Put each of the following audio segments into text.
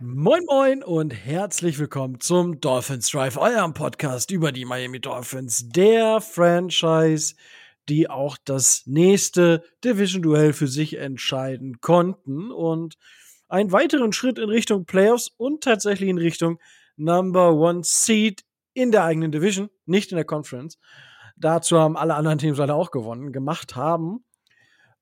Moin Moin und herzlich willkommen zum Dolphins Drive, eurem Podcast über die Miami Dolphins, der Franchise, die auch das nächste Division-Duell für sich entscheiden konnten und einen weiteren Schritt in Richtung Playoffs und tatsächlich in Richtung Number One Seed in der eigenen Division, nicht in der Conference. Dazu haben alle anderen Teams leider auch gewonnen, gemacht haben.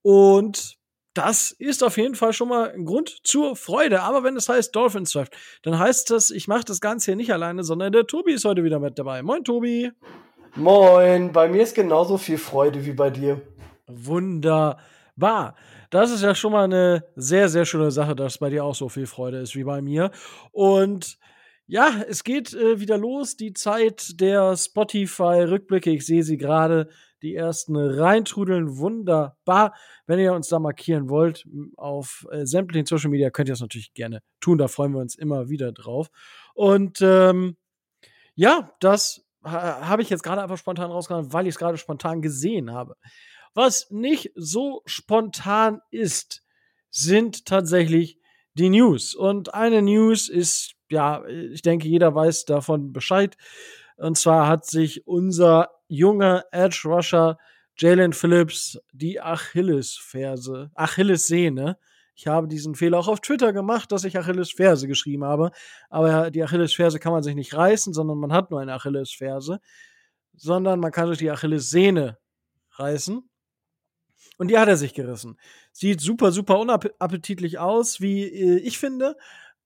Und das ist auf jeden Fall schon mal ein Grund zur Freude. Aber wenn es heißt Dolphins Draft, dann heißt das, ich mache das Ganze hier nicht alleine, sondern der Tobi ist heute wieder mit dabei. Moin, Tobi. Moin, bei mir ist genauso viel Freude wie bei dir. Wunderbar. Das ist ja schon mal eine sehr, sehr schöne Sache, dass bei dir auch so viel Freude ist wie bei mir. Und ja, es geht äh, wieder los, die Zeit der Spotify-Rückblicke. Ich sehe sie gerade die ersten reintrudeln. Wunderbar. Wenn ihr uns da markieren wollt auf äh, sämtlichen Social Media, könnt ihr das natürlich gerne tun. Da freuen wir uns immer wieder drauf. Und ähm, ja, das ha habe ich jetzt gerade einfach spontan rausgehauen, weil ich es gerade spontan gesehen habe. Was nicht so spontan ist, sind tatsächlich die News. Und eine News ist, ja, ich denke, jeder weiß davon Bescheid. Und zwar hat sich unser junger Edge Rusher Jalen Phillips die Achillesferse, Achillessehne. Ich habe diesen Fehler auch auf Twitter gemacht, dass ich Achillesferse geschrieben habe. Aber die Achillesferse kann man sich nicht reißen, sondern man hat nur eine Achillesferse. Sondern man kann sich die Achillessehne reißen. Und die hat er sich gerissen. Sieht super, super unappetitlich aus, wie äh, ich finde.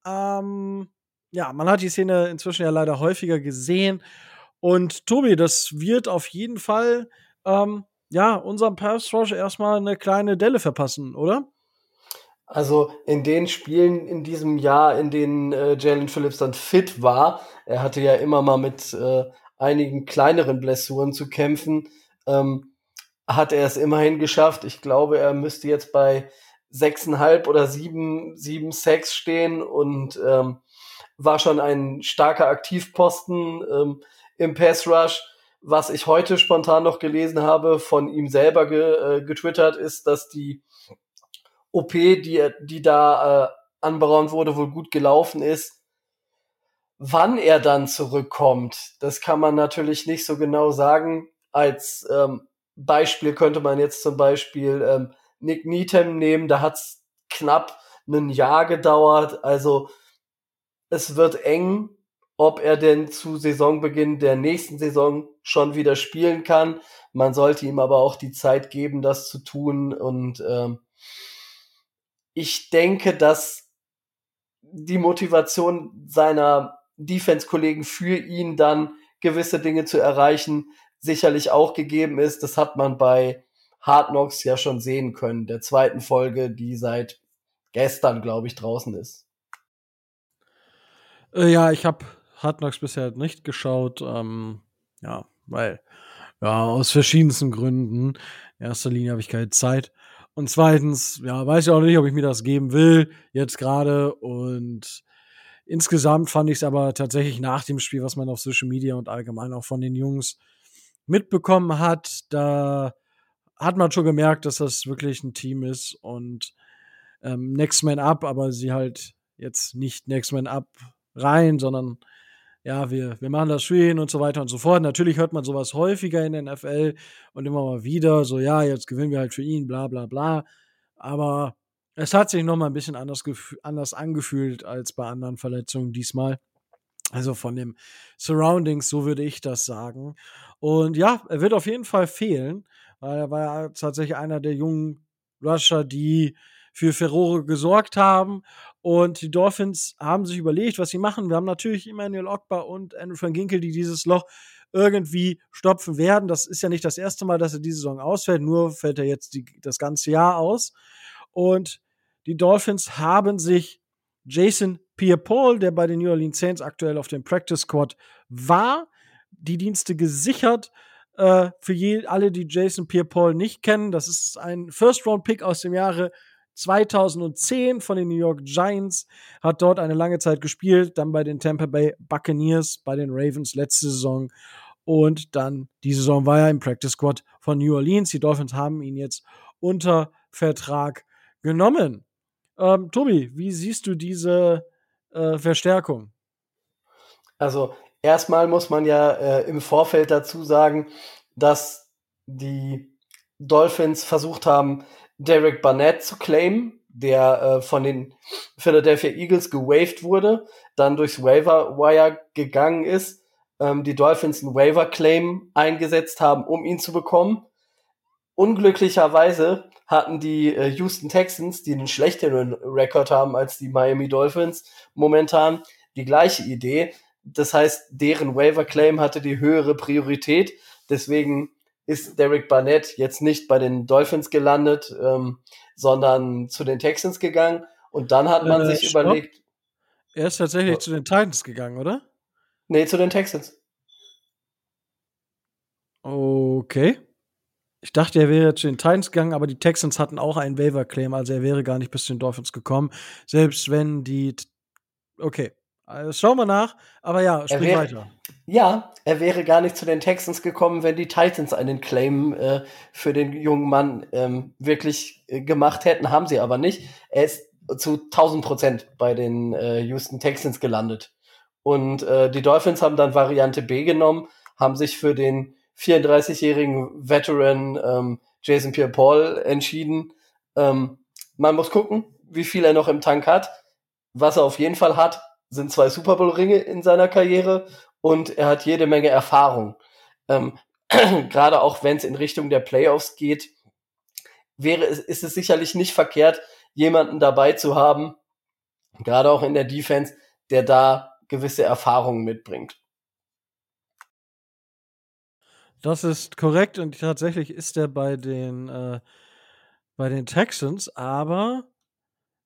Ähm, ja, man hat die Szene inzwischen ja leider häufiger gesehen. Und Tobi, das wird auf jeden Fall, ähm, ja, unserem Pass Rush erstmal eine kleine Delle verpassen, oder? Also in den Spielen in diesem Jahr, in denen äh, Jalen Phillips dann fit war, er hatte ja immer mal mit äh, einigen kleineren Blessuren zu kämpfen, ähm, hat er es immerhin geschafft. Ich glaube, er müsste jetzt bei sechseinhalb oder sieben, sieben Sacks stehen und ähm, war schon ein starker Aktivposten ähm, im Pass Rush. Was ich heute spontan noch gelesen habe, von ihm selber ge, äh, getwittert, ist, dass die OP, die, die da äh, anberaumt wurde, wohl gut gelaufen ist. Wann er dann zurückkommt, das kann man natürlich nicht so genau sagen. Als ähm, Beispiel könnte man jetzt zum Beispiel ähm, Nick Needham nehmen, da hat es knapp ein Jahr gedauert. Also es wird eng, ob er denn zu Saisonbeginn der nächsten Saison schon wieder spielen kann. Man sollte ihm aber auch die Zeit geben, das zu tun. Und ähm, ich denke, dass die Motivation seiner Defense-Kollegen für ihn dann gewisse Dinge zu erreichen sicherlich auch gegeben ist. Das hat man bei Hard Knocks ja schon sehen können, der zweiten Folge, die seit gestern, glaube ich, draußen ist. Äh, ja, ich habe Hard Knocks bisher nicht geschaut. Ähm, ja, weil, ja, aus verschiedensten Gründen. In erster Linie habe ich keine Zeit. Und zweitens, ja, weiß ich auch nicht, ob ich mir das geben will, jetzt gerade. Und insgesamt fand ich es aber tatsächlich nach dem Spiel, was man auf Social Media und allgemein auch von den Jungs mitbekommen hat, da hat man schon gemerkt, dass das wirklich ein Team ist und ähm, Next Man Up, aber sie halt jetzt nicht Next Man Up rein, sondern ja, wir, wir machen das schön und so weiter und so fort. Natürlich hört man sowas häufiger in der NFL und immer mal wieder, so ja, jetzt gewinnen wir halt für ihn, bla bla bla. Aber es hat sich nochmal ein bisschen anders, anders angefühlt als bei anderen Verletzungen diesmal. Also von dem Surroundings, so würde ich das sagen. Und ja, er wird auf jeden Fall fehlen, weil er war ja tatsächlich einer der jungen Rusher, die für Ferrore gesorgt haben. Und die Dolphins haben sich überlegt, was sie machen. Wir haben natürlich Emmanuel Ogba und Andrew van Ginkel, die dieses Loch irgendwie stopfen werden. Das ist ja nicht das erste Mal, dass er diese Saison ausfällt, nur fällt er jetzt die, das ganze Jahr aus. Und die Dolphins haben sich Jason Pierre-Paul, der bei den New Orleans Saints aktuell auf dem Practice Squad war, die Dienste gesichert. Äh, für je, alle, die Jason Pierre-Paul nicht kennen, das ist ein First-Round-Pick aus dem Jahre 2010 von den New York Giants, hat dort eine lange Zeit gespielt, dann bei den Tampa Bay Buccaneers, bei den Ravens letzte Saison und dann die Saison war er im Practice Squad von New Orleans. Die Dolphins haben ihn jetzt unter Vertrag genommen. Ähm, Tobi, wie siehst du diese äh, Verstärkung? Also erstmal muss man ja äh, im Vorfeld dazu sagen, dass die Dolphins versucht haben, Derek Barnett zu claimen, der äh, von den Philadelphia Eagles gewaved wurde, dann durchs Waiver Wire gegangen ist, ähm, die Dolphins einen Waiver Claim eingesetzt haben, um ihn zu bekommen. Unglücklicherweise hatten die äh, Houston Texans, die einen schlechteren Rekord haben als die Miami Dolphins momentan, die gleiche Idee. Das heißt, deren Waiver Claim hatte die höhere Priorität. Deswegen ist Derek Barnett jetzt nicht bei den Dolphins gelandet, ähm, sondern zu den Texans gegangen. Und dann hat man äh, sich stopp. überlegt. Er ist tatsächlich oh. zu den Titans gegangen, oder? Nee, zu den Texans. Okay. Ich dachte, er wäre zu den Titans gegangen, aber die Texans hatten auch einen Waiver-Claim, also er wäre gar nicht bis zu den Dolphins gekommen. Selbst wenn die. Okay. Also schauen wir nach, aber ja, sprich wäre, weiter. Ja, er wäre gar nicht zu den Texans gekommen, wenn die Titans einen Claim äh, für den jungen Mann ähm, wirklich äh, gemacht hätten, haben sie aber nicht. Er ist zu 1000 Prozent bei den äh, Houston Texans gelandet. Und äh, die Dolphins haben dann Variante B genommen, haben sich für den 34-jährigen Veteran ähm, Jason Pierre-Paul entschieden. Ähm, man muss gucken, wie viel er noch im Tank hat. Was er auf jeden Fall hat, sind zwei Super Bowl-Ringe in seiner Karriere und er hat jede Menge Erfahrung. Ähm, Gerade auch wenn es in Richtung der Playoffs geht, wäre ist es sicherlich nicht verkehrt, jemanden dabei zu haben, gerade auch in der Defense, der da gewisse Erfahrungen mitbringt. Das ist korrekt und tatsächlich ist er bei den, äh, bei den Texans, aber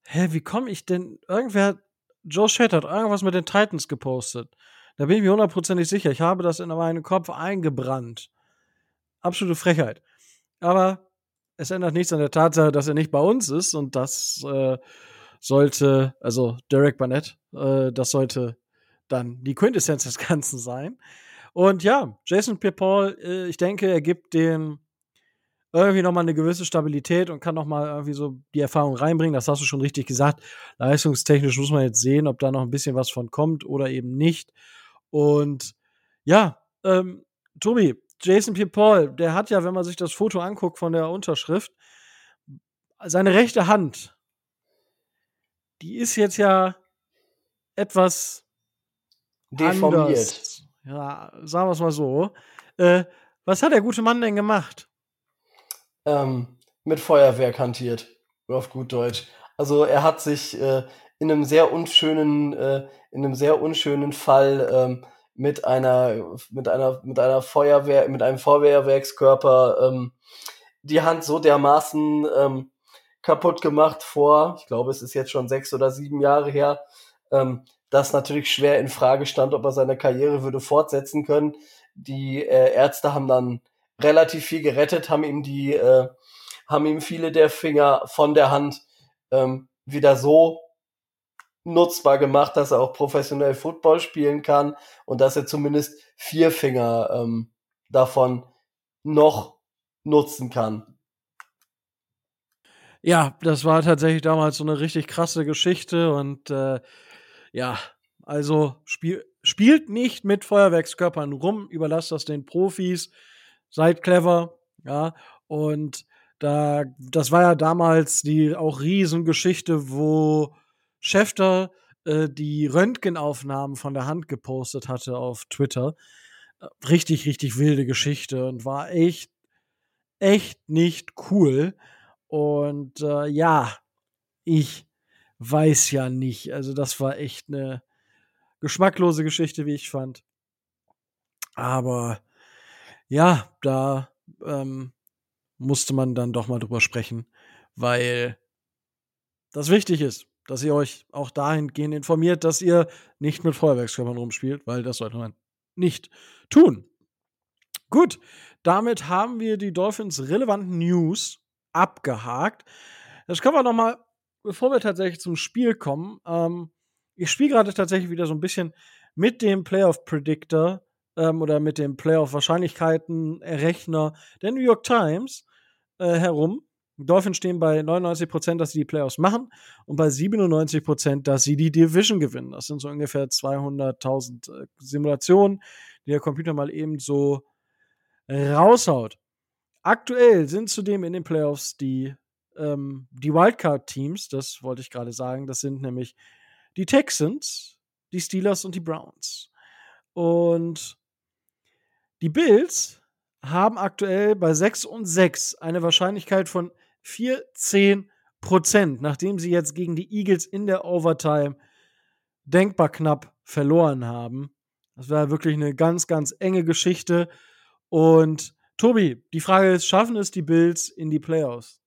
hä, wie komme ich denn? Irgendwer, Joe Shed hat irgendwas mit den Titans gepostet. Da bin ich mir hundertprozentig sicher. Ich habe das in meinen Kopf eingebrannt. Absolute Frechheit. Aber es ändert nichts an der Tatsache, dass er nicht bei uns ist und das äh, sollte, also Derek Barnett, äh, das sollte dann die Quintessenz des Ganzen sein. Und ja, Jason Pierre-Paul, äh, ich denke, er gibt den irgendwie nochmal eine gewisse Stabilität und kann nochmal irgendwie so die Erfahrung reinbringen. Das hast du schon richtig gesagt. Leistungstechnisch muss man jetzt sehen, ob da noch ein bisschen was von kommt oder eben nicht. Und ja, ähm, Tobi, Jason Pierre-Paul, der hat ja, wenn man sich das Foto anguckt von der Unterschrift, seine rechte Hand, die ist jetzt ja etwas deformiert. Anders ja, sagen wir es mal so. Äh, was hat der gute Mann denn gemacht? Ähm, mit Feuerwerk hantiert, auf gut Deutsch. Also er hat sich äh, in einem sehr unschönen, äh, in einem sehr unschönen Fall ähm, mit einer, mit einer, mit einer Feuerwehr, mit einem Feuerwerkskörper ähm, die Hand so dermaßen ähm, kaputt gemacht vor, ich glaube, es ist jetzt schon sechs oder sieben Jahre her, ähm, das natürlich schwer in Frage stand, ob er seine Karriere würde fortsetzen können. Die äh, Ärzte haben dann relativ viel gerettet, haben ihm die, äh, haben ihm viele der Finger von der Hand ähm, wieder so nutzbar gemacht, dass er auch professionell Football spielen kann und dass er zumindest vier Finger ähm, davon noch nutzen kann. Ja, das war tatsächlich damals so eine richtig krasse Geschichte und äh, ja, also spiel, spielt nicht mit Feuerwerkskörpern rum, überlasst das den Profis, seid clever, ja, und da, das war ja damals die auch Riesengeschichte, wo Schäfter äh, die Röntgenaufnahmen von der Hand gepostet hatte auf Twitter. Richtig, richtig wilde Geschichte und war echt, echt nicht cool. Und äh, ja, ich weiß ja nicht. Also das war echt eine geschmacklose Geschichte, wie ich fand. Aber ja, da ähm, musste man dann doch mal drüber sprechen, weil das wichtig ist, dass ihr euch auch dahingehend informiert, dass ihr nicht mit Feuerwerkskörpern rumspielt, weil das sollte man nicht tun. Gut, damit haben wir die Dolphins relevanten News abgehakt. Jetzt kommen wir noch mal bevor wir tatsächlich zum Spiel kommen, ähm, ich spiele gerade tatsächlich wieder so ein bisschen mit dem Playoff Predictor ähm, oder mit dem Playoff Wahrscheinlichkeiten Rechner der New York Times äh, herum. Dolphins stehen bei 99 Prozent, dass sie die Playoffs machen und bei 97 Prozent, dass sie die Division gewinnen. Das sind so ungefähr 200.000 äh, Simulationen, die der Computer mal eben so raushaut. Aktuell sind zudem in den Playoffs die, ähm, die Wildcard-Teams, das wollte ich gerade sagen, das sind nämlich die Texans, die Steelers und die Browns. Und die Bills haben aktuell bei 6 und 6 eine Wahrscheinlichkeit von 14 Prozent, nachdem sie jetzt gegen die Eagles in der Overtime denkbar knapp verloren haben. Das war wirklich eine ganz, ganz enge Geschichte. Und Tobi, die Frage ist, schaffen es die Bills in die Playoffs?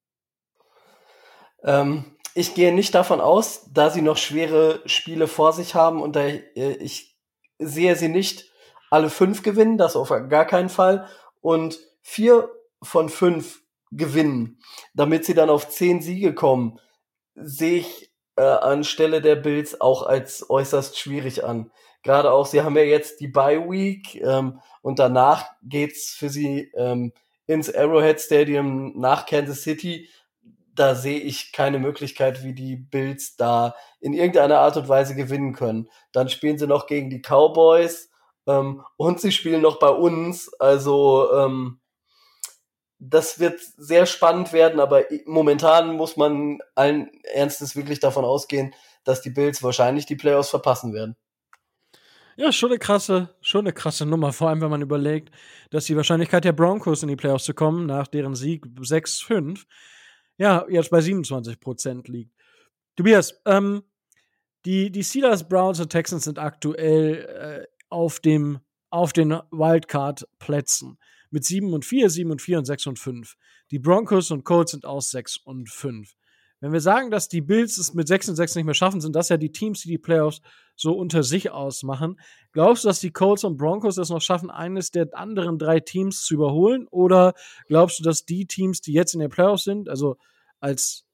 Ähm, ich gehe nicht davon aus, da sie noch schwere Spiele vor sich haben und da äh, ich sehe sie nicht alle fünf gewinnen, das auf gar keinen Fall. Und vier von fünf gewinnen, damit sie dann auf zehn Siege kommen, sehe ich äh, anstelle der Bills auch als äußerst schwierig an. Gerade auch, sie haben ja jetzt die Bye Week ähm, und danach geht's für sie ähm, ins Arrowhead Stadium nach Kansas City. Da sehe ich keine Möglichkeit, wie die Bills da in irgendeiner Art und Weise gewinnen können. Dann spielen sie noch gegen die Cowboys ähm, und sie spielen noch bei uns. Also ähm, das wird sehr spannend werden, aber momentan muss man allen Ernstes wirklich davon ausgehen, dass die Bills wahrscheinlich die Playoffs verpassen werden. Ja, schon eine krasse, schon eine krasse Nummer, vor allem wenn man überlegt, dass die Wahrscheinlichkeit der Broncos in die Playoffs zu kommen, nach deren Sieg 6-5, ja, jetzt bei 27 Prozent liegt. Tobias, ähm, die, die Steelers, Browns und Texans sind aktuell äh, auf, dem, auf den Wildcard-Plätzen mit 7 und 4, 7 und 4 und 6 und 5. Die Broncos und Colts sind aus 6 und 5. Wenn wir sagen, dass die Bills es mit 6 und 6 nicht mehr schaffen, sind das ja die Teams, die die Playoffs so unter sich ausmachen. Glaubst du, dass die Colts und Broncos es noch schaffen, eines der anderen drei Teams zu überholen? Oder glaubst du, dass die Teams, die jetzt in den Playoffs sind, also als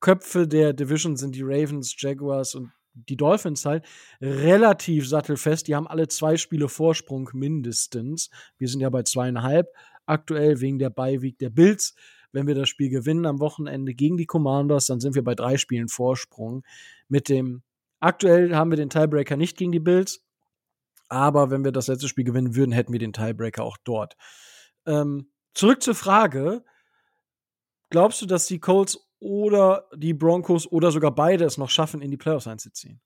Köpfe der Division sind die Ravens, Jaguars und die Dolphins halt relativ sattelfest. Die haben alle zwei Spiele Vorsprung mindestens. Wir sind ja bei zweieinhalb aktuell wegen der Beiweek der Bills. Wenn wir das Spiel gewinnen am Wochenende gegen die Commanders, dann sind wir bei drei Spielen Vorsprung. Mit dem aktuell haben wir den Tiebreaker nicht gegen die Bills, aber wenn wir das letzte Spiel gewinnen würden, hätten wir den Tiebreaker auch dort. Ähm, zurück zur Frage: Glaubst du, dass die Colts oder die Broncos oder sogar beide es noch schaffen, in die Playoffs einzuziehen?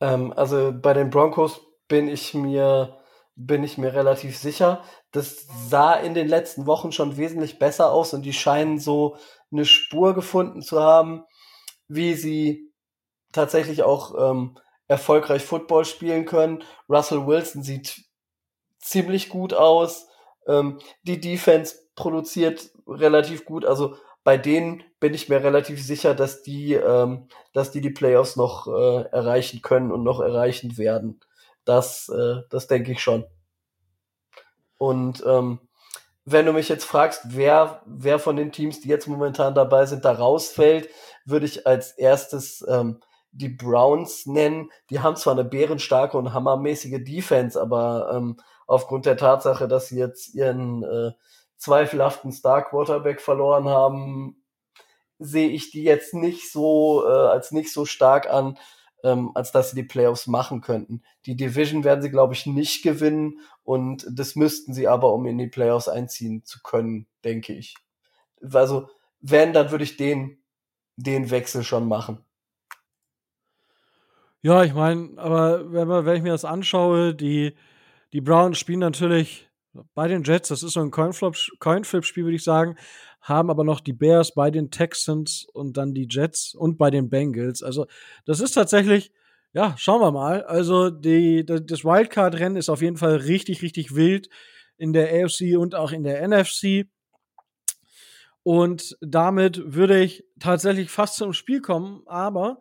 Ähm, also bei den Broncos bin ich mir bin ich mir relativ sicher. Das sah in den letzten Wochen schon wesentlich besser aus und die scheinen so eine Spur gefunden zu haben, wie sie tatsächlich auch ähm, erfolgreich Football spielen können. Russell Wilson sieht ziemlich gut aus. Ähm, die Defense produziert relativ gut. Also bei denen bin ich mir relativ sicher, dass die, ähm, dass die die Playoffs noch äh, erreichen können und noch erreichen werden. Das, äh, das denke ich schon. Und ähm, wenn du mich jetzt fragst, wer, wer von den Teams, die jetzt momentan dabei sind, da rausfällt, würde ich als erstes ähm, die Browns nennen. Die haben zwar eine bärenstarke und hammermäßige Defense, aber ähm, aufgrund der Tatsache, dass sie jetzt ihren äh, zweifelhaften Star Quarterback verloren haben, sehe ich die jetzt nicht so äh, als nicht so stark an, ähm, als dass sie die Playoffs machen könnten. Die Division werden sie, glaube ich, nicht gewinnen und das müssten sie aber, um in die Playoffs einziehen zu können, denke ich. Also, wenn, dann würde ich den, den Wechsel schon machen. Ja, ich meine, aber wenn, wenn ich mir das anschaue, die, die Browns spielen natürlich bei den Jets, das ist so ein Coinflip-Spiel, würde ich sagen, haben aber noch die Bears bei den Texans und dann die Jets und bei den Bengals. Also, das ist tatsächlich, ja, schauen wir mal. Also, die, das Wildcard-Rennen ist auf jeden Fall richtig, richtig wild in der AFC und auch in der NFC. Und damit würde ich tatsächlich fast zum Spiel kommen. Aber,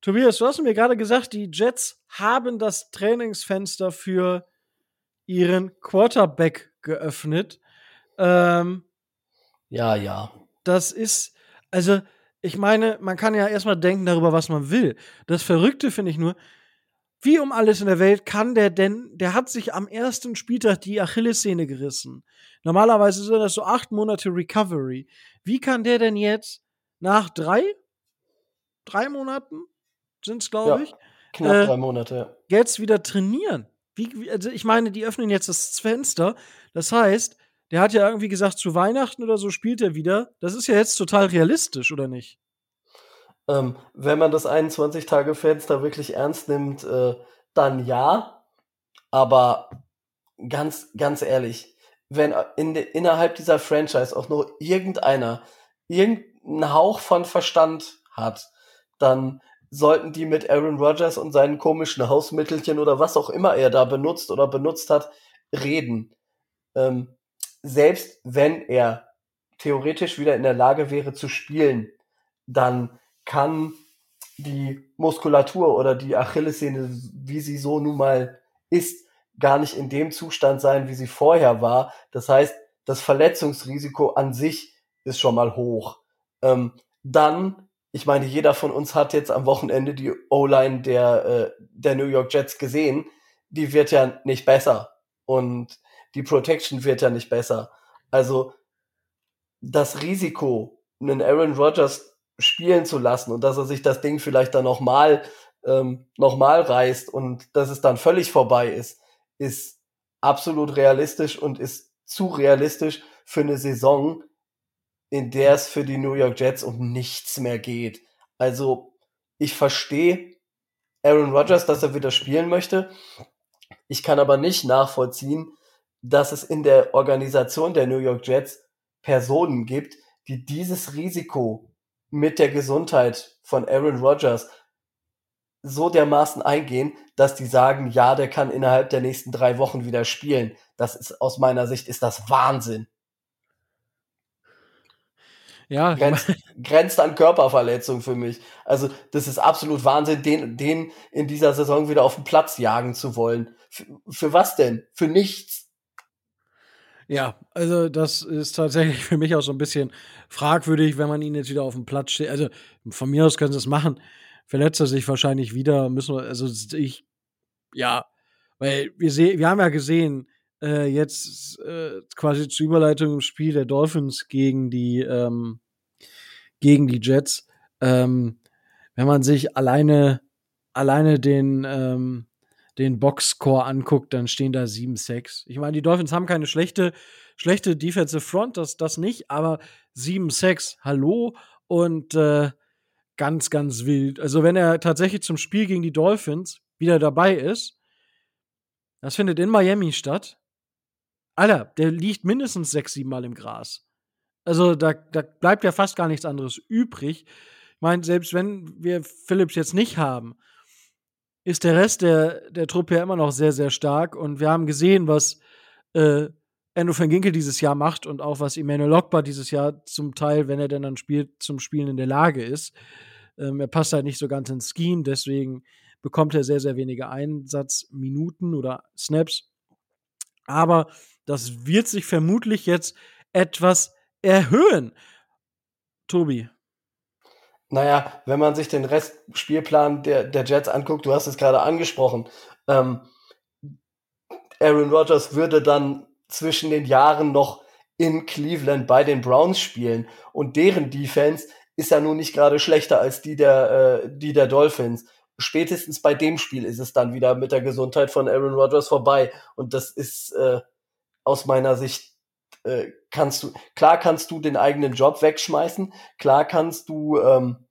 Tobias, du hast mir gerade gesagt, die Jets haben das Trainingsfenster für ihren Quarterback geöffnet. Ähm, ja, ja. Das ist, also, ich meine, man kann ja erstmal denken darüber, was man will. Das Verrückte finde ich nur, wie um alles in der Welt kann der denn, der hat sich am ersten Spieltag die Achillessehne gerissen. Normalerweise sind das so acht Monate Recovery. Wie kann der denn jetzt nach drei, drei Monaten sind es, glaube Ja, ich, knapp äh, drei Monate. ja. jetzt wieder trainieren? Wie, also ich meine, die öffnen jetzt das Fenster. Das heißt, der hat ja irgendwie gesagt, zu Weihnachten oder so spielt er wieder. Das ist ja jetzt total realistisch, oder nicht? Ähm, wenn man das 21-Tage-Fenster wirklich ernst nimmt, äh, dann ja. Aber ganz, ganz ehrlich, wenn in de, innerhalb dieser Franchise auch nur irgendeiner irgendeinen Hauch von Verstand hat, dann sollten die mit Aaron Rodgers und seinen komischen Hausmittelchen oder was auch immer er da benutzt oder benutzt hat, reden. Ähm, selbst wenn er theoretisch wieder in der Lage wäre zu spielen, dann kann die Muskulatur oder die Achillessehne, wie sie so nun mal ist, gar nicht in dem Zustand sein, wie sie vorher war. Das heißt, das Verletzungsrisiko an sich ist schon mal hoch. Ähm, dann, ich meine, jeder von uns hat jetzt am Wochenende die O-Line der, äh, der New York Jets gesehen. Die wird ja nicht besser. Und die Protection wird ja nicht besser. Also das Risiko, einen Aaron Rodgers spielen zu lassen und dass er sich das Ding vielleicht dann nochmal ähm, noch mal reißt und dass es dann völlig vorbei ist, ist absolut realistisch und ist zu realistisch für eine Saison, in der es für die New York Jets um nichts mehr geht. Also ich verstehe Aaron Rodgers, dass er wieder spielen möchte. Ich kann aber nicht nachvollziehen, dass es in der Organisation der New York Jets Personen gibt, die dieses Risiko mit der Gesundheit von Aaron Rodgers so dermaßen eingehen, dass die sagen, ja, der kann innerhalb der nächsten drei Wochen wieder spielen. Das ist aus meiner Sicht ist das Wahnsinn. Ja, Grenzt, grenzt an Körperverletzung für mich. Also das ist absolut Wahnsinn, den, den in dieser Saison wieder auf den Platz jagen zu wollen. Für, für was denn? Für nichts. ja, also das ist tatsächlich für mich auch so ein bisschen fragwürdig, wenn man ihn jetzt wieder auf dem Platz steht. Also von mir aus können sie es machen. Verletzt er sich wahrscheinlich wieder, müssen wir, also ich, ja, weil wir sehen, wir haben ja gesehen, äh, jetzt äh, quasi zur Überleitung im Spiel der Dolphins gegen die ähm, gegen die Jets, ähm, wenn man sich alleine alleine den ähm, den Boxscore anguckt, dann stehen da 7-6. Ich meine, die Dolphins haben keine schlechte schlechte Defensive Front, das das nicht, aber 7-6, hallo und äh, ganz ganz wild. Also wenn er tatsächlich zum Spiel gegen die Dolphins wieder dabei ist, das findet in Miami statt. Alter, der liegt mindestens sechs, sieben Mal im Gras. Also da, da bleibt ja fast gar nichts anderes übrig. Ich meine, selbst wenn wir Phillips jetzt nicht haben, ist der Rest der, der Truppe ja immer noch sehr, sehr stark. Und wir haben gesehen, was äh, Andrew van Ginkel dieses Jahr macht und auch was Emmanuel Lockbar dieses Jahr zum Teil, wenn er denn dann spielt, zum Spielen in der Lage ist. Ähm, er passt halt nicht so ganz ins Scheme, deswegen bekommt er sehr, sehr wenige Einsatzminuten oder Snaps. Aber das wird sich vermutlich jetzt etwas erhöhen. Tobi. Naja, wenn man sich den Restspielplan der, der Jets anguckt, du hast es gerade angesprochen, ähm, Aaron Rodgers würde dann zwischen den Jahren noch in Cleveland bei den Browns spielen und deren Defense ist ja nun nicht gerade schlechter als die der, äh, die der Dolphins. Spätestens bei dem Spiel ist es dann wieder mit der Gesundheit von Aaron Rodgers vorbei und das ist äh, aus meiner Sicht äh, kannst du klar kannst du den eigenen Job wegschmeißen, klar kannst du ähm,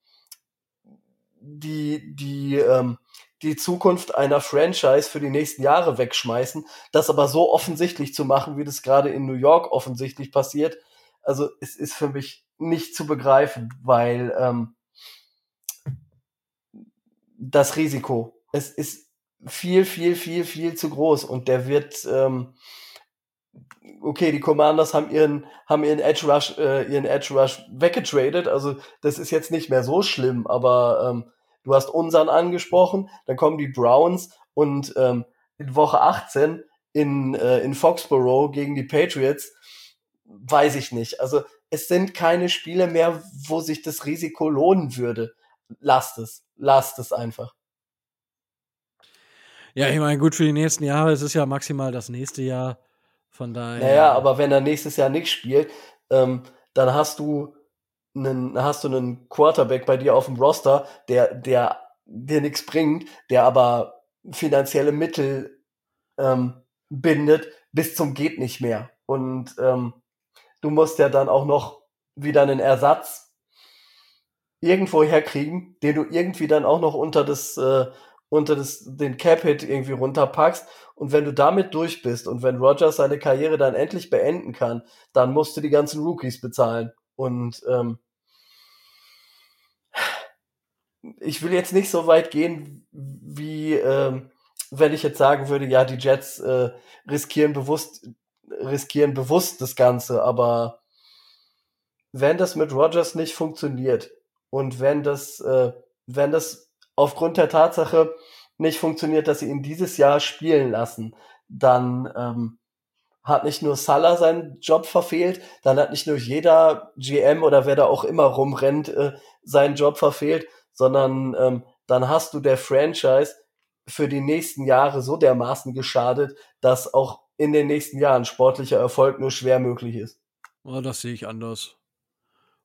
die die ähm, die Zukunft einer Franchise für die nächsten Jahre wegschmeißen, das aber so offensichtlich zu machen, wie das gerade in New York offensichtlich passiert, also es ist für mich nicht zu begreifen, weil ähm, das Risiko, es ist viel, viel, viel, viel zu groß und der wird, ähm, okay, die Commanders haben ihren, haben ihren Edge Rush, äh, ihren Edge Rush weggetradet, also das ist jetzt nicht mehr so schlimm, aber ähm, du hast unseren angesprochen, dann kommen die Browns und ähm, in Woche 18 in, äh, in Foxborough gegen die Patriots, weiß ich nicht. Also es sind keine Spiele mehr, wo sich das Risiko lohnen würde. Lasst es, lasst es einfach. Ja, ich meine, gut für die nächsten Jahre, es ist ja maximal das nächste Jahr. Von daher. Naja, aber wenn er nächstes Jahr nicht spielt, ähm, dann hast du einen, hast du einen Quarterback bei dir auf dem Roster, der, der dir nichts bringt, der aber finanzielle Mittel ähm, bindet bis zum geht nicht mehr. Und ähm, du musst ja dann auch noch wieder einen Ersatz irgendwo herkriegen, den du irgendwie dann auch noch unter das äh, unter das, den Cap-Hit irgendwie runterpackst. Und wenn du damit durch bist und wenn Rogers seine Karriere dann endlich beenden kann, dann musst du die ganzen Rookies bezahlen. Und ähm, ich will jetzt nicht so weit gehen, wie ähm, wenn ich jetzt sagen würde, ja, die Jets äh, riskieren bewusst, riskieren bewusst das Ganze, aber wenn das mit Rogers nicht funktioniert und wenn das, äh, wenn das aufgrund der Tatsache nicht funktioniert, dass sie ihn dieses Jahr spielen lassen, dann ähm, hat nicht nur Salah seinen Job verfehlt, dann hat nicht nur jeder GM oder wer da auch immer rumrennt äh, seinen Job verfehlt, sondern ähm, dann hast du der Franchise für die nächsten Jahre so dermaßen geschadet, dass auch in den nächsten Jahren sportlicher Erfolg nur schwer möglich ist. Oh, das sehe ich anders.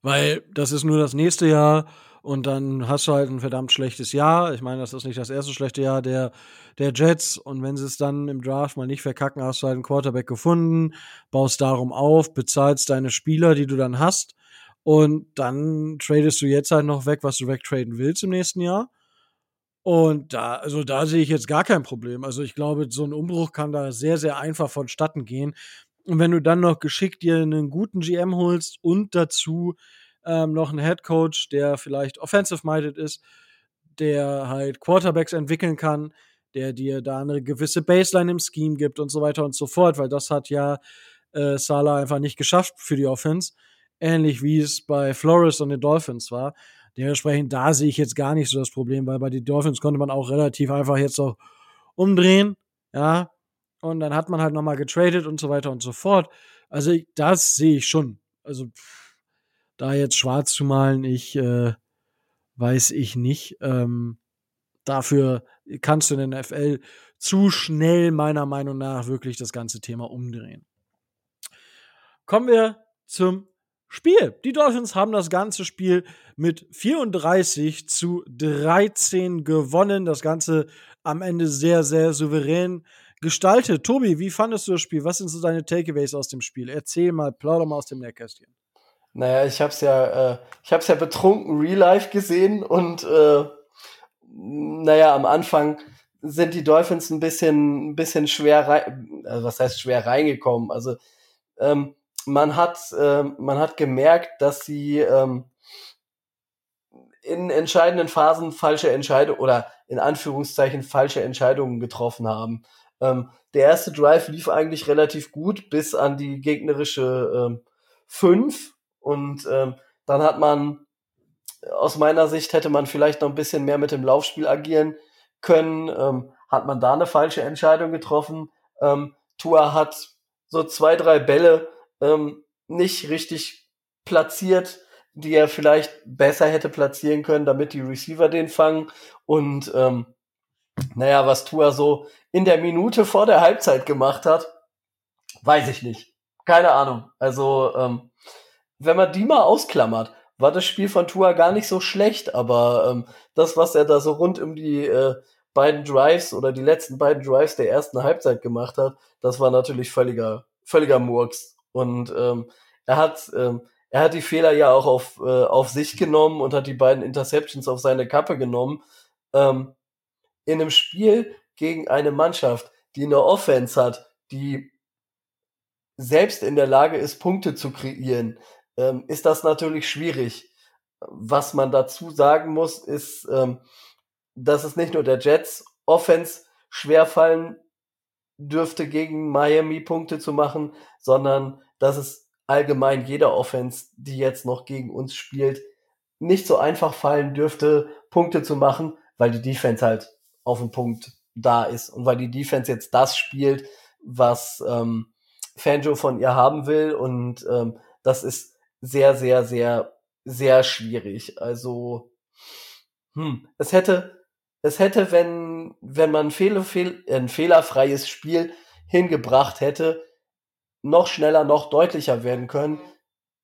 Weil das ist nur das nächste Jahr und dann hast du halt ein verdammt schlechtes Jahr. Ich meine, das ist nicht das erste schlechte Jahr der, der Jets. Und wenn sie es dann im Draft mal nicht verkacken, hast du halt einen Quarterback gefunden, baust darum auf, bezahlst deine Spieler, die du dann hast. Und dann tradest du jetzt halt noch weg, was du wegtraden willst im nächsten Jahr. Und da, also da sehe ich jetzt gar kein Problem. Also ich glaube, so ein Umbruch kann da sehr, sehr einfach vonstatten gehen. Und wenn du dann noch geschickt dir einen guten GM holst und dazu ähm, noch einen Head Coach, der vielleicht offensive-minded ist, der halt Quarterbacks entwickeln kann, der dir da eine gewisse Baseline im Scheme gibt und so weiter und so fort, weil das hat ja äh, Salah einfach nicht geschafft für die Offense. Ähnlich wie es bei Flores und den Dolphins war. Dementsprechend, da sehe ich jetzt gar nicht so das Problem, weil bei den Dolphins konnte man auch relativ einfach jetzt auch umdrehen, ja. Und dann hat man halt nochmal getradet und so weiter und so fort. Also, das sehe ich schon. Also, pff da jetzt schwarz zu malen, ich äh, weiß ich nicht. Ähm, dafür kannst du in der NFL zu schnell meiner Meinung nach wirklich das ganze Thema umdrehen. Kommen wir zum Spiel. Die Dolphins haben das ganze Spiel mit 34 zu 13 gewonnen. Das Ganze am Ende sehr, sehr souverän gestaltet. Tobi, wie fandest du das Spiel? Was sind so deine Takeaways aus dem Spiel? Erzähl mal, plauder mal aus dem Nähkästchen. Naja, ich hab's ja, äh, ich hab's ja betrunken Real Life gesehen und äh, naja, am Anfang sind die Dolphins ein bisschen, ein bisschen schwer rein, also was heißt schwer reingekommen. Also ähm, man hat, äh, man hat gemerkt, dass sie ähm, in entscheidenden Phasen falsche Entscheidungen oder in Anführungszeichen falsche Entscheidungen getroffen haben. Ähm, der erste Drive lief eigentlich relativ gut bis an die gegnerische ähm, fünf und ähm, dann hat man, aus meiner Sicht hätte man vielleicht noch ein bisschen mehr mit dem Laufspiel agieren können. Ähm, hat man da eine falsche Entscheidung getroffen. Ähm, Tua hat so zwei, drei Bälle ähm, nicht richtig platziert, die er vielleicht besser hätte platzieren können, damit die Receiver den fangen. Und ähm, naja, was Tua so in der Minute vor der Halbzeit gemacht hat, weiß ich nicht. Keine Ahnung. Also ähm, wenn man die mal ausklammert, war das Spiel von Tua gar nicht so schlecht, aber ähm, das, was er da so rund um die äh, beiden Drives oder die letzten beiden Drives der ersten Halbzeit gemacht hat, das war natürlich völliger, völliger Murks. Und ähm, er hat, ähm, er hat die Fehler ja auch auf, äh, auf sich genommen und hat die beiden Interceptions auf seine Kappe genommen. Ähm, in einem Spiel gegen eine Mannschaft, die eine Offense hat, die selbst in der Lage ist, Punkte zu kreieren, ähm, ist das natürlich schwierig. Was man dazu sagen muss, ist, ähm, dass es nicht nur der Jets Offense schwerfallen dürfte, gegen Miami Punkte zu machen, sondern dass es allgemein jeder Offense, die jetzt noch gegen uns spielt, nicht so einfach fallen dürfte, Punkte zu machen, weil die Defense halt auf dem Punkt da ist und weil die Defense jetzt das spielt, was ähm, Fanjo von ihr haben will und ähm, das ist sehr, sehr, sehr, sehr schwierig. Also, hm, es hätte, es hätte, wenn, wenn man fehl, fehl, ein fehlerfreies Spiel hingebracht hätte, noch schneller, noch deutlicher werden können.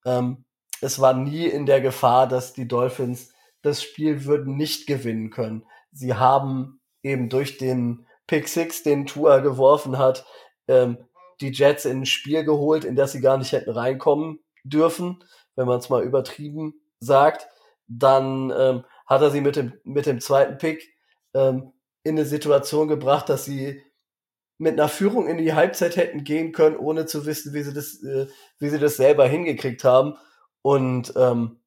Ähm, es war nie in der Gefahr, dass die Dolphins das Spiel würden nicht gewinnen können. Sie haben eben durch den Pick Six, den Tua geworfen hat, ähm, die Jets in ein Spiel geholt, in das sie gar nicht hätten reinkommen dürfen, wenn man es mal übertrieben sagt. Dann ähm, hat er sie mit dem, mit dem zweiten Pick ähm, in eine Situation gebracht, dass sie mit einer Führung in die Halbzeit hätten gehen können, ohne zu wissen, wie sie das, äh, wie sie das selber hingekriegt haben. Und ähm,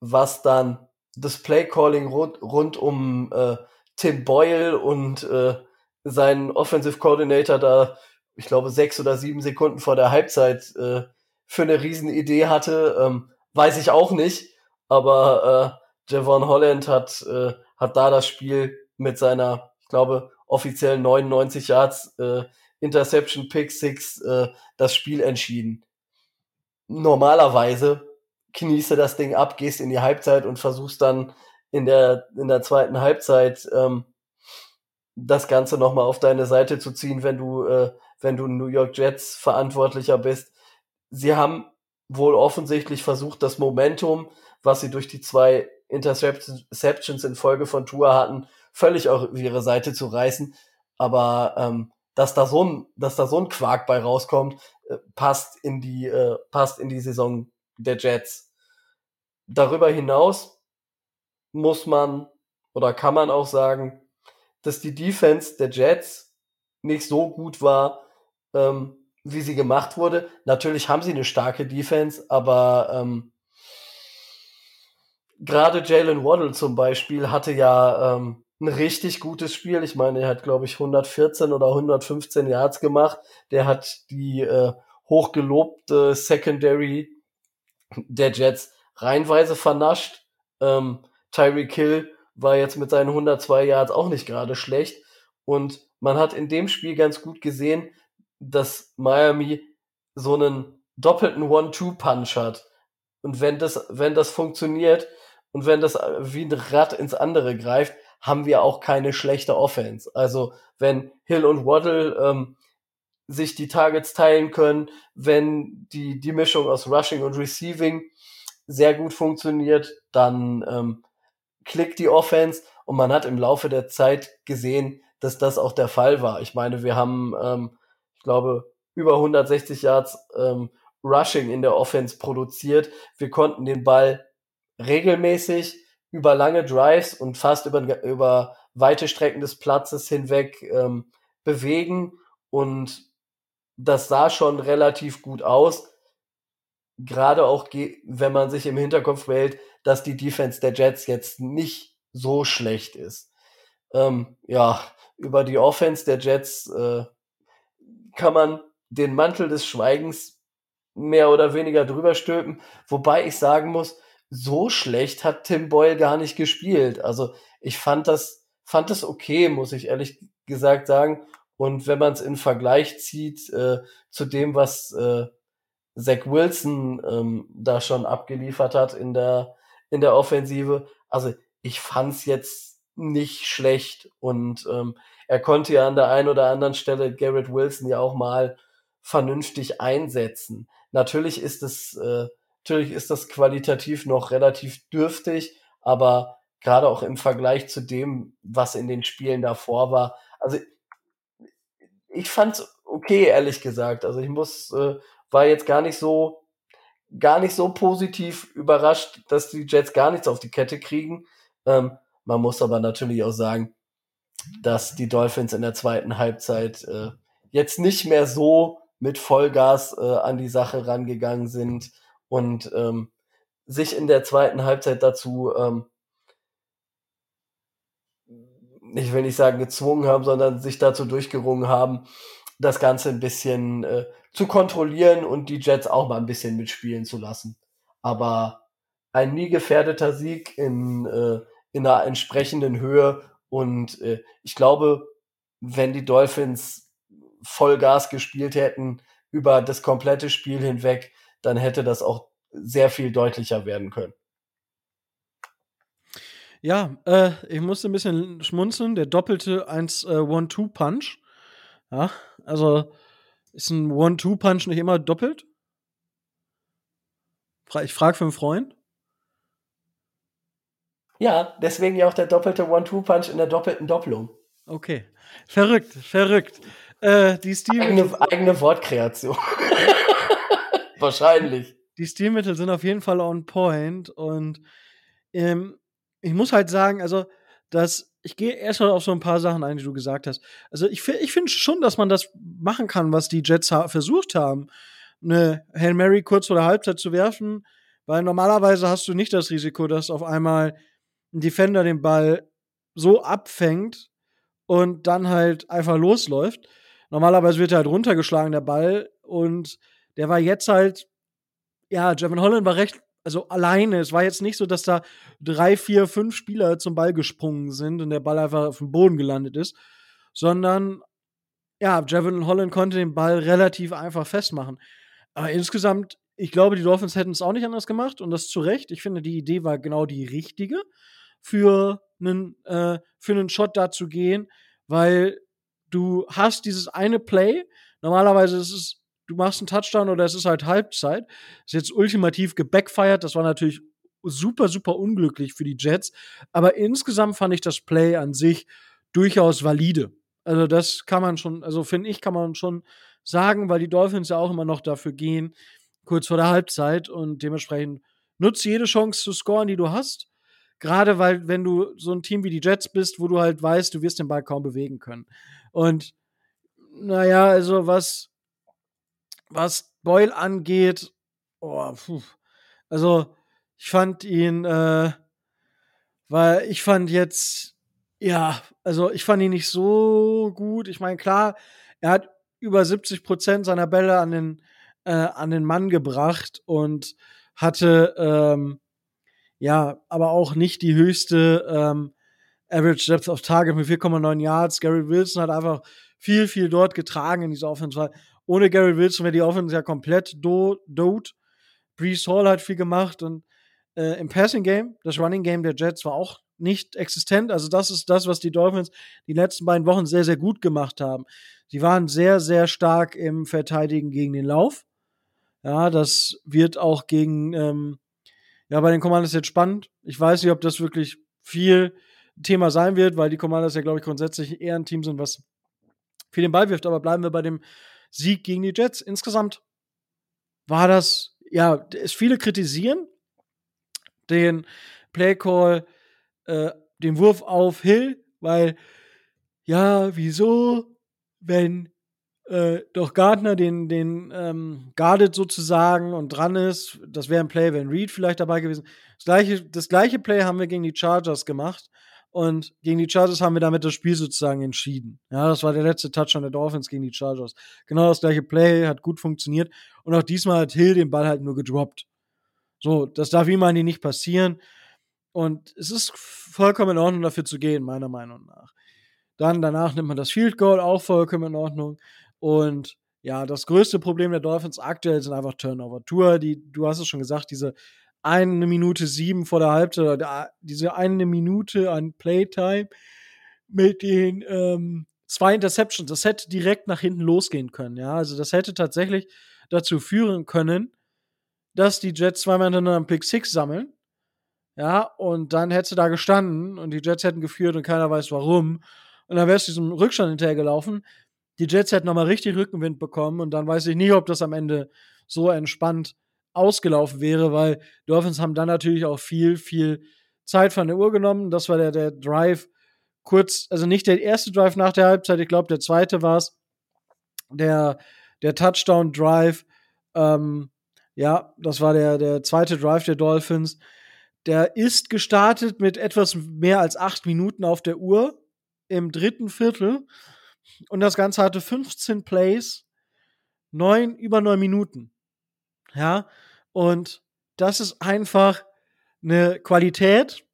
was dann das Play-Calling rund, rund um äh, Tim Boyle und äh, seinen Offensive Coordinator da, ich glaube, sechs oder sieben Sekunden vor der Halbzeit äh, für eine Riesenidee hatte, ähm, weiß ich auch nicht. Aber äh, Javon Holland hat, äh, hat da das Spiel mit seiner, ich glaube, offiziell 99 Yards äh, Interception Pick Six äh, das Spiel entschieden. Normalerweise kniest du das Ding ab, gehst in die Halbzeit und versuchst dann in der, in der zweiten Halbzeit ähm, das Ganze nochmal auf deine Seite zu ziehen, wenn du, äh, wenn du New York Jets Verantwortlicher bist. Sie haben wohl offensichtlich versucht, das Momentum, was sie durch die zwei Interceptions in Folge von Tour hatten, völlig auf ihre Seite zu reißen. Aber ähm, dass da so ein, dass da so ein Quark bei rauskommt, äh, passt in die, äh, passt in die Saison der Jets. Darüber hinaus muss man oder kann man auch sagen, dass die Defense der Jets nicht so gut war, ähm, wie sie gemacht wurde. Natürlich haben sie eine starke Defense, aber ähm, gerade Jalen Waddle zum Beispiel hatte ja ähm, ein richtig gutes Spiel. Ich meine, er hat, glaube ich, 114 oder 115 Yards gemacht. Der hat die äh, hochgelobte Secondary der Jets reinweise vernascht. Ähm, Tyreek Hill war jetzt mit seinen 102 Yards auch nicht gerade schlecht. Und man hat in dem Spiel ganz gut gesehen, dass Miami so einen doppelten One-Two-Punch hat. Und wenn das, wenn das funktioniert und wenn das wie ein Rad ins andere greift, haben wir auch keine schlechte Offense. Also wenn Hill und Waddle ähm, sich die Targets teilen können, wenn die, die Mischung aus Rushing und Receiving sehr gut funktioniert, dann ähm, klickt die Offense und man hat im Laufe der Zeit gesehen, dass das auch der Fall war. Ich meine, wir haben, ähm, glaube, über 160 Yards ähm, Rushing in der Offense produziert. Wir konnten den Ball regelmäßig über lange Drives und fast über, über weite Strecken des Platzes hinweg ähm, bewegen und das sah schon relativ gut aus. Gerade auch, wenn man sich im Hinterkopf wählt, dass die Defense der Jets jetzt nicht so schlecht ist. Ähm, ja, über die Offense der Jets äh, kann man den Mantel des Schweigens mehr oder weniger drüber stülpen, wobei ich sagen muss, so schlecht hat Tim Boyle gar nicht gespielt. Also ich fand das, fand das okay, muss ich ehrlich gesagt sagen. Und wenn man es in Vergleich zieht äh, zu dem, was äh, Zach Wilson ähm, da schon abgeliefert hat in der, in der Offensive, also ich fand's jetzt nicht schlecht. Und ähm, er konnte ja an der einen oder anderen Stelle Garrett Wilson ja auch mal vernünftig einsetzen. Natürlich ist es äh, Natürlich ist das qualitativ noch relativ dürftig, aber gerade auch im Vergleich zu dem, was in den Spielen davor war. Also ich fand's okay, ehrlich gesagt. Also ich muss, äh, war jetzt gar nicht so, gar nicht so positiv überrascht, dass die Jets gar nichts auf die Kette kriegen. Ähm, man muss aber natürlich auch sagen, dass die Dolphins in der zweiten Halbzeit äh, jetzt nicht mehr so mit Vollgas äh, an die Sache rangegangen sind und ähm, sich in der zweiten Halbzeit dazu, ähm, ich will nicht sagen gezwungen haben, sondern sich dazu durchgerungen haben, das Ganze ein bisschen äh, zu kontrollieren und die Jets auch mal ein bisschen mitspielen zu lassen. Aber ein nie gefährdeter Sieg in, äh, in einer entsprechenden Höhe und äh, ich glaube, wenn die Dolphins Vollgas gespielt hätten über das komplette Spiel hinweg, dann hätte das auch sehr viel deutlicher werden können. Ja, äh, ich musste ein bisschen schmunzeln. Der doppelte 1 äh. Ja, also ist ein One-Two-Punch nicht immer doppelt? Ich frage für einen Freund. Ja, deswegen ja auch der doppelte One-Two-Punch in der doppelten Doppelung. Okay. Verrückt, verrückt. Äh, die Stilmittel eigene, eigene Wortkreation. Wahrscheinlich. Die Stilmittel sind auf jeden Fall on point und ähm, ich muss halt sagen, also, dass ich gehe erst mal auf so ein paar Sachen ein, die du gesagt hast. Also ich, ich finde schon, dass man das machen kann, was die Jets ha versucht haben, eine Hail Mary kurz vor der Halbzeit zu werfen, weil normalerweise hast du nicht das Risiko, dass auf einmal ein Defender den Ball so abfängt und dann halt einfach losläuft. Normalerweise wird er halt runtergeschlagen, der Ball, und der war jetzt halt, ja, Javon Holland war recht also alleine. Es war jetzt nicht so, dass da drei, vier, fünf Spieler zum Ball gesprungen sind und der Ball einfach auf dem Boden gelandet ist, sondern ja, Javon Holland konnte den Ball relativ einfach festmachen. Aber insgesamt, ich glaube, die Dolphins hätten es auch nicht anders gemacht und das zu Recht. Ich finde, die Idee war genau die richtige für einen, äh, für einen Shot da zu gehen, weil du hast dieses eine Play. Normalerweise ist es du machst einen Touchdown oder es ist halt Halbzeit. Ist jetzt ultimativ gebackfired. Das war natürlich super, super unglücklich für die Jets. Aber insgesamt fand ich das Play an sich durchaus valide. Also das kann man schon, also finde ich, kann man schon sagen, weil die Dolphins ja auch immer noch dafür gehen, kurz vor der Halbzeit und dementsprechend nutze jede Chance zu scoren, die du hast. Gerade weil, wenn du so ein Team wie die Jets bist, wo du halt weißt, du wirst den Ball kaum bewegen können. Und naja, also was was Boyle angeht, oh, puh. also ich fand ihn, äh, weil ich fand jetzt, ja, also ich fand ihn nicht so gut. Ich meine, klar, er hat über 70 Prozent seiner Bälle an den, äh, an den Mann gebracht und hatte, ähm, ja, aber auch nicht die höchste ähm, Average Depth of Target mit 4,9 Yards. Gary Wilson hat einfach viel, viel dort getragen in dieser Offense ohne Gary Wilson wäre die Offense ja komplett do dood. Brees Hall hat viel gemacht und äh, im Passing Game, das Running Game der Jets war auch nicht existent. Also das ist das, was die Dolphins die letzten beiden Wochen sehr, sehr gut gemacht haben. Sie waren sehr, sehr stark im Verteidigen gegen den Lauf. Ja, das wird auch gegen, ähm, ja, bei den Commanders jetzt spannend. Ich weiß nicht, ob das wirklich viel Thema sein wird, weil die Commanders ja, glaube ich, grundsätzlich eher ein Team sind, was viel den Ball wirft. Aber bleiben wir bei dem Sieg gegen die Jets. Insgesamt war das, ja, es viele kritisieren den Playcall, äh, den Wurf auf Hill, weil, ja, wieso, wenn äh, doch Gardner den, den ähm, guardet sozusagen und dran ist, das wäre ein Play, wenn Reed vielleicht dabei gewesen. Das gleiche, das gleiche Play haben wir gegen die Chargers gemacht. Und gegen die Chargers haben wir damit das Spiel sozusagen entschieden. Ja, das war der letzte Touchdown der Dolphins gegen die Chargers. Genau das gleiche Play, hat gut funktioniert. Und auch diesmal hat Hill den Ball halt nur gedroppt. So, das darf ihm eigentlich nicht passieren. Und es ist vollkommen in Ordnung, dafür zu gehen, meiner Meinung nach. Dann danach nimmt man das Field Goal, auch vollkommen in Ordnung. Und ja, das größte Problem der Dolphins aktuell sind einfach Turnover. Tour, die, du hast es schon gesagt, diese eine Minute sieben vor der Halbzeit, diese eine Minute an Playtime mit den ähm, zwei Interceptions, das hätte direkt nach hinten losgehen können. Ja, also das hätte tatsächlich dazu führen können, dass die Jets zweimal hintereinander einen Pick Six sammeln. Ja, und dann hätte da gestanden und die Jets hätten geführt und keiner weiß warum. Und dann wäre es diesem Rückstand hinterhergelaufen. Die Jets hätten nochmal richtig Rückenwind bekommen und dann weiß ich nicht, ob das am Ende so entspannt ausgelaufen wäre, weil Dolphins haben dann natürlich auch viel, viel Zeit von der Uhr genommen. Das war der, der Drive kurz, also nicht der erste Drive nach der Halbzeit, ich glaube, der zweite war es. Der, der Touchdown-Drive, ähm, ja, das war der, der zweite Drive der Dolphins. Der ist gestartet mit etwas mehr als acht Minuten auf der Uhr im dritten Viertel. Und das Ganze hatte 15 Plays, neun, über neun Minuten. Ja, und das ist einfach eine Qualität,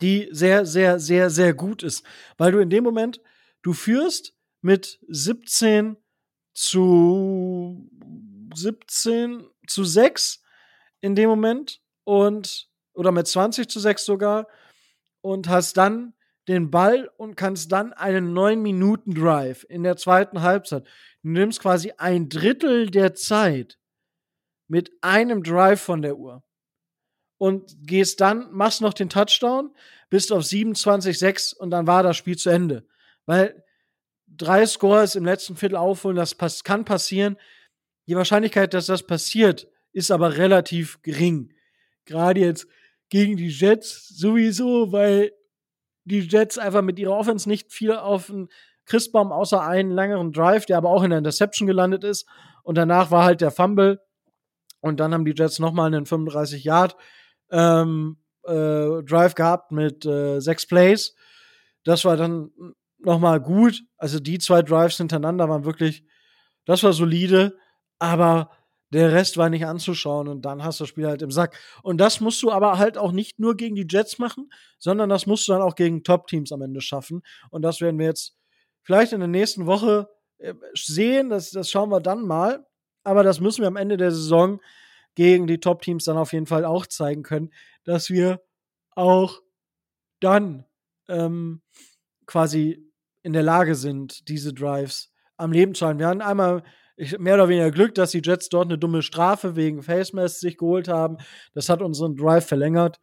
die sehr, sehr, sehr, sehr gut ist. Weil du in dem Moment, du führst mit 17 zu 17 zu 6 in dem Moment und oder mit 20 zu 6 sogar. und hast dann den Ball und kannst dann einen 9-Minuten-Drive in der zweiten Halbzeit. Du nimmst quasi ein Drittel der Zeit mit einem Drive von der Uhr und gehst dann, machst noch den Touchdown, bist auf 27-6 und dann war das Spiel zu Ende. Weil drei Scores im letzten Viertel aufholen, das kann passieren. Die Wahrscheinlichkeit, dass das passiert, ist aber relativ gering. Gerade jetzt gegen die Jets sowieso, weil die Jets einfach mit ihrer Offense nicht viel auf den Christbaum außer einen längeren Drive, der aber auch in der Interception gelandet ist. Und danach war halt der Fumble. Und dann haben die Jets nochmal einen 35 Yard ähm, äh, Drive gehabt mit äh, sechs Plays. Das war dann nochmal gut. Also die zwei Drives hintereinander waren wirklich, das war solide, aber der Rest war nicht anzuschauen und dann hast du das Spiel halt im Sack. Und das musst du aber halt auch nicht nur gegen die Jets machen, sondern das musst du dann auch gegen Top-Teams am Ende schaffen. Und das werden wir jetzt vielleicht in der nächsten Woche äh, sehen. Das, das schauen wir dann mal. Aber das müssen wir am Ende der Saison gegen die Top-Teams dann auf jeden Fall auch zeigen können, dass wir auch dann ähm, quasi in der Lage sind, diese Drives am Leben zu halten. Wir hatten einmal ich, mehr oder weniger Glück, dass die Jets dort eine dumme Strafe wegen Face Mask sich geholt haben. Das hat unseren Drive verlängert.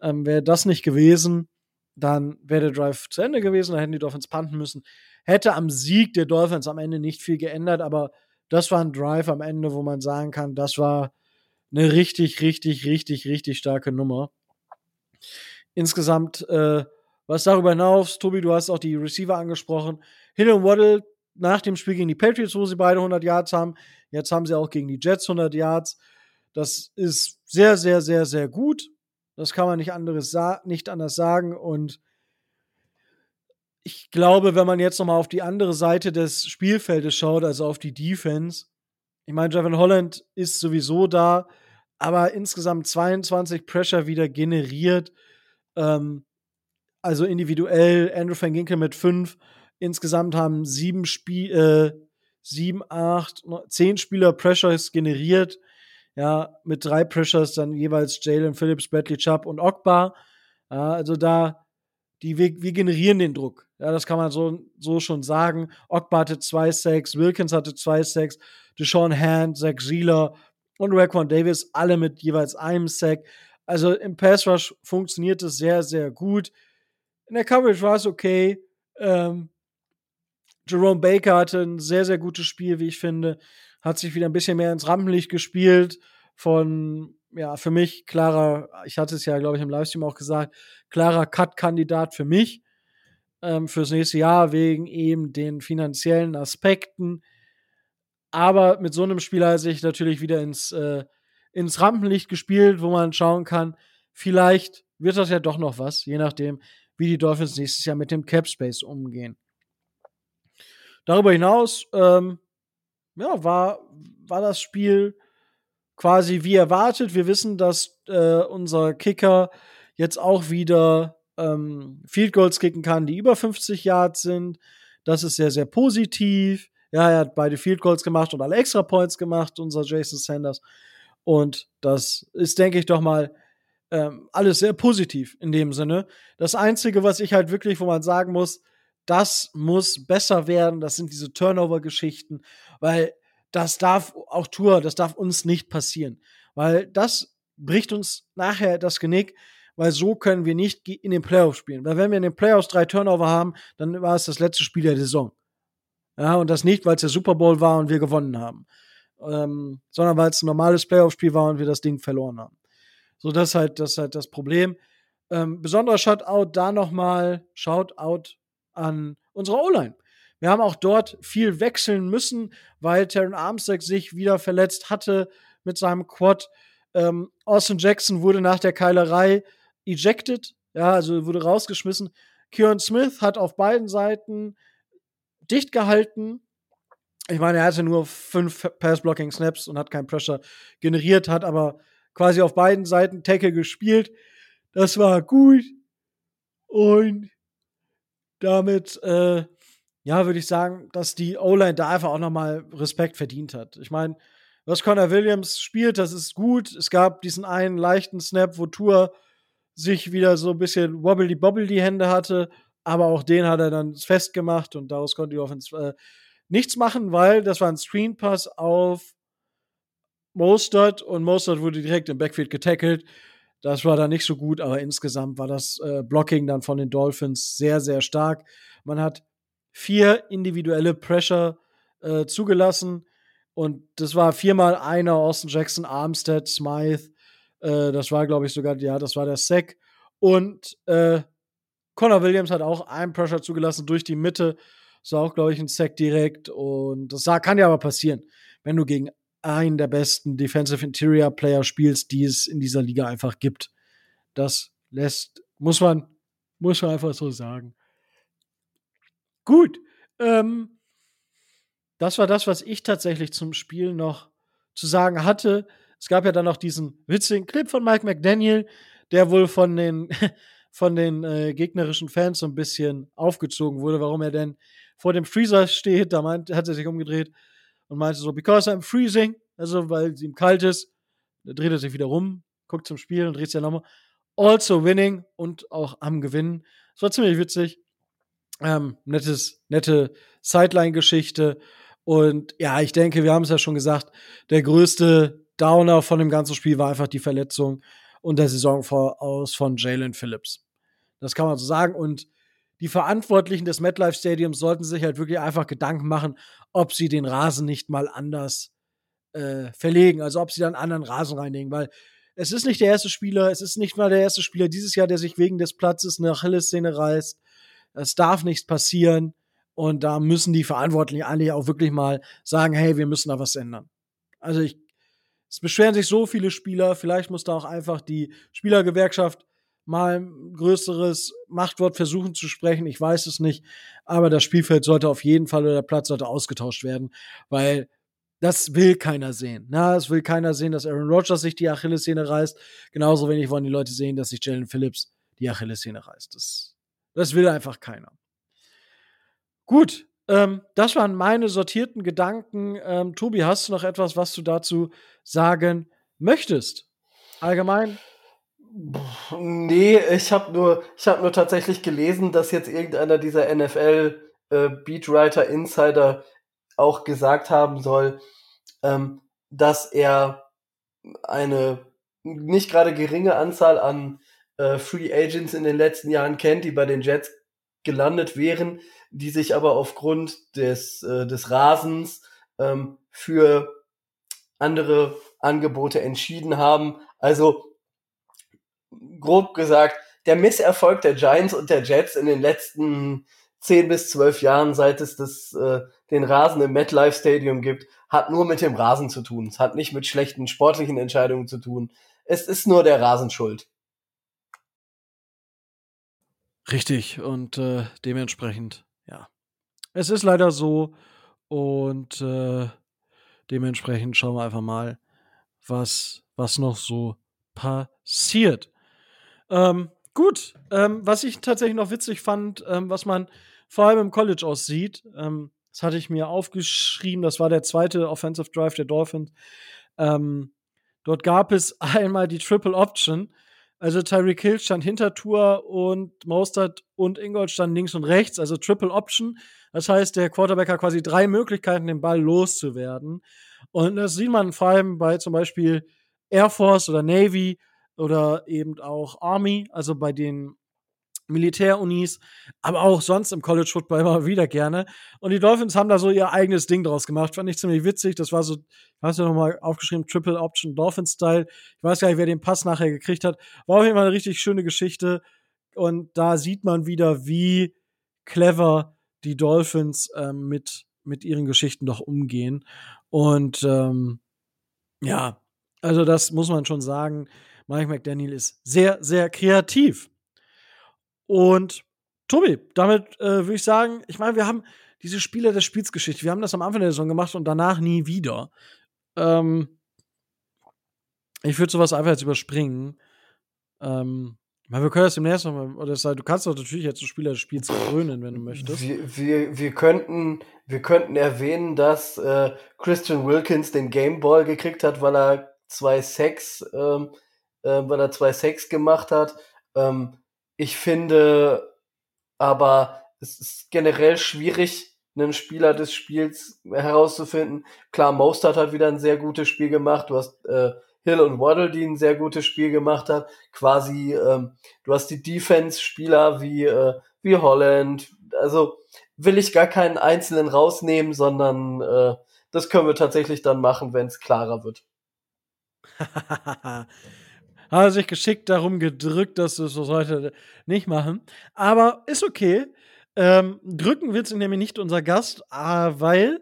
Ähm, wäre das nicht gewesen, dann wäre der Drive zu Ende gewesen, dann hätten die Dolphins panten müssen. Hätte am Sieg der Dolphins am Ende nicht viel geändert, aber das war ein Drive am Ende, wo man sagen kann, das war eine richtig, richtig, richtig, richtig starke Nummer. Insgesamt äh, was darüber hinaus, Tobi, du hast auch die Receiver angesprochen. Hill und Waddle nach dem Spiel gegen die Patriots, wo sie beide 100 Yards haben. Jetzt haben sie auch gegen die Jets 100 Yards. Das ist sehr, sehr, sehr, sehr gut. Das kann man nicht, anderes nicht anders sagen. Und ich glaube, wenn man jetzt noch mal auf die andere Seite des Spielfeldes schaut, also auf die Defense, ich meine, Javon Holland ist sowieso da, aber insgesamt 22 Pressure wieder generiert. Ähm, also individuell Andrew van Ginkel mit fünf. Insgesamt haben sieben Spiel, äh, sieben, acht, zehn Spieler Pressures generiert. Ja, mit drei Pressures dann jeweils Jalen Phillips, Bradley Chubb und Ogbar. Ja, also da, die, wir, wir generieren den Druck. Ja, das kann man so, so schon sagen. Ogbar hatte zwei Sacks, Wilkins hatte zwei Sacks, Deshaun Hand, Zach Zieler und Raquan Davis, alle mit jeweils einem Sack. Also im Pass Rush funktioniert es sehr, sehr gut. In der Coverage war es okay. Ähm, Jerome Baker hatte ein sehr, sehr gutes Spiel, wie ich finde. Hat sich wieder ein bisschen mehr ins Rampenlicht gespielt. Von, ja, für mich klarer, ich hatte es ja, glaube ich, im Livestream auch gesagt, klarer Cut-Kandidat für mich ähm, fürs nächste Jahr wegen eben den finanziellen Aspekten. Aber mit so einem Spieler hat sich natürlich wieder ins, äh, ins Rampenlicht gespielt, wo man schauen kann, vielleicht wird das ja doch noch was, je nachdem, wie die Dolphins nächstes Jahr mit dem Cap Space umgehen. Darüber hinaus, ähm, ja, war, war das Spiel quasi wie erwartet. Wir wissen, dass äh, unser Kicker jetzt auch wieder ähm, Field Goals kicken kann, die über 50 Yards sind. Das ist sehr, sehr positiv. Ja, er hat beide Field Goals gemacht und alle Extra Points gemacht, unser Jason Sanders. Und das ist, denke ich, doch mal ähm, alles sehr positiv in dem Sinne. Das Einzige, was ich halt wirklich, wo man sagen muss, das muss besser werden, das sind diese Turnover-Geschichten, weil das darf auch Tour, das darf uns nicht passieren, weil das bricht uns nachher das Genick, weil so können wir nicht in den Playoffs spielen. Weil wenn wir in den Playoffs drei Turnover haben, dann war es das letzte Spiel der Saison. Ja, und das nicht, weil es der Super Bowl war und wir gewonnen haben, ähm, sondern weil es ein normales Playoff-Spiel war und wir das Ding verloren haben. So, das ist halt das, ist halt das Problem. Ähm, besonderer Shoutout da nochmal, Shoutout an unsere O-Line. Wir haben auch dort viel wechseln müssen, weil Terran Armstead sich wieder verletzt hatte mit seinem Quad. Ähm, Austin Jackson wurde nach der Keilerei ejected, ja, also wurde rausgeschmissen. Kieran Smith hat auf beiden Seiten dicht gehalten. Ich meine, er hatte nur fünf Pass-Blocking-Snaps und hat kein Pressure generiert, hat aber quasi auf beiden Seiten Tackle gespielt. Das war gut. Und damit, äh, ja, würde ich sagen, dass die O-Line da einfach auch nochmal Respekt verdient hat. Ich meine, was Connor Williams spielt, das ist gut. Es gab diesen einen leichten Snap, wo Tour sich wieder so ein bisschen wobbly-bobbly die Hände hatte. Aber auch den hat er dann festgemacht und daraus konnte die Offense äh, nichts machen, weil das war ein Screen Pass auf Mostert und Mostert wurde direkt im Backfield getackelt. Das war dann nicht so gut, aber insgesamt war das äh, Blocking dann von den Dolphins sehr, sehr stark. Man hat vier individuelle Pressure äh, zugelassen und das war viermal einer, Austin Jackson, Armstead, Smythe. Äh, das war, glaube ich, sogar, ja, das war der Sack. Und äh, Connor Williams hat auch einen Pressure zugelassen durch die Mitte. Das war auch, glaube ich, ein Sack direkt. Und das kann ja aber passieren, wenn du gegen einen der besten Defensive Interior Player spielst, die es in dieser Liga einfach gibt. Das lässt, muss man, muss man einfach so sagen. Gut. Ähm, das war das, was ich tatsächlich zum Spiel noch zu sagen hatte. Es gab ja dann noch diesen witzigen Clip von Mike McDaniel, der wohl von den, von den äh, gegnerischen Fans so ein bisschen aufgezogen wurde, warum er denn vor dem Freezer steht. Da meint, hat er sich umgedreht und meinte so, because I'm freezing, also weil es ihm kalt ist. Da dreht er sich wieder rum, guckt zum Spiel und dreht sich nochmal. Also winning und auch am Gewinnen. Das war ziemlich witzig. Ähm, nettes, nette Sideline-Geschichte. Und ja, ich denke, wir haben es ja schon gesagt, der größte Downer von dem ganzen Spiel war einfach die Verletzung und der Saisonvoraus von Jalen Phillips. Das kann man so sagen. Und die Verantwortlichen des MetLife Stadiums sollten sich halt wirklich einfach Gedanken machen, ob sie den Rasen nicht mal anders äh, verlegen, also ob sie dann anderen Rasen reinlegen, weil es ist nicht der erste Spieler, es ist nicht mal der erste Spieler dieses Jahr, der sich wegen des Platzes eine Achillessehne reißt. Es darf nichts passieren. Und da müssen die Verantwortlichen eigentlich auch wirklich mal sagen, hey, wir müssen da was ändern. Also ich, es beschweren sich so viele Spieler, vielleicht muss da auch einfach die Spielergewerkschaft mal ein größeres Machtwort versuchen zu sprechen. Ich weiß es nicht. Aber das Spielfeld sollte auf jeden Fall oder der Platz sollte ausgetauscht werden, weil das will keiner sehen. Na, es will keiner sehen, dass Aaron Rodgers sich die Achillessehne reißt. Genauso wenig wollen die Leute sehen, dass sich Jalen Phillips die Achillessehne reißt. Das, das will einfach keiner. Gut, ähm, das waren meine sortierten Gedanken. Ähm, Tobi, hast du noch etwas, was du dazu sagen möchtest? Allgemein? Nee, ich habe nur, ich habe nur tatsächlich gelesen, dass jetzt irgendeiner dieser NFL äh, Beatwriter Insider auch gesagt haben soll, ähm, dass er eine nicht gerade geringe Anzahl an äh, Free Agents in den letzten Jahren kennt, die bei den Jets gelandet wären, die sich aber aufgrund des, äh, des Rasens ähm, für andere Angebote entschieden haben. Also grob gesagt, der Misserfolg der Giants und der Jets in den letzten zehn bis zwölf Jahren, seit es das, äh, den Rasen im MetLife Stadium gibt, hat nur mit dem Rasen zu tun. Es hat nicht mit schlechten sportlichen Entscheidungen zu tun. Es ist nur der Rasen schuld. Richtig, und äh, dementsprechend, ja. Es ist leider so und äh, dementsprechend schauen wir einfach mal, was, was noch so passiert. Ähm, gut, ähm, was ich tatsächlich noch witzig fand, ähm, was man vor allem im College aussieht, ähm, das hatte ich mir aufgeschrieben, das war der zweite Offensive Drive der Dolphins. Ähm, dort gab es einmal die Triple Option. Also Tyreek Hill stand hinter Tour und Mostert und Ingold standen links und rechts, also Triple Option. Das heißt, der Quarterback hat quasi drei Möglichkeiten, den Ball loszuwerden. Und das sieht man vor allem bei zum Beispiel Air Force oder Navy oder eben auch Army, also bei den Militärunis, aber auch sonst im College Football immer wieder gerne. Und die Dolphins haben da so ihr eigenes Ding draus gemacht. Fand ich ziemlich witzig. Das war so, hast du nochmal aufgeschrieben, Triple Option Dolphin Style. Ich weiß gar nicht, wer den Pass nachher gekriegt hat. War auf jeden Fall eine richtig schöne Geschichte. Und da sieht man wieder, wie clever die Dolphins ähm, mit, mit ihren Geschichten doch umgehen. Und ähm, ja, also das muss man schon sagen. Mike McDaniel ist sehr, sehr kreativ. Und Tobi, damit äh, würde ich sagen, ich meine, wir haben diese Spieler der Spielsgeschichte, wir haben das am Anfang der Saison gemacht und danach nie wieder. Ähm, ich würde sowas einfach jetzt überspringen. Ähm, weil wir können das demnächst nochmal, oder du kannst doch natürlich jetzt so Spieler des Spiels krönen, wenn du möchtest. Wir, wir, wir, könnten, wir könnten erwähnen, dass äh, Christian Wilkins den Game Ball gekriegt hat, weil er zwei Sex, ähm, äh, weil er zwei Sex gemacht hat. Ähm, ich finde aber, es ist generell schwierig, einen Spieler des Spiels herauszufinden. Klar, Mostert hat wieder ein sehr gutes Spiel gemacht. Du hast äh, Hill und Waddle, die ein sehr gutes Spiel gemacht hat. Quasi, ähm, du hast die Defense-Spieler wie, äh, wie Holland. Also will ich gar keinen einzelnen rausnehmen, sondern äh, das können wir tatsächlich dann machen, wenn es klarer wird. Hat er sich geschickt darum gedrückt, dass es heute nicht machen. Aber ist okay. Ähm, drücken wird es nämlich nicht unser Gast, äh, weil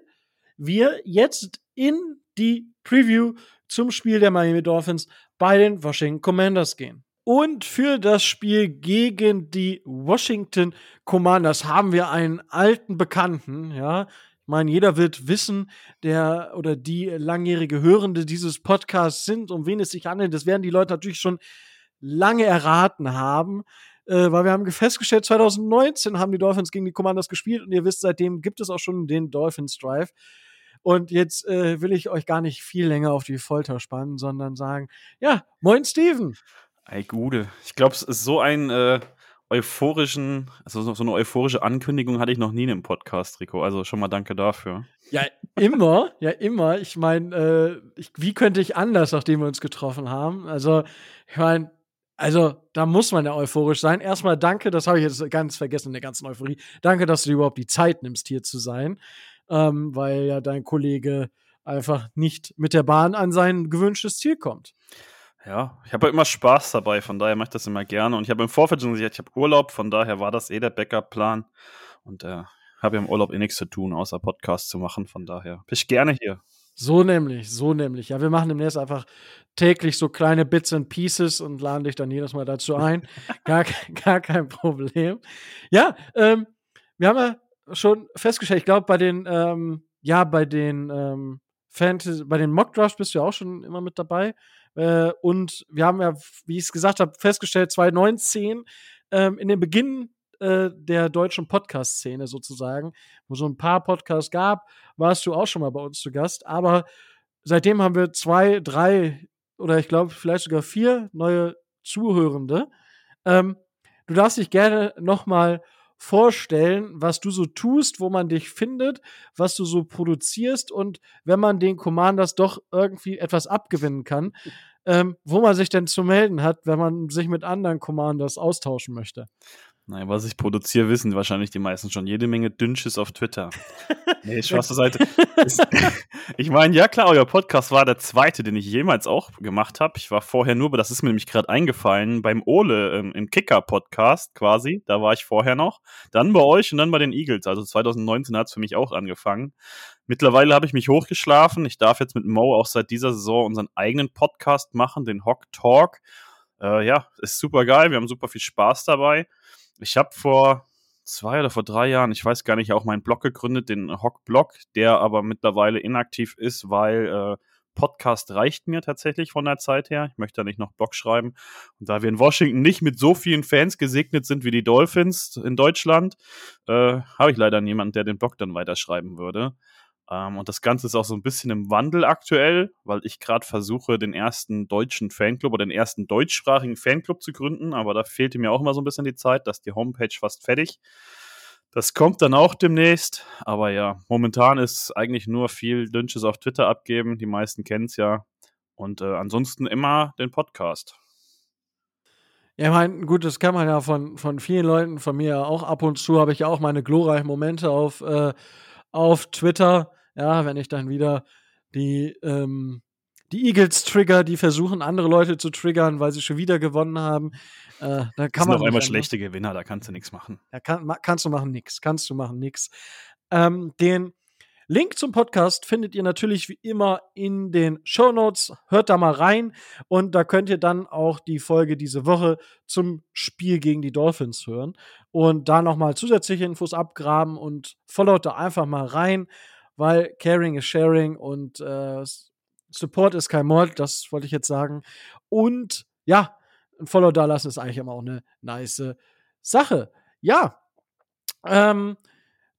wir jetzt in die Preview zum Spiel der Miami Dolphins bei den Washington Commanders gehen. Und für das Spiel gegen die Washington Commanders haben wir einen alten Bekannten, ja. Ich meine, jeder wird wissen, der oder die langjährige Hörende dieses Podcasts sind, um wen es sich handelt. Das werden die Leute natürlich schon lange erraten haben, äh, weil wir haben festgestellt, 2019 haben die Dolphins gegen die Commanders gespielt und ihr wisst, seitdem gibt es auch schon den Dolphins Drive. Und jetzt äh, will ich euch gar nicht viel länger auf die Folter spannen, sondern sagen, ja, moin Steven. Ey, Gude. Ich glaube, es ist so ein äh, euphorischen, also so eine euphorische Ankündigung hatte ich noch nie in einem Podcast, Rico. Also schon mal danke dafür. Ja, immer, ja, immer. Ich meine, äh, wie könnte ich anders, nachdem wir uns getroffen haben? Also, ich meine, also da muss man ja euphorisch sein. Erstmal danke, das habe ich jetzt ganz vergessen in der ganzen Euphorie. Danke, dass du dir überhaupt die Zeit nimmst, hier zu sein ähm, weil ja dein Kollege einfach nicht mit der Bahn an sein gewünschtes Ziel kommt. Ja, ich habe immer Spaß dabei, von daher mache ich das immer gerne. Und ich habe im Vorfeld schon gesagt, ich habe Urlaub, von daher war das eh der Backup-Plan. Und äh, habe ja im Urlaub eh nichts zu tun, außer Podcast zu machen. Von daher bin ich gerne hier. So nämlich, so nämlich. Ja, wir machen demnächst einfach täglich so kleine Bits and Pieces und laden dich dann jedes Mal dazu ein. gar, gar kein Problem. Ja, ähm, wir haben ja schon festgestellt, ich glaube, bei den, ähm, ja, bei den ähm, Fantasy, bei den Mock Drafts bist du ja auch schon immer mit dabei. Äh, und wir haben ja, wie ich es gesagt habe, festgestellt, 2019, ähm, in den Beginn äh, der deutschen Podcast-Szene sozusagen, wo so ein paar Podcasts gab, warst du auch schon mal bei uns zu Gast. Aber seitdem haben wir zwei, drei oder ich glaube vielleicht sogar vier neue Zuhörende. Ähm, du darfst dich gerne noch mal vorstellen, was du so tust, wo man dich findet, was du so produzierst und wenn man den Commanders doch irgendwie etwas abgewinnen kann, ähm, wo man sich denn zu melden hat, wenn man sich mit anderen Commanders austauschen möchte. Nein, was ich produziere, wissen wahrscheinlich die meisten schon. Jede Menge Dünnsches auf Twitter. nee, Spaß zur Seite. ich meine, ja klar, euer Podcast war der zweite, den ich jemals auch gemacht habe. Ich war vorher nur, aber das ist mir nämlich gerade eingefallen, beim Ole ähm, im Kicker-Podcast quasi. Da war ich vorher noch. Dann bei euch und dann bei den Eagles. Also 2019 hat es für mich auch angefangen. Mittlerweile habe ich mich hochgeschlafen. Ich darf jetzt mit Mo auch seit dieser Saison unseren eigenen Podcast machen, den Hock Talk. Äh, ja, ist super geil. Wir haben super viel Spaß dabei. Ich habe vor zwei oder vor drei Jahren, ich weiß gar nicht, auch meinen Blog gegründet, den Hock-Blog, der aber mittlerweile inaktiv ist, weil äh, Podcast reicht mir tatsächlich von der Zeit her. Ich möchte da nicht noch Blog schreiben. Und da wir in Washington nicht mit so vielen Fans gesegnet sind wie die Dolphins in Deutschland, äh, habe ich leider niemanden, der den Blog dann weiterschreiben würde. Ähm, und das Ganze ist auch so ein bisschen im Wandel aktuell, weil ich gerade versuche, den ersten deutschen Fanclub oder den ersten deutschsprachigen Fanclub zu gründen. Aber da fehlte mir auch immer so ein bisschen die Zeit, dass die Homepage fast fertig. Das kommt dann auch demnächst. Aber ja, momentan ist eigentlich nur viel Dünnsches auf Twitter abgeben. Die meisten kennen es ja. Und äh, ansonsten immer den Podcast. Ja, ich meine, gut, das kann man ja von, von vielen Leuten, von mir auch ab und zu, habe ich auch meine glorreichen Momente auf, äh, auf Twitter. Ja, wenn ich dann wieder die, ähm, die Eagles trigger, die versuchen, andere Leute zu triggern, weil sie schon wieder gewonnen haben. Äh, da kann man. Noch einmal schlechte Gewinner, da kannst du nichts machen. Da kann, kannst du machen nichts. Kannst du machen nichts. Ähm, den Link zum Podcast findet ihr natürlich wie immer in den Show Notes. Hört da mal rein und da könnt ihr dann auch die Folge diese Woche zum Spiel gegen die Dolphins hören und da nochmal zusätzliche Infos abgraben und followt da einfach mal rein weil Caring is Sharing und äh, Support ist kein Mord, das wollte ich jetzt sagen. Und ja, ein Follow da lassen ist eigentlich immer auch eine nice Sache. Ja, ähm,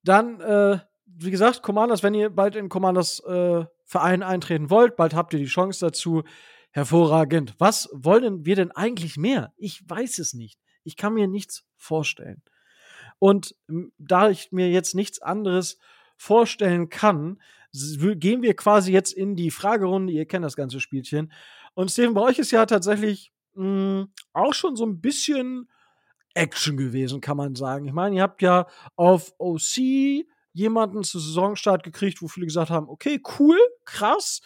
dann, äh, wie gesagt, Commanders, wenn ihr bald in Commanders äh, Verein eintreten wollt, bald habt ihr die Chance dazu. Hervorragend. Was wollen wir denn eigentlich mehr? Ich weiß es nicht. Ich kann mir nichts vorstellen. Und da ich mir jetzt nichts anderes vorstellen kann, gehen wir quasi jetzt in die Fragerunde. Ihr kennt das ganze Spielchen. Und Steven, bei euch ist ja tatsächlich mh, auch schon so ein bisschen Action gewesen, kann man sagen. Ich meine, ihr habt ja auf OC jemanden zu Saisonstart gekriegt, wo viele gesagt haben, okay, cool, krass,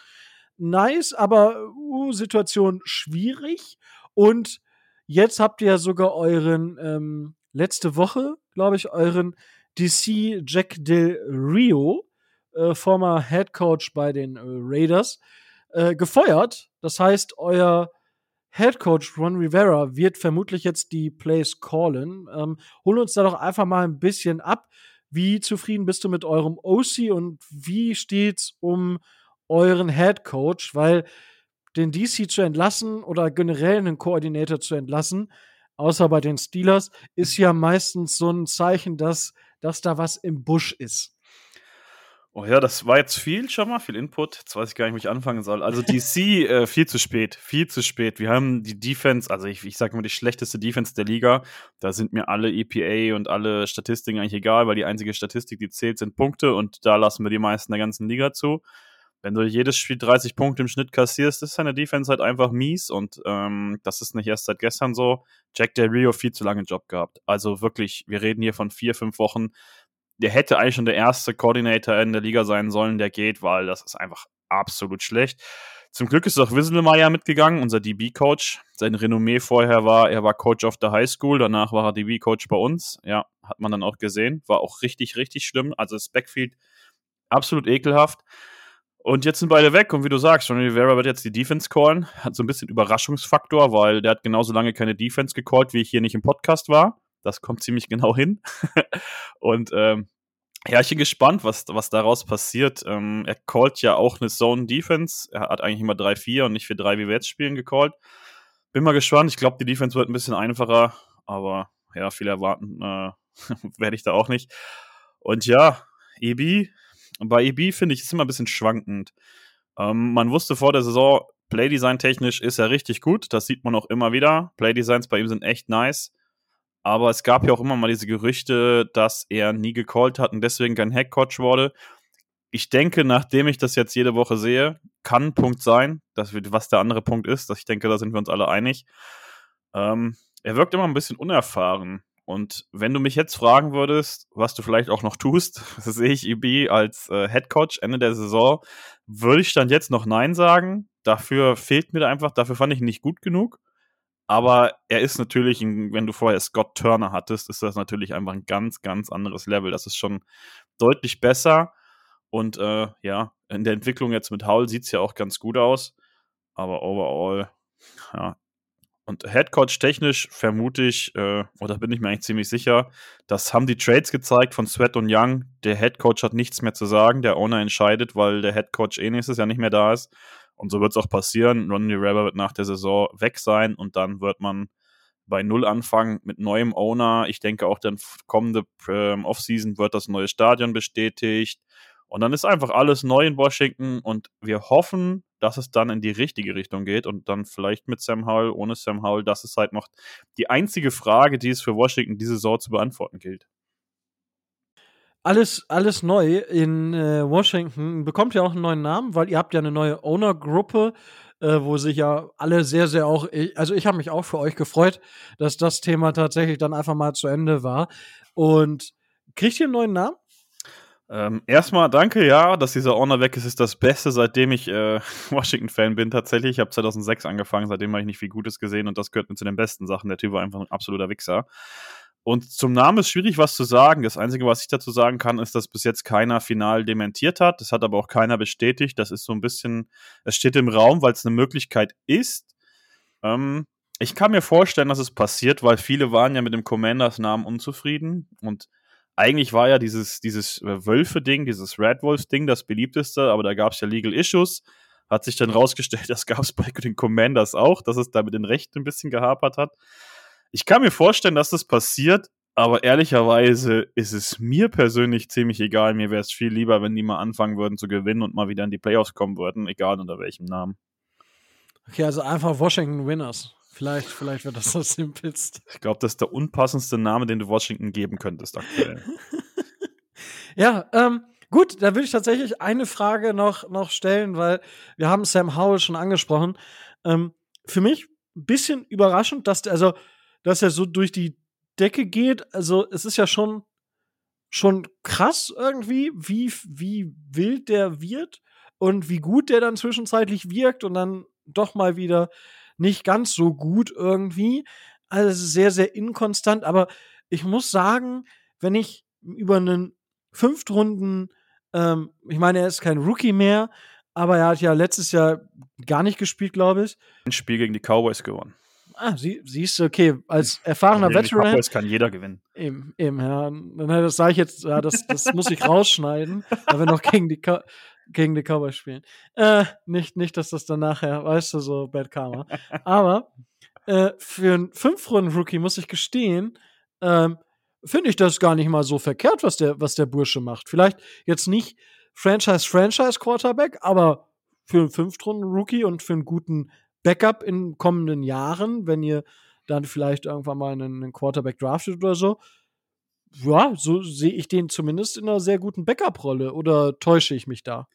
nice, aber uh, Situation schwierig. Und jetzt habt ihr ja sogar euren, ähm, letzte Woche, glaube ich, euren DC Jack Del Rio, äh, former Head Coach bei den äh, Raiders, äh, gefeuert. Das heißt, euer Head Coach Ron Rivera wird vermutlich jetzt die Plays callen. Ähm, hol uns da doch einfach mal ein bisschen ab. Wie zufrieden bist du mit eurem OC und wie steht's um euren Head Coach? Weil den DC zu entlassen oder generell einen Koordinator zu entlassen, außer bei den Steelers, ist ja meistens so ein Zeichen, dass, dass da was im Busch ist. Oh ja, das war jetzt viel schon mal, viel Input. Jetzt weiß ich gar nicht, wo ich anfangen soll. Also DC, äh, viel zu spät, viel zu spät. Wir haben die Defense, also ich, ich sage mal die schlechteste Defense der Liga. Da sind mir alle EPA und alle Statistiken eigentlich egal, weil die einzige Statistik, die zählt, sind Punkte und da lassen wir die meisten der ganzen Liga zu. Wenn du jedes Spiel 30 Punkte im Schnitt kassierst, ist deine Defense halt einfach mies und ähm, das ist nicht erst seit gestern so. Jack Del Rio viel zu lange Job gehabt. Also wirklich, wir reden hier von vier, fünf Wochen der hätte eigentlich schon der erste Coordinator in der Liga sein sollen, der geht, weil das ist einfach absolut schlecht. Zum Glück ist auch Wisselmeier mitgegangen, unser DB-Coach. Sein Renommee vorher war, er war Coach of the High School, danach war er DB-Coach bei uns. Ja, hat man dann auch gesehen. War auch richtig, richtig schlimm. Also das Backfield absolut ekelhaft. Und jetzt sind beide weg und wie du sagst, Johnny Rivera wird jetzt die Defense callen. Hat so ein bisschen Überraschungsfaktor, weil der hat genauso lange keine Defense gecallt, wie ich hier nicht im Podcast war. Das kommt ziemlich genau hin. und ähm, ja, ich bin gespannt, was, was daraus passiert. Ähm, er callt ja auch eine Zone Defense. Er hat eigentlich immer 3-4 und nicht 4-3, wie wir jetzt spielen, gecallt. Bin mal gespannt. Ich glaube, die Defense wird ein bisschen einfacher, aber ja, viel erwarten äh, werde ich da auch nicht. Und ja, EB, bei EB finde ich es immer ein bisschen schwankend. Ähm, man wusste vor der Saison, Playdesign technisch ist er richtig gut. Das sieht man auch immer wieder. Playdesigns bei ihm sind echt nice. Aber es gab ja auch immer mal diese Gerüchte, dass er nie gecallt hat und deswegen kein Headcoach wurde. Ich denke, nachdem ich das jetzt jede Woche sehe, kann ein Punkt sein, dass wir, was der andere Punkt ist. Dass ich denke, da sind wir uns alle einig. Ähm, er wirkt immer ein bisschen unerfahren. Und wenn du mich jetzt fragen würdest, was du vielleicht auch noch tust, sehe ich EB als äh, Head Ende der Saison, würde ich dann jetzt noch Nein sagen. Dafür fehlt mir da einfach, dafür fand ich ihn nicht gut genug. Aber er ist natürlich, wenn du vorher Scott Turner hattest, ist das natürlich einfach ein ganz, ganz anderes Level. Das ist schon deutlich besser. Und äh, ja, in der Entwicklung jetzt mit Howell sieht es ja auch ganz gut aus. Aber overall, ja. Und Headcoach technisch vermute ich, äh, oder bin ich mir eigentlich ziemlich sicher, das haben die Trades gezeigt von Sweat und Young. Der Headcoach hat nichts mehr zu sagen. Der Owner entscheidet, weil der Headcoach eh nächstes Jahr nicht mehr da ist. Und so wird es auch passieren. Ronnie Rivera wird nach der Saison weg sein und dann wird man bei Null anfangen mit neuem Owner. Ich denke auch dann kommende ähm, Offseason wird das neue Stadion bestätigt. Und dann ist einfach alles neu in Washington und wir hoffen, dass es dann in die richtige Richtung geht und dann vielleicht mit Sam Howell, ohne Sam Howell. Das ist halt noch die einzige Frage, die es für Washington diese Saison zu beantworten gilt alles, alles neu in äh, Washington. Bekommt ja auch einen neuen Namen, weil ihr habt ja eine neue Owner-Gruppe, äh, wo sich ja alle sehr, sehr auch, also ich habe mich auch für euch gefreut, dass das Thema tatsächlich dann einfach mal zu Ende war. Und kriegt ihr einen neuen Namen? Ähm, erstmal danke, ja, dass dieser Owner weg ist, ist das Beste, seitdem ich äh, Washington-Fan bin tatsächlich. Ich habe 2006 angefangen, seitdem habe ich nicht viel Gutes gesehen und das gehört mir zu den besten Sachen. Der Typ war einfach ein absoluter Wichser. Und zum Namen ist schwierig, was zu sagen. Das Einzige, was ich dazu sagen kann, ist, dass bis jetzt keiner final dementiert hat. Das hat aber auch keiner bestätigt. Das ist so ein bisschen, es steht im Raum, weil es eine Möglichkeit ist. Ähm, ich kann mir vorstellen, dass es passiert, weil viele waren ja mit dem Commanders-Namen unzufrieden. Und eigentlich war ja dieses, dieses äh, Wölfe-Ding, dieses Red Wolves-Ding das beliebteste, aber da gab es ja Legal Issues. Hat sich dann rausgestellt, das gab es bei den Commanders auch, dass es da mit den Rechten ein bisschen gehapert hat. Ich kann mir vorstellen, dass das passiert, aber ehrlicherweise ist es mir persönlich ziemlich egal. Mir wäre es viel lieber, wenn die mal anfangen würden zu gewinnen und mal wieder in die Playoffs kommen würden, egal unter welchem Namen. Okay, also einfach Washington Winners. Vielleicht, vielleicht wird das das simpelste. Ich glaube, das ist der unpassendste Name, den du Washington geben könntest aktuell. ja, ähm, gut, da würde ich tatsächlich eine Frage noch, noch stellen, weil wir haben Sam Howell schon angesprochen. Ähm, für mich ein bisschen überraschend, dass der, also, dass er so durch die Decke geht. Also, es ist ja schon, schon krass irgendwie, wie, wie wild der wird und wie gut der dann zwischenzeitlich wirkt und dann doch mal wieder nicht ganz so gut irgendwie. Also sehr, sehr inkonstant. Aber ich muss sagen, wenn ich über einen Fünftrunden, ähm, ich meine, er ist kein Rookie mehr, aber er hat ja letztes Jahr gar nicht gespielt, glaube ich. Ein Spiel gegen die Cowboys gewonnen. Ah, sie, siehst du, okay, als erfahrener gegen Veteran. Cowboys kann jeder gewinnen. Eben, eben, ja. Das sage ich jetzt, ja, das, das muss ich rausschneiden, weil wir noch gegen die, gegen die Cowboys spielen. Äh, nicht, nicht, dass das dann nachher, weißt du, so Bad Karma. Aber äh, für einen Fünf-Runden-Rookie muss ich gestehen, ähm, finde ich das gar nicht mal so verkehrt, was der, was der Bursche macht. Vielleicht jetzt nicht Franchise-Franchise-Quarterback, aber für einen Fünf-Runden-Rookie und für einen guten Backup in kommenden Jahren, wenn ihr dann vielleicht irgendwann mal einen, einen Quarterback draftet oder so, ja, so sehe ich den zumindest in einer sehr guten Backup-Rolle. Oder täusche ich mich da?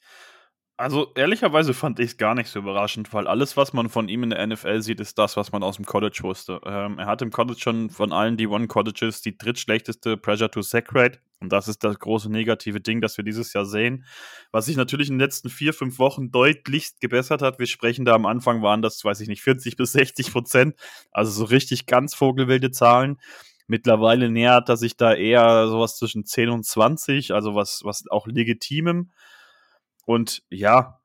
Also ehrlicherweise fand ich es gar nicht so überraschend, weil alles, was man von ihm in der NFL sieht, ist das, was man aus dem College wusste. Ähm, er hat im College schon von allen D1-Colleges die drittschlechteste Pressure-to-Sack-Rate. Und das ist das große negative Ding, das wir dieses Jahr sehen. Was sich natürlich in den letzten vier, fünf Wochen deutlichst gebessert hat. Wir sprechen da am Anfang, waren das, weiß ich nicht, 40 bis 60 Prozent. Also so richtig ganz vogelwilde Zahlen. Mittlerweile nähert er sich da eher sowas zwischen 10 und 20, also was, was auch legitimem. Und ja,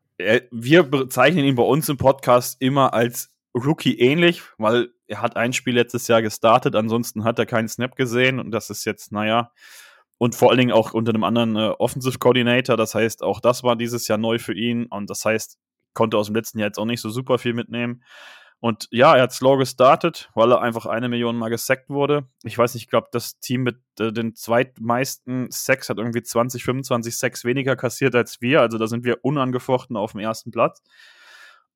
wir bezeichnen ihn bei uns im Podcast immer als Rookie ähnlich, weil er hat ein Spiel letztes Jahr gestartet, ansonsten hat er keinen Snap gesehen und das ist jetzt, naja, und vor allen Dingen auch unter einem anderen äh, Offensive Coordinator, das heißt, auch das war dieses Jahr neu für ihn und das heißt, konnte aus dem letzten Jahr jetzt auch nicht so super viel mitnehmen. Und ja, er hat slow gestartet, weil er einfach eine Million Mal gesackt wurde. Ich weiß nicht, ich glaube, das Team mit äh, den zweitmeisten Sacks hat irgendwie 20, 25 Sacks weniger kassiert als wir. Also da sind wir unangefochten auf dem ersten Platz.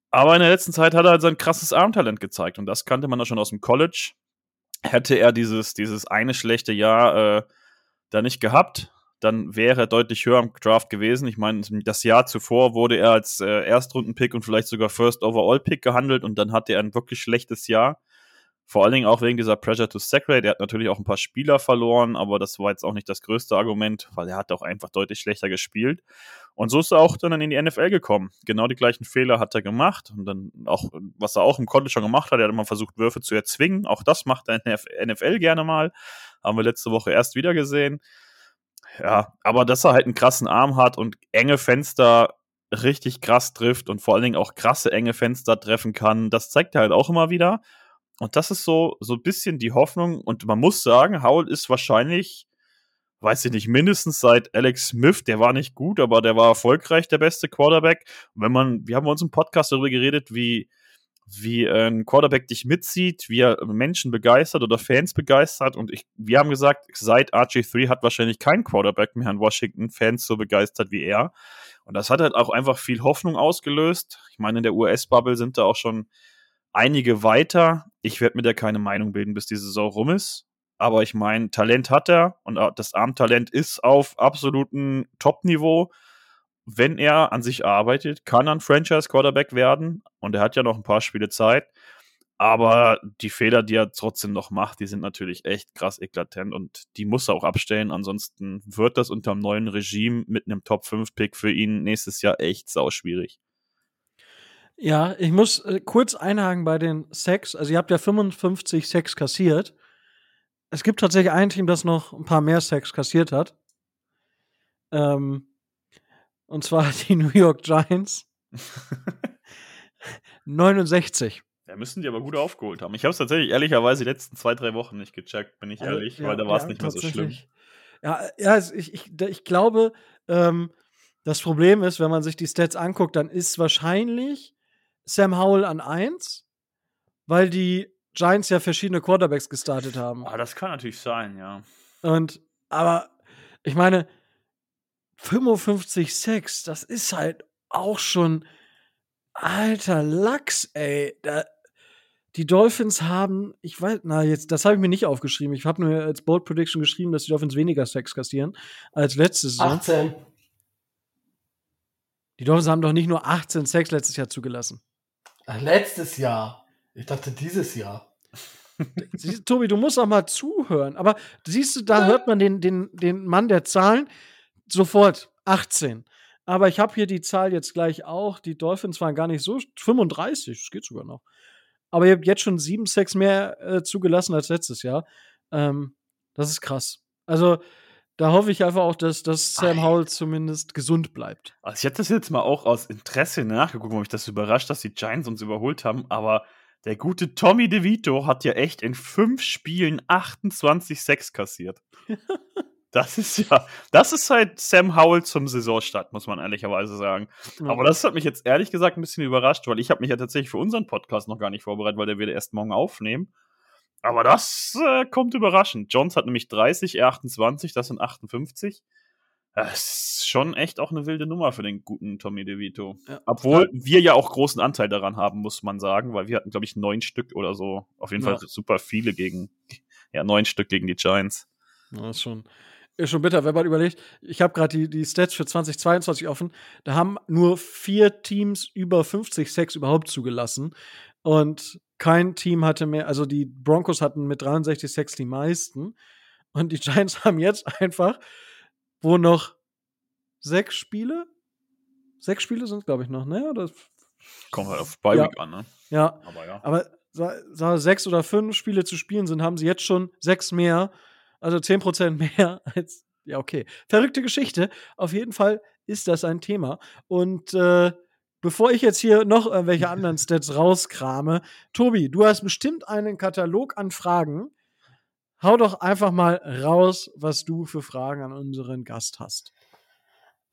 Aber in der letzten Zeit hat er halt sein krasses Armtalent gezeigt. Und das kannte man ja schon aus dem College. Hätte er dieses, dieses eine schlechte Jahr äh, da nicht gehabt, dann wäre er deutlich höher im Draft gewesen. Ich meine, das Jahr zuvor wurde er als äh, Erstrundenpick und vielleicht sogar First Overall Pick gehandelt und dann hatte er ein wirklich schlechtes Jahr. Vor allen Dingen auch wegen dieser Pressure to Sack Rate. Er hat natürlich auch ein paar Spieler verloren, aber das war jetzt auch nicht das größte Argument, weil er hat auch einfach deutlich schlechter gespielt. Und so ist er auch dann in die NFL gekommen. Genau die gleichen Fehler hat er gemacht und dann auch, was er auch im College schon gemacht hat, er hat immer versucht, Würfe zu erzwingen. Auch das macht er in der NFL gerne mal. Haben wir letzte Woche erst wieder gesehen. Ja, aber dass er halt einen krassen Arm hat und enge Fenster richtig krass trifft und vor allen Dingen auch krasse enge Fenster treffen kann, das zeigt er halt auch immer wieder. Und das ist so, so ein bisschen die Hoffnung. Und man muss sagen, Howell ist wahrscheinlich, weiß ich nicht, mindestens seit Alex Smith, der war nicht gut, aber der war erfolgreich, der beste Quarterback. Und wenn man, wir haben uns im Podcast darüber geredet, wie, wie ein Quarterback dich mitzieht, wie er Menschen begeistert oder Fans begeistert. Und ich, wir haben gesagt, seit RG3 hat wahrscheinlich kein Quarterback mehr in Washington Fans so begeistert wie er. Und das hat halt auch einfach viel Hoffnung ausgelöst. Ich meine, in der US-Bubble sind da auch schon einige weiter. Ich werde mir da keine Meinung bilden, bis die Saison rum ist. Aber ich meine, Talent hat er und das Armtalent ist auf absolutem Top-Niveau wenn er an sich arbeitet, kann er ein Franchise-Quarterback werden. Und er hat ja noch ein paar Spiele Zeit. Aber die Fehler, die er trotzdem noch macht, die sind natürlich echt krass eklatant und die muss er auch abstellen. Ansonsten wird das unter dem neuen Regime mit einem Top-5-Pick für ihn nächstes Jahr echt sauschwierig. Ja, ich muss äh, kurz einhaken bei den Sex. Also, ihr habt ja 55 Sex kassiert. Es gibt tatsächlich ein Team, das noch ein paar mehr Sex kassiert hat. Ähm, und zwar die New York Giants. 69. Ja, müssen die aber gut aufgeholt haben. Ich habe es tatsächlich ehrlicherweise die letzten zwei, drei Wochen nicht gecheckt, bin ich also, ehrlich, ja, weil da war es ja, nicht mehr so schlimm. Ja, ja ich, ich, ich glaube, ähm, das Problem ist, wenn man sich die Stats anguckt, dann ist wahrscheinlich Sam Howell an 1, weil die Giants ja verschiedene Quarterbacks gestartet haben. Ah, das kann natürlich sein, ja. Und, aber ich meine, 55 Sex, das ist halt auch schon alter Lachs, ey. Da, die Dolphins haben, ich weiß, na, jetzt, das habe ich mir nicht aufgeschrieben. Ich habe nur als Bold Prediction geschrieben, dass die Dolphins weniger Sex kassieren als letztes Jahr. 18. Die Dolphins haben doch nicht nur 18 Sex letztes Jahr zugelassen. Ach, letztes Jahr. Ich dachte dieses Jahr. Tobi, du musst auch mal zuhören. Aber siehst du, da hört man den, den, den Mann der Zahlen sofort 18. Aber ich habe hier die Zahl jetzt gleich auch. Die Dolphins waren gar nicht so 35, das geht sogar noch. Aber ihr habt jetzt schon sieben Sex mehr äh, zugelassen als letztes Jahr. Ähm, das ist krass. Also, da hoffe ich einfach auch, dass, dass Sam Howell zumindest gesund bleibt. Also ich hätte das jetzt mal auch aus Interesse nachgeguckt, weil mich das überrascht, dass die Giants uns überholt haben, aber der gute Tommy DeVito hat ja echt in fünf Spielen 28 Sex kassiert. Das ist ja, das ist halt Sam Howell zum Saisonstart, muss man ehrlicherweise sagen. Ja. Aber das hat mich jetzt ehrlich gesagt ein bisschen überrascht, weil ich habe mich ja tatsächlich für unseren Podcast noch gar nicht vorbereitet, weil der wird erst morgen aufnehmen. Aber das äh, kommt überraschend. Jones hat nämlich 30, er 28, das sind 58. Das ist schon echt auch eine wilde Nummer für den guten Tommy DeVito. Ja. Obwohl wir ja auch großen Anteil daran haben, muss man sagen, weil wir hatten, glaube ich, neun Stück oder so. Auf jeden Ja. Fall super viele gegen, ja, neun Stück gegen die Giants. Ja, ist schon, ist schon bitter, wenn man überlegt. Ich habe gerade die, die Stats für 2022 offen. Da haben nur vier Teams über 50 Sex überhaupt zugelassen. Und kein Team hatte mehr, also die Broncos hatten mit 63 Sex die meisten. Und die Giants haben jetzt einfach, wo noch sechs Spiele, sechs Spiele sind, glaube ich, noch, ne? Oder, Kommt halt auf Bye Ja. Week an, ne? ja, Aber ja. aber sechs oder fünf Spiele zu spielen sind, haben sie jetzt schon sechs mehr, also zehn Prozent mehr als, ja, okay. Verrückte Geschichte. Auf jeden Fall ist das ein Thema. Und äh, bevor ich jetzt hier noch irgendwelche anderen Stats rauskrame, Tobi, du hast bestimmt einen Katalog an Fragen. Hau doch einfach mal raus, was du für Fragen an unseren Gast hast.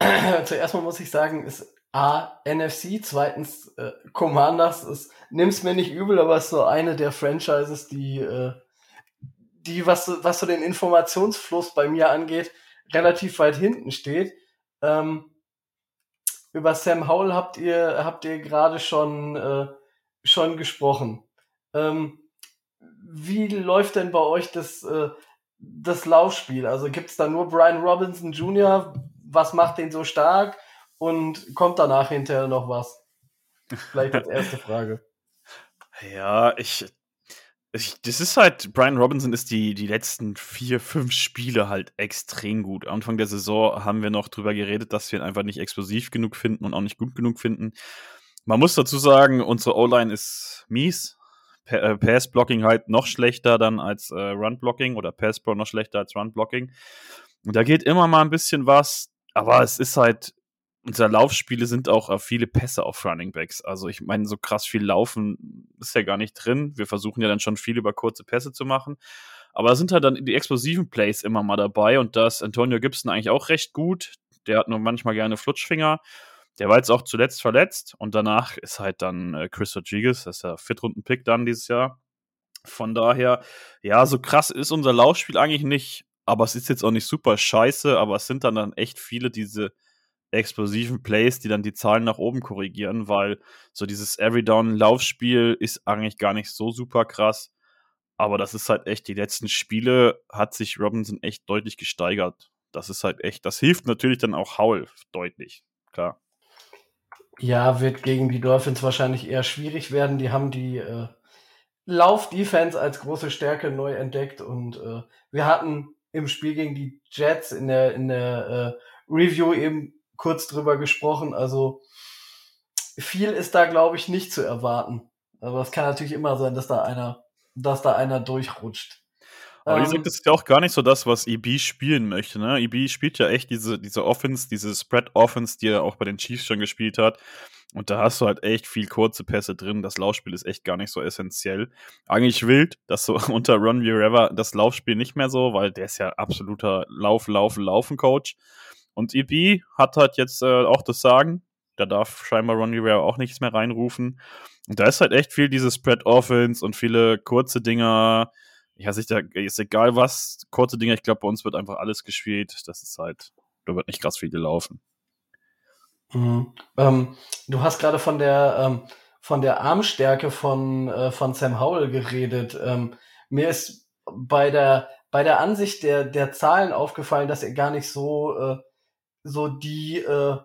Zuerst mal muss ich sagen, ist A, NFC, zweitens äh, Commanders. Ist, nimm's mir nicht übel, aber ist so eine der Franchises, die, äh, die was, so- was so den Informationsfluss bei mir angeht, relativ weit hinten steht. Ähm, über Sam Howell habt ihr, habt ihr gerade schon, äh, schon gesprochen. Ähm, wie läuft denn bei euch das, äh, das Laufspiel? Also gibt's da nur Brian Robinson Jr.? Was macht den so stark? Und kommt danach hinterher noch was? Vielleicht als erste Frage. Ja, ich. Das ist halt, Brian Robinson ist die, die letzten vier, fünf Spiele halt extrem gut. Anfang der Saison haben wir noch drüber geredet, dass wir ihn einfach nicht explosiv genug finden und auch nicht gut genug finden. Man muss dazu sagen, unsere O-Line ist mies. Äh, Pass-Blocking halt noch schlechter dann als äh, Run-Blocking oder Pass-Pro noch schlechter als Run-Blocking. Und da geht immer mal ein bisschen was, aber es ist halt, unsere Laufspiele sind auch äh, viele Pässe auf Running Backs. Also ich meine, so krass viel Laufen ist ja gar nicht drin. Wir versuchen ja dann schon viel über kurze Pässe zu machen. Aber sind halt dann die explosiven Plays immer mal dabei und da ist Antonio Gibson eigentlich auch recht gut. Der hat nur manchmal gerne Flutschfinger. Der war jetzt auch zuletzt verletzt und danach ist halt dann äh, Chris Rodriguez, das ist der Viertrunden-Pick dann dieses Jahr. Von daher, ja, so krass ist unser Laufspiel eigentlich nicht, aber es ist jetzt auch nicht super scheiße, aber es sind dann, dann echt viele diese explosiven Plays, die dann die Zahlen nach oben korrigieren, weil so dieses Every-Down-Laufspiel ist eigentlich gar nicht so super krass. Aber das ist halt echt, die letzten Spiele hat sich Robinson echt deutlich gesteigert. Das ist halt echt, das hilft natürlich dann auch Howell deutlich, klar. Ja, wird gegen die Dolphins wahrscheinlich eher schwierig werden. Die haben die äh, Lauf-Defense als große Stärke neu entdeckt und äh, wir hatten im Spiel gegen die Jets in der, in der äh, Review eben kurz drüber gesprochen. Also viel ist da, glaube ich, nicht zu erwarten. Aber es kann natürlich immer sein, dass da einer, dass da einer durchrutscht. Aber wie Ähm, gesagt, das ist ja auch gar nicht so das, was EB spielen möchte. Ne? EB spielt ja echt diese, diese Offense, diese Spread-Offense, die er auch bei den Chiefs schon gespielt hat. Und da hast du halt echt viel kurze Pässe drin. Das Laufspiel ist echt gar nicht so essentiell. Eigentlich wild, dass so unter Ron Rivera das Laufspiel nicht mehr so, weil der ist ja absoluter Lauf, Laufen, Laufen-Coach. Und EB hat halt jetzt äh, auch das Sagen. Da darf scheinbar Ron Rivera auch nichts mehr reinrufen. Und da ist halt echt viel diese Spread-Offense und viele kurze Dinger. Ja, sich da ist egal was, kurze Dinge, ich glaube, bei uns wird einfach alles gespielt. Das ist halt, da wird nicht krass viel gelaufen. Mhm. Ähm, du hast gerade von der ähm, von der Armstärke von, äh, von Sam Howell geredet. Ähm, mir ist bei der, bei der Ansicht der, der Zahlen aufgefallen, dass er gar nicht so, äh, so die äh,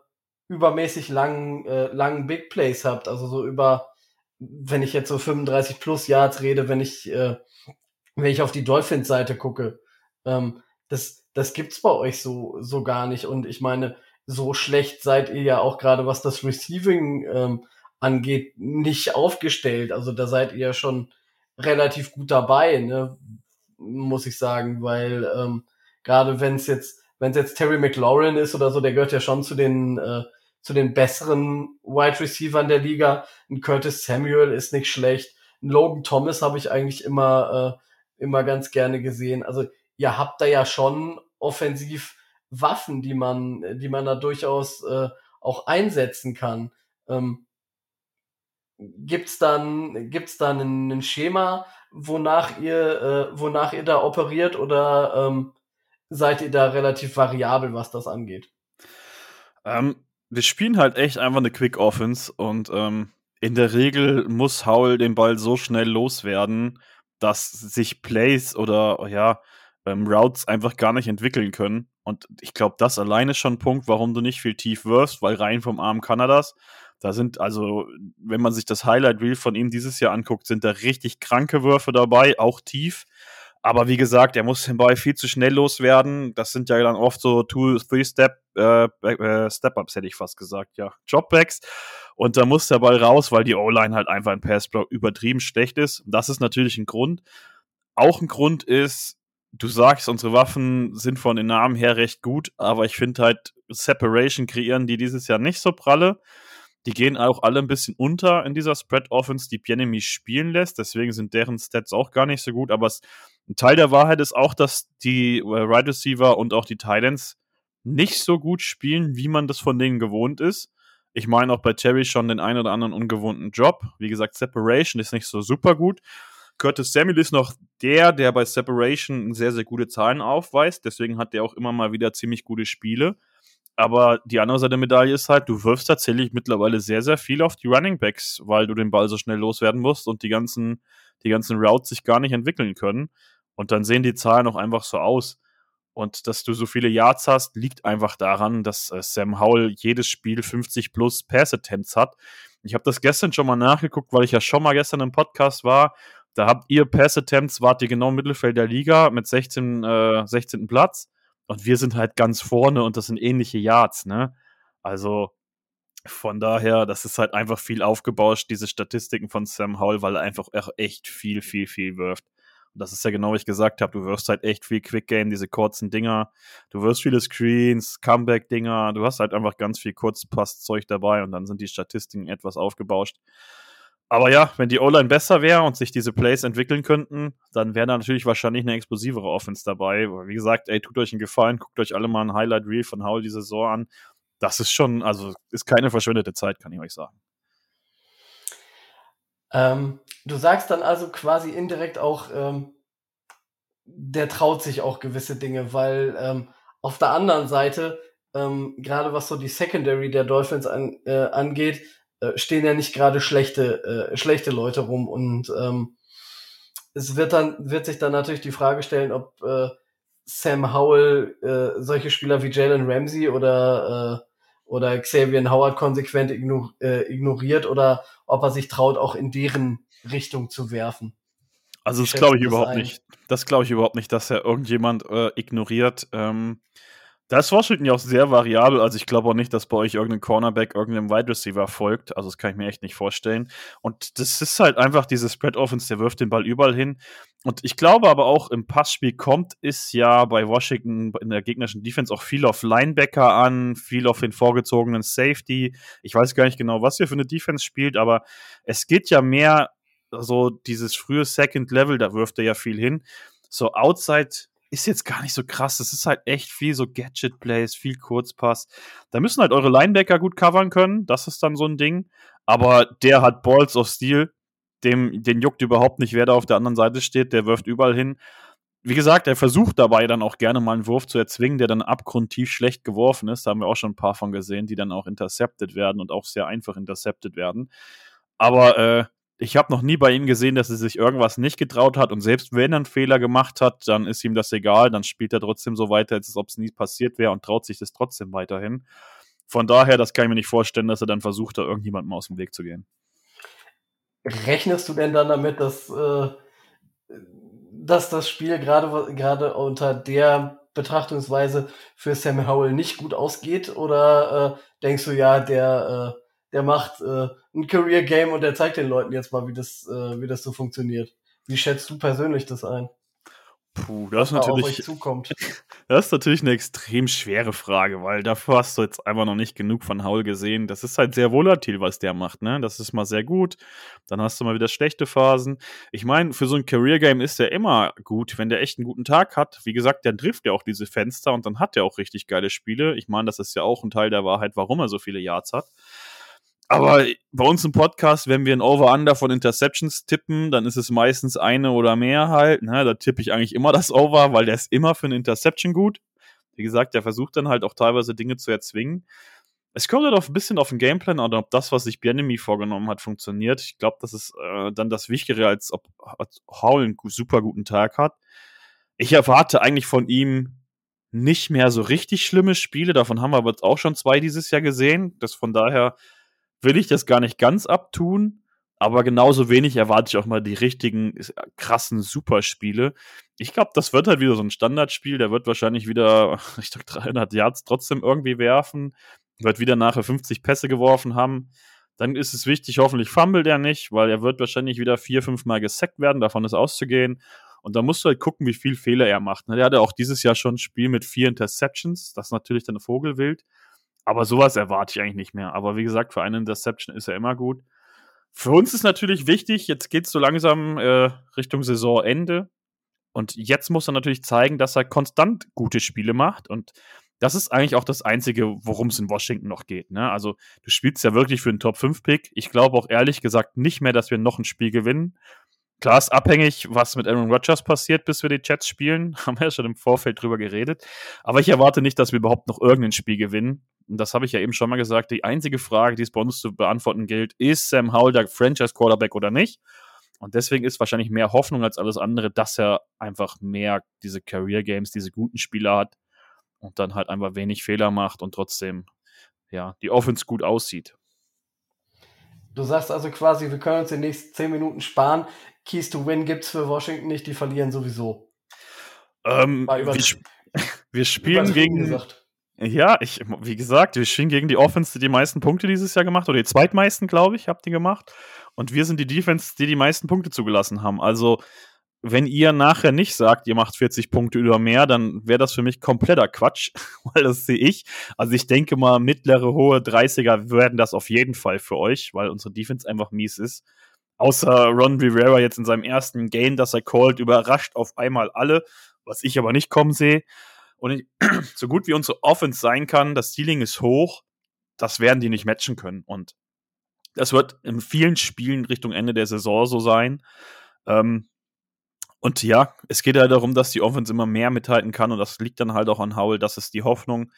übermäßig langen, äh, langen Big Plays habt. Also so über, wenn ich jetzt so 35 plus Yards rede, wenn ich, äh, wenn ich auf die Dolphins-Seite gucke. Ähm, das, das gibt's bei euch so, so gar nicht. Und ich meine, so schlecht seid ihr ja auch gerade, was das Receiving ähm, angeht, nicht aufgestellt. Also da seid ihr ja schon relativ gut dabei, ne? muss ich sagen, weil ähm, gerade wenn es jetzt, wenn es jetzt Terry McLaurin ist oder so, der gehört ja schon zu den äh, zu den besseren Wide Receivern der Liga. Ein Curtis Samuel ist nicht schlecht. Ein Logan Thomas habe ich eigentlich immer äh, immer ganz gerne gesehen. Also ihr habt da ja schon offensiv Waffen, die man, die man da durchaus äh, auch einsetzen kann. Ähm, gibt's dann, gibt's dann ein, Schema, wonach ihr, äh, wonach ihr da operiert oder ähm, seid ihr da relativ variabel, was das angeht? Ähm, wir spielen halt echt einfach eine Quick Offense und ähm, in der Regel muss Howell den Ball so schnell loswerden, dass sich Plays oder ja, ähm, Routes einfach gar nicht entwickeln können. Und ich glaube, das alleine ist schon ein Punkt, warum du nicht viel tief wirfst, weil rein vom Arm kann er das. Da sind also, wenn man sich das Highlight Reel von ihm dieses Jahr anguckt, sind da richtig kranke Würfe dabei, auch tief. Aber wie gesagt, er muss den Ball viel zu schnell loswerden. Das sind ja dann oft so two, three Step äh, äh, Step-ups, hätte ich fast gesagt, ja, Dropbacks. Und da muss der Ball raus, weil die O-Line halt einfach ein Passblock übertrieben schlecht ist. Das ist natürlich ein Grund. Auch ein Grund ist, du sagst, unsere Waffen sind von den Namen her recht gut, aber ich finde halt, Separation kreieren die dieses Jahr nicht so pralle. Die gehen auch alle ein bisschen unter in dieser Spread Offense, die Pienemy spielen lässt. Deswegen sind deren Stats auch gar nicht so gut. Aber es, ein Teil der Wahrheit ist auch, dass die äh, Wide right Receiver und auch die Titans nicht so gut spielen, wie man das von denen gewohnt ist. Ich meine auch bei Terry schon den einen oder anderen ungewohnten Job. Wie gesagt, Separation ist nicht so super gut. Curtis Samuel ist noch der, der bei Separation sehr, sehr gute Zahlen aufweist. Deswegen hat der auch immer mal wieder ziemlich gute Spiele. Aber die andere Seite der Medaille ist halt, du wirfst tatsächlich mittlerweile sehr, sehr viel auf die Running Backs, weil du den Ball so schnell loswerden musst und die ganzen, die ganzen Routes sich gar nicht entwickeln können. Und dann sehen die Zahlen auch einfach so aus. Und dass du so viele Yards hast, liegt einfach daran, dass äh, Sam Howell jedes Spiel 50 plus Pass-Attempts hat. Ich habe das gestern schon mal nachgeguckt, weil ich ja schon mal gestern im Podcast war da habt ihr Pass-Attempts, wart ihr genau im Mittelfeld der Liga mit 16, äh, 16. Platz. Und wir sind halt ganz vorne und das sind ähnliche Yards, ne? Also von daher, das ist halt einfach viel aufgebauscht, diese Statistiken von Sam Howell, weil er einfach echt viel, viel, viel wirft. Das ist ja genau, wie ich gesagt habe, du wirfst halt echt viel Quick Game, diese kurzen Dinger. Du wirst viele Screens, Comeback-Dinger. Du hast halt einfach ganz viel Kurzpasszeug dabei und dann sind die Statistiken etwas aufgebauscht. Aber ja, wenn die O-Line besser wäre und sich diese Plays entwickeln könnten, dann wäre da natürlich wahrscheinlich eine explosivere Offense dabei. Wie gesagt, ey, tut euch einen Gefallen, guckt euch alle mal ein Highlight Reel von Howell die Saison an. Das ist schon, also ist keine verschwendete Zeit, kann ich euch sagen. Ähm, du sagst dann also quasi indirekt auch, ähm, der traut sich auch gewisse Dinge, weil ähm, auf der anderen Seite, ähm, gerade was so die Secondary der Dolphins an, äh, angeht, äh, stehen ja nicht gerade schlechte, äh, schlechte Leute rum und ähm, es wird dann, wird sich dann natürlich die Frage stellen, ob äh, Sam Howell äh, solche Spieler wie Jalen Ramsey oder, äh, oder Xavier Howard konsequent ignor äh, ignoriert oder ob er sich traut, auch in deren Richtung zu werfen. Also das glaube ich überhaupt ein. nicht. Das glaube ich überhaupt nicht, dass er irgendjemand äh, ignoriert. Ähm, da ist Washington ja auch sehr variabel. Also ich glaube auch nicht, dass bei euch irgendein Cornerback irgendeinem Wide Receiver folgt. Also das kann ich mir echt nicht vorstellen. Und das ist halt einfach diese Spread Offense, der wirft den Ball überall hin. Und ich glaube aber auch im Passspiel kommt, ist ja bei Washington in der gegnerischen Defense auch viel auf Linebacker an, viel auf den vorgezogenen Safety. Ich weiß gar nicht genau, was ihr für eine Defense spielt, aber es geht ja mehr so dieses frühe Second Level, da wirft er ja viel hin. So outside ist jetzt gar nicht so krass. Das ist halt echt viel so Gadget-Plays, viel Kurzpass. Da müssen halt eure Linebacker gut covern können. Das ist dann so ein Ding. Aber der hat Balls of Steel. Dem, den juckt überhaupt nicht, wer da auf der anderen Seite steht. Der wirft überall hin. Wie gesagt, er versucht dabei dann auch gerne mal einen Wurf zu erzwingen, der dann abgrundtief schlecht geworfen ist. Da haben wir auch schon ein paar von gesehen, die dann auch intercepted werden und auch sehr einfach intercepted werden. Aber äh, ich habe noch nie bei ihm gesehen, dass er sich irgendwas nicht getraut hat und selbst wenn er einen Fehler gemacht hat, dann ist ihm das egal, dann spielt er trotzdem so weiter, als ob es nie passiert wäre und traut sich das trotzdem weiterhin. Von daher, das kann ich mir nicht vorstellen, dass er dann versucht, da irgendjemandem aus dem Weg zu gehen. Rechnest du denn dann damit, dass, äh, dass das Spiel gerade gerade unter der Betrachtungsweise für Sam Howell nicht gut ausgeht? Oder äh, denkst du, ja, der, äh, der macht äh, ein Career Game und der zeigt den Leuten jetzt mal, wie das, äh, wie das so funktioniert? Wie schätzt du persönlich das ein? Puh, das ist natürlich. zukommt. Das ist natürlich eine extrem schwere Frage, weil dafür hast du jetzt einfach noch nicht genug von Haul gesehen. Das ist halt sehr volatil, was der macht, ne? Das ist mal sehr gut. Dann hast du mal wieder schlechte Phasen. Ich meine, für so ein Career Game ist der immer gut, wenn der echt einen guten Tag hat. Wie gesagt, dann trifft er auch diese Fenster und dann hat er auch richtig geile Spiele. Ich meine, das ist ja auch ein Teil der Wahrheit, warum er so viele Yards hat. Aber bei uns im Podcast, wenn wir ein Over-Under von Interceptions tippen, dann ist es meistens eine oder mehr halt. Ne? Da tippe ich eigentlich immer das Over, weil der ist immer für eine Interception gut. Wie gesagt, der versucht dann halt auch teilweise Dinge zu erzwingen. Es kommt halt auch ein bisschen auf den Gameplan an, ob das, was sich Bienemy vorgenommen hat, funktioniert. Ich glaube, das ist äh, dann das Wichtigere, als ob als Howell einen super guten Tag hat. Ich erwarte eigentlich von ihm nicht mehr so richtig schlimme Spiele. Davon haben wir aber auch schon zwei dieses Jahr gesehen. Das von daher will ich das gar nicht ganz abtun, aber genauso wenig erwarte ich auch mal die richtigen, krassen Superspiele. Ich glaube, das wird halt wieder so ein Standardspiel. Der wird wahrscheinlich wieder Richtung 300 Yards trotzdem irgendwie werfen, wird wieder nachher 50 Pässe geworfen haben. Dann ist es wichtig, hoffentlich fummelt er nicht, weil er wird wahrscheinlich wieder vier, fünf Mal gesackt werden, davon ist auszugehen. Und da musst du halt gucken, wie viel Fehler er macht. Ne? Der hatte auch dieses Jahr schon ein Spiel mit vier Interceptions. Das ist natürlich dann Vogelwild. Aber sowas erwarte ich eigentlich nicht mehr. Aber wie gesagt, für eine Interception ist er immer gut. Für uns ist natürlich wichtig, jetzt geht es so langsam äh, Richtung Saisonende. Und jetzt muss er natürlich zeigen, dass er konstant gute Spiele macht. Und das ist eigentlich auch das Einzige, worum es in Washington noch geht. Ne? Also, du spielst ja wirklich für einen Top-5-Pick. Ich glaube auch ehrlich gesagt nicht mehr, dass wir noch ein Spiel gewinnen. Klar ist abhängig, was mit Aaron Rodgers passiert, bis wir die Chats spielen. Haben wir ja schon im Vorfeld drüber geredet. Aber ich erwarte nicht, dass wir überhaupt noch irgendein Spiel gewinnen. Das habe ich ja eben schon mal gesagt. Die einzige Frage, die es bei uns zu beantworten gilt, ist Sam Howell der Franchise Quarterback oder nicht? Und deswegen ist wahrscheinlich mehr Hoffnung als alles andere, dass er einfach mehr diese Career Games, diese guten Spieler hat und dann halt einfach wenig Fehler macht und trotzdem ja, die Offense gut aussieht. Du sagst also quasi, wir können uns die nächsten 10 Minuten sparen. Keys to Win gibt es für Washington nicht, die verlieren sowieso. Ähm, wir, wir, spielen gegen. Gesagt. Ja, ich, wie gesagt, wir spielen gegen die Offense, die die meisten Punkte dieses Jahr gemacht, oder die zweitmeisten, glaube ich, habt ihr gemacht. Und wir sind die Defense, die die meisten Punkte zugelassen haben. Also, wenn ihr nachher nicht sagt, ihr macht 40 Punkte oder mehr, dann wäre das für mich kompletter Quatsch, weil das sehe ich. Also ich denke mal, mittlere, hohe 30er werden das auf jeden Fall für euch, weil unsere Defense einfach mies ist. Außer Ron Rivera jetzt in seinem ersten Game, das er called, überrascht auf einmal alle, was ich aber nicht kommen sehe. Und ich, so gut wie unsere Offense sein kann, das Ceiling ist hoch, das werden die nicht matchen können. Und das wird in vielen Spielen Richtung Ende der Saison so sein. Ähm, und ja, es geht halt darum, dass die Offense immer mehr mithalten kann und das liegt dann halt auch an Howell, das ist die Hoffnung.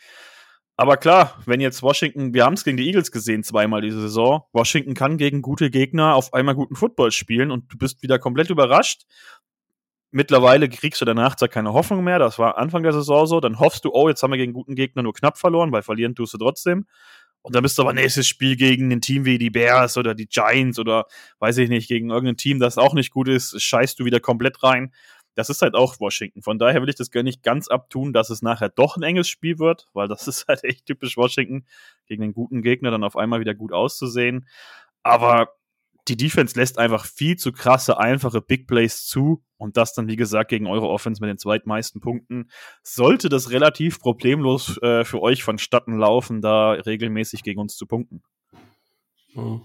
Aber klar, wenn jetzt Washington, wir haben es gegen die Eagles gesehen zweimal diese Saison, Washington kann gegen gute Gegner auf einmal guten Football spielen und du bist wieder komplett überrascht. Mittlerweile kriegst du danach zwar keine Hoffnung mehr, das war Anfang der Saison so, dann hoffst du, oh, jetzt haben wir gegen guten Gegner nur knapp verloren, weil verlieren tust du trotzdem. Und dann bist du aber nächstes Spiel gegen ein Team wie die Bears oder die Giants oder weiß ich nicht, gegen irgendein Team, das auch nicht gut ist, scheißt du wieder komplett rein das ist halt auch Washington. Von daher will ich das gar nicht ganz abtun, dass es nachher doch ein enges Spiel wird, weil das ist halt echt typisch Washington, gegen einen guten Gegner dann auf einmal wieder gut auszusehen. Aber die Defense lässt einfach viel zu krasse, einfache Big Plays zu und das dann, wie gesagt, gegen eure Offense mit den zweitmeisten Punkten. Sollte das relativ problemlos äh, für euch vonstatten laufen, da regelmäßig gegen uns zu punkten. Mhm.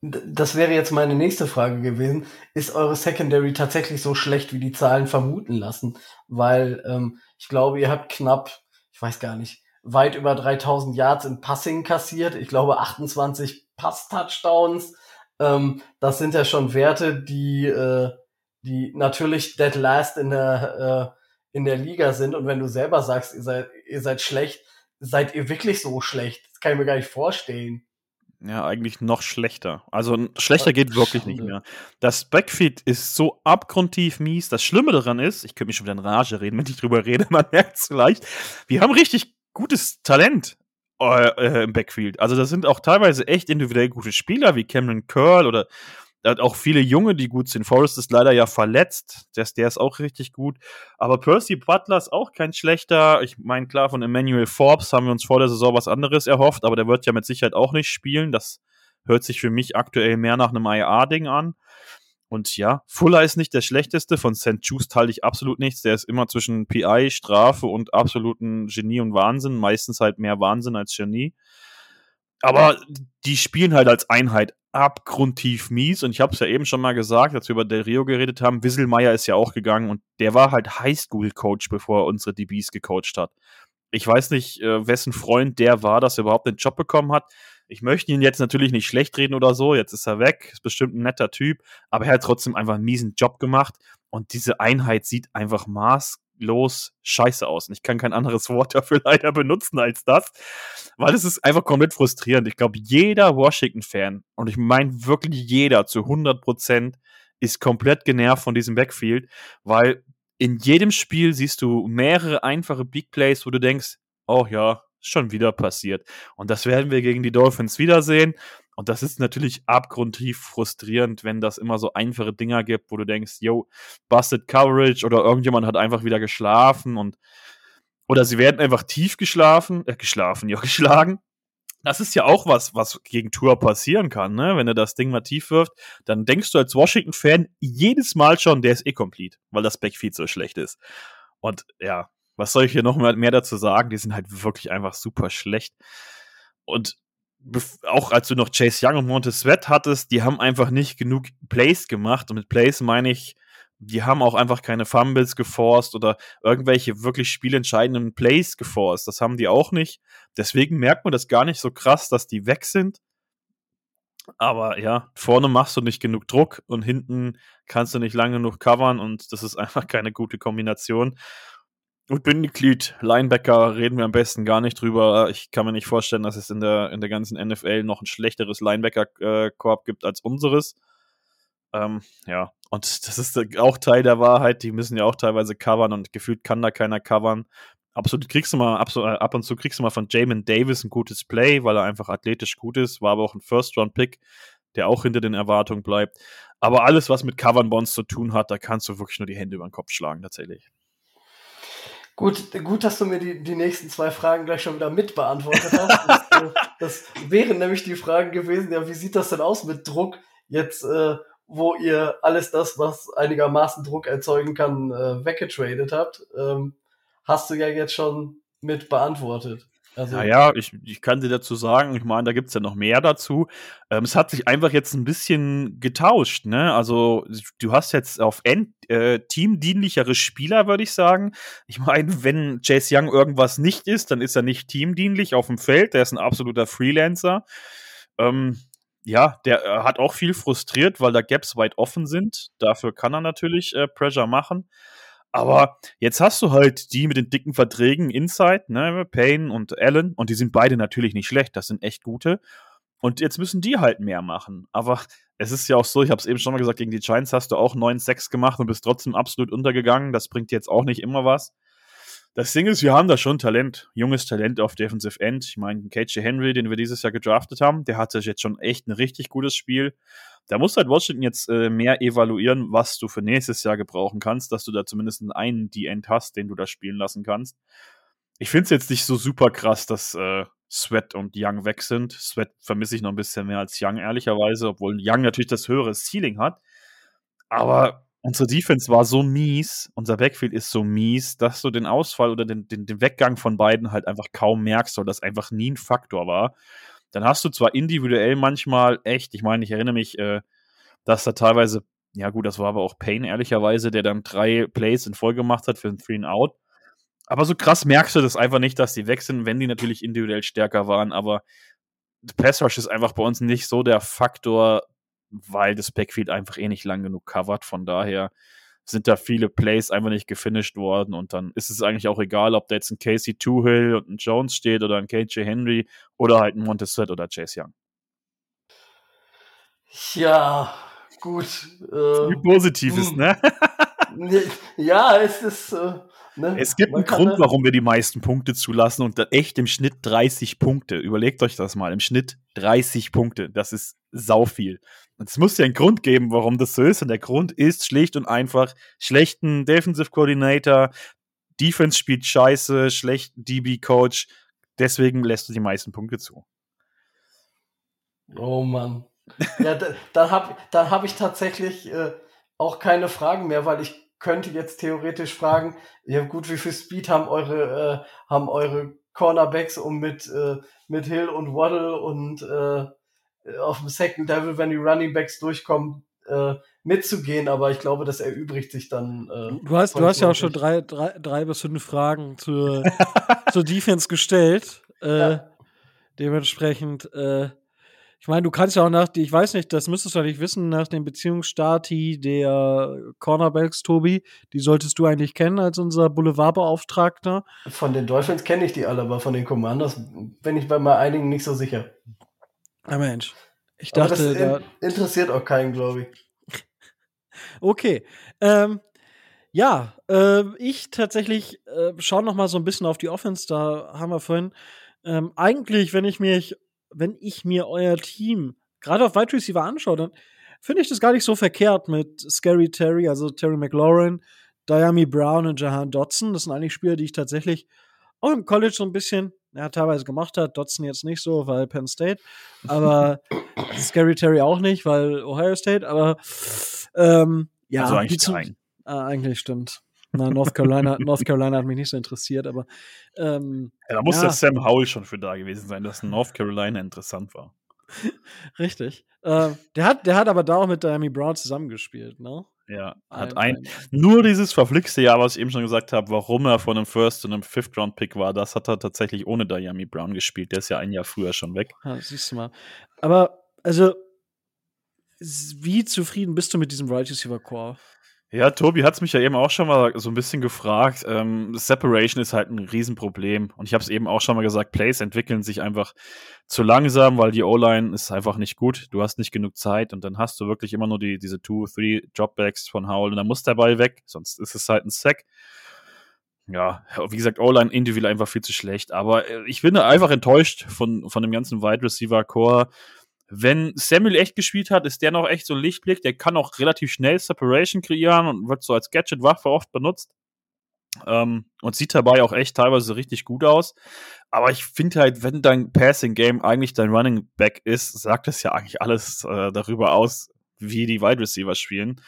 Das wäre jetzt meine nächste Frage gewesen. Ist eure Secondary tatsächlich so schlecht, wie die Zahlen vermuten lassen? Weil ähm, ich glaube, ihr habt knapp, ich weiß gar nicht, weit über 3000 Yards in Passing kassiert. Ich glaube 28 Pass-Touchdowns. Ähm, das sind ja schon Werte, die, äh, die natürlich dead last in der, äh, in der Liga sind. Und wenn du selber sagst, ihr seid, ihr seid schlecht, seid ihr wirklich so schlecht? Das kann ich mir gar nicht vorstellen. ja, eigentlich noch schlechter. Also schlechter geht wirklich nicht mehr. Das Backfeed ist so abgrundtief mies. Das Schlimme daran ist, ich könnte mich schon wieder in Rage reden, wenn ich drüber rede, man merkt es vielleicht. Wir haben richtig gutes Talent äh, äh, im Backfield. Also das sind auch teilweise echt individuell gute Spieler, wie Cameron Curl oder er hat auch viele Junge, die gut sind. Forrest ist leider ja verletzt. Der, der ist auch richtig gut. Aber Percy Butler ist auch kein schlechter. Ich meine, klar, von Emmanuel Forbes haben wir uns vor der Saison was anderes erhofft, aber der wird ja mit Sicherheit auch nicht spielen. Das hört sich für mich aktuell mehr nach einem IA-Ding an. Und ja, Fuller ist nicht der schlechteste. Von St. Just halte ich absolut nichts. Der ist immer zwischen PI, Strafe und absoluten Genie und Wahnsinn. Meistens halt mehr Wahnsinn als Genie. Aber die spielen halt als Einheit abgrundtief mies. Und ich habe es ja eben schon mal gesagt, als wir über Del Rio geredet haben, Wisselmeier ist ja auch gegangen und der war halt Highschool-Coach, bevor er unsere DBs gecoacht hat. Ich weiß nicht, äh, wessen Freund der war, dass er überhaupt den Job bekommen hat. Ich möchte ihn jetzt natürlich nicht schlecht reden oder so. Jetzt ist er weg, ist bestimmt ein netter Typ, aber er hat trotzdem einfach einen miesen Job gemacht. Und diese Einheit sieht einfach maß los scheiße aus. Und ich kann kein anderes Wort dafür leider benutzen als das, weil es ist einfach komplett frustrierend. Ich glaube, jeder Washington-Fan, und ich meine wirklich jeder zu 100 Prozent, ist komplett genervt von diesem Backfield, weil in jedem Spiel siehst du mehrere einfache Big Plays, wo du denkst, oh ja, schon wieder passiert. Und das werden wir gegen die Dolphins wiedersehen. Und das ist natürlich abgrundtief frustrierend, wenn das immer so einfache Dinger gibt, wo du denkst, yo, busted coverage oder irgendjemand hat einfach wieder geschlafen und oder sie werden einfach tief geschlafen, äh, geschlafen, ja, geschlagen. Das ist ja auch was, was gegen Tour passieren kann, ne? Wenn er das Ding mal tief wirft, dann denkst du als Washington-Fan jedes Mal schon, der ist eh complete, weil das Backfeed so schlecht ist. Und ja, was soll ich hier noch mehr dazu sagen? Die sind halt wirklich einfach super schlecht. Und auch als du noch Chase Young und Montez Sweat hattest, die haben einfach nicht genug Plays gemacht. Und mit Plays meine ich, die haben auch einfach keine Fumbles geforst oder irgendwelche wirklich spielentscheidenden Plays geforst. Das haben die auch nicht. Deswegen merkt man das gar nicht so krass, dass die weg sind. Aber ja, vorne machst du nicht genug Druck und hinten kannst du nicht lange genug covern und das ist einfach keine gute Kombination. Und Bindeglied, Linebacker reden wir am besten gar nicht drüber. Ich kann mir nicht vorstellen, dass es in der, in der ganzen NFL noch ein schlechteres Linebacker-Korb gibt als unseres. Ähm, ja, und das ist auch Teil der Wahrheit. Die müssen ja auch teilweise covern und gefühlt kann da keiner covern. Absolut kriegst du mal, ab, äh, ab und zu kriegst du mal von Jamin Davis ein gutes Play, weil er einfach athletisch gut ist, war aber auch ein First-Round-Pick, der auch hinter den Erwartungen bleibt. Aber alles, was mit Covern Bonds zu tun hat, da kannst du wirklich nur die Hände über den Kopf schlagen, tatsächlich. Gut, gut, dass du mir die, die nächsten zwei Fragen gleich schon wieder mit beantwortet hast. Das, das wären nämlich die Fragen gewesen, ja, wie sieht das denn aus mit Druck jetzt, äh, wo ihr alles das, was einigermaßen Druck erzeugen kann, äh, weggetradet habt? Ähm, hast du ja jetzt schon mit beantwortet. Also, naja, ich, ich kann dir dazu sagen, ich meine, da gibt es ja noch mehr dazu. Ähm, es hat sich einfach jetzt ein bisschen getauscht, ne? Also, du hast jetzt auf End, äh, teamdienlichere Spieler, würde ich sagen. Ich meine, wenn Chase Young irgendwas nicht ist, dann ist er nicht teamdienlich auf dem Feld. Der ist ein absoluter Freelancer. Ähm, ja, der äh, hat auch viel frustriert, weil da Gaps weit offen sind. Dafür kann er natürlich äh, Pressure machen. Aber jetzt hast du halt die mit den dicken Verträgen Inside, ne, Payne und Allen, und die sind beide natürlich nicht schlecht, das sind echt gute. Und jetzt müssen die halt mehr machen. Aber es ist ja auch so, ich habe es eben schon mal gesagt, gegen die Giants hast du auch 9-6 gemacht und bist trotzdem absolut untergegangen. Das bringt jetzt auch nicht immer was. Das Ding ist, wir haben da schon Talent, junges Talent auf Defensive End. Ich meine, KJ Henry, den wir dieses Jahr gedraftet haben, der hatte jetzt schon echt ein richtig gutes Spiel. Da muss halt Washington jetzt äh, mehr evaluieren, was du für nächstes Jahr gebrauchen kannst, dass du da zumindest einen D-End hast, den du da spielen lassen kannst. Ich finde es jetzt nicht so super krass, dass äh, Sweat und Young weg sind. Sweat vermisse ich noch ein bisschen mehr als Young, ehrlicherweise, obwohl Young natürlich das höhere Ceiling hat. Aber unsere Defense war so mies, unser Backfield ist so mies, dass du den Ausfall oder den, den, den Weggang von beiden halt einfach kaum merkst, weil das einfach nie ein Faktor war. Dann hast du zwar individuell manchmal echt, ich meine, ich erinnere mich, äh, dass da teilweise, ja gut, das war aber auch Payne, ehrlicherweise, der dann drei Plays in Folge gemacht hat für ein Three and Out. Aber so krass merkst du das einfach nicht, dass die weg sind, wenn die natürlich individuell stärker waren. Aber Pass Rush ist einfach bei uns nicht so der Faktor, weil das Backfield einfach eh nicht lang genug covert. Von daher sind da viele Plays einfach nicht gefinisht worden und dann ist es eigentlich auch egal, ob da jetzt ein Casey Tuhill und ein Jones steht oder ein KJ Henry oder halt ein Montez oder Chase Young. Ja, gut. Äh, Wie positiv ist, hm. ne? ja, es ist. Äh, ne? Es gibt einen Grund, ne warum wir die meisten Punkte zulassen und echt im Schnitt 30 Punkte. Überlegt euch das mal. Im Schnitt 30 Punkte. Das ist sau viel. Es muss ja einen Grund geben, warum das so ist. Und der Grund ist schlicht und einfach schlechten Defensive Coordinator, Defense spielt scheiße, schlechten DB Coach. Deswegen lässt du die meisten Punkte zu. Oh Mann. Ja, da, dann habe dann hab ich tatsächlich äh, auch keine Fragen mehr, weil ich könnte jetzt theoretisch fragen, ja gut, wie viel Speed haben eure, äh, haben eure Cornerbacks, um mit, äh, mit Hill und Waddle und äh, auf dem Second Level, wenn die Running Backs durchkommen, äh, mitzugehen, aber ich glaube, das erübrigt sich dann. Äh, du hast, du hast ja auch schon drei, drei, drei bis fünf Fragen zur, zur Defense gestellt. Äh, ja. Dementsprechend, äh, ich meine, du kannst ja auch nach, ich weiß nicht, das müsstest du nicht wissen, nach dem Beziehungsstati der Cornerbacks, Tobi, die solltest du eigentlich kennen als unser Boulevardbeauftragter. Von den Dolphins kenne ich die alle, aber von den Commanders bin ich bei mal einigen nicht so sicher. Ah Mensch. Ich dachte, in, interessiert auch keinen, glaube ich. okay. Ähm, ja, äh, ich tatsächlich äh, schaue noch mal so ein bisschen auf die Offense. Da haben wir vorhin ähm, eigentlich, wenn ich mich wenn ich mir euer Team gerade auf Wide Receiver anschaue, dann finde ich das gar nicht so verkehrt mit Scary Terry, also Terry McLaurin, Diami Brown und Jahan Dodson. Das sind eigentlich Spieler, die ich tatsächlich auch im College so ein bisschen, ja, teilweise gemacht hat. Dodson jetzt nicht so, weil Penn State. Aber Scary Terry auch nicht, weil Ohio State. Aber ähm, ja, also eigentlich zum, äh, eigentlich stimmt. Na, North Carolina, North Carolina hat mich nicht so interessiert, aber ähm, ja, da muss ja. der Sam Howell schon für da gewesen sein, dass North Carolina interessant war. Richtig. Äh, der, hat, der hat aber da auch mit Miami Brown zusammengespielt, ne? Ja, hat ein, nur dieses verflixte Jahr, was ich eben schon gesagt habe, warum er von einem First und einem Fifth Round Pick war, das hat er tatsächlich ohne Diami Brown gespielt. Der ist ja ein Jahr früher schon weg. Ja, siehst du mal. Aber, also, wie zufrieden bist du mit diesem Right Receiver Core? Ja, Tobi hat es mich ja eben auch schon mal so ein bisschen gefragt. Ähm, Separation ist halt ein Riesenproblem. Und ich habe es eben auch schon mal gesagt, Plays entwickeln sich einfach zu langsam, weil die O-Line ist einfach nicht gut. Du hast nicht genug Zeit und dann hast du wirklich immer nur die, diese two, three Dropbacks von Howell und dann muss der Ball weg, sonst ist es halt ein Sack. Ja, wie gesagt, O-Line individuell einfach viel zu schlecht. Aber äh, ich bin einfach enttäuscht von, von dem ganzen Wide Receiver Core. Wenn Samuel echt gespielt hat, ist der noch echt so ein Lichtblick. Der kann auch relativ schnell Separation kreieren und wird so als Gadget-Waffe oft benutzt. Ähm, und sieht dabei auch echt teilweise richtig gut aus. Aber ich finde halt, wenn dein Passing-Game eigentlich dein Running Back ist, sagt das ja eigentlich alles äh, darüber aus, wie die Wide Receiver spielen.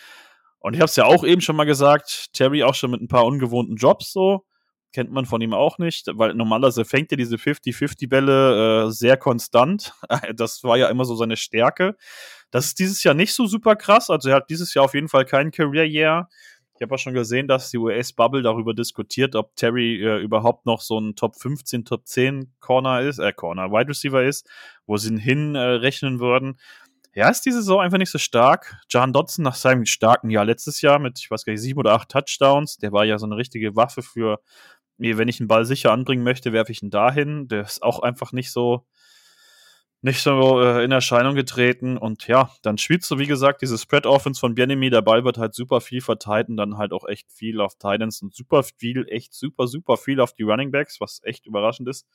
Und ich habe es ja auch eben schon mal gesagt, Terry auch schon mit ein paar ungewohnten Jobs so kennt man von ihm auch nicht, weil normalerweise fängt er diese 50-50-Bälle äh, sehr konstant. Das war ja immer so seine Stärke. Das ist dieses Jahr nicht so super krass. Also er hat dieses Jahr auf jeden Fall kein Career Year. Ich habe auch schon gesehen, dass die US-Bubble darüber diskutiert, ob Terry äh, überhaupt noch so ein Top 15, Top 10 Corner ist, äh, Corner, Wide Receiver ist, wo sie ihn hinrechnen äh, würden. Ja, ist diese Saison einfach nicht so stark. John Dodson nach seinem starken Jahr letztes Jahr mit, ich weiß gar nicht, sieben oder acht Touchdowns, der war ja so eine richtige Waffe für wenn ich einen Ball sicher anbringen möchte, werfe ich ihn dahin. Der ist auch einfach nicht so, nicht so äh, in Erscheinung getreten. Und ja, dann spielst du, wie gesagt, diese Spread-Offense von Bienemy. Der Ball wird halt super viel verteilt und dann halt auch echt viel auf Titans und super viel, echt super, super viel auf die Running Backs, was echt überraschend ist.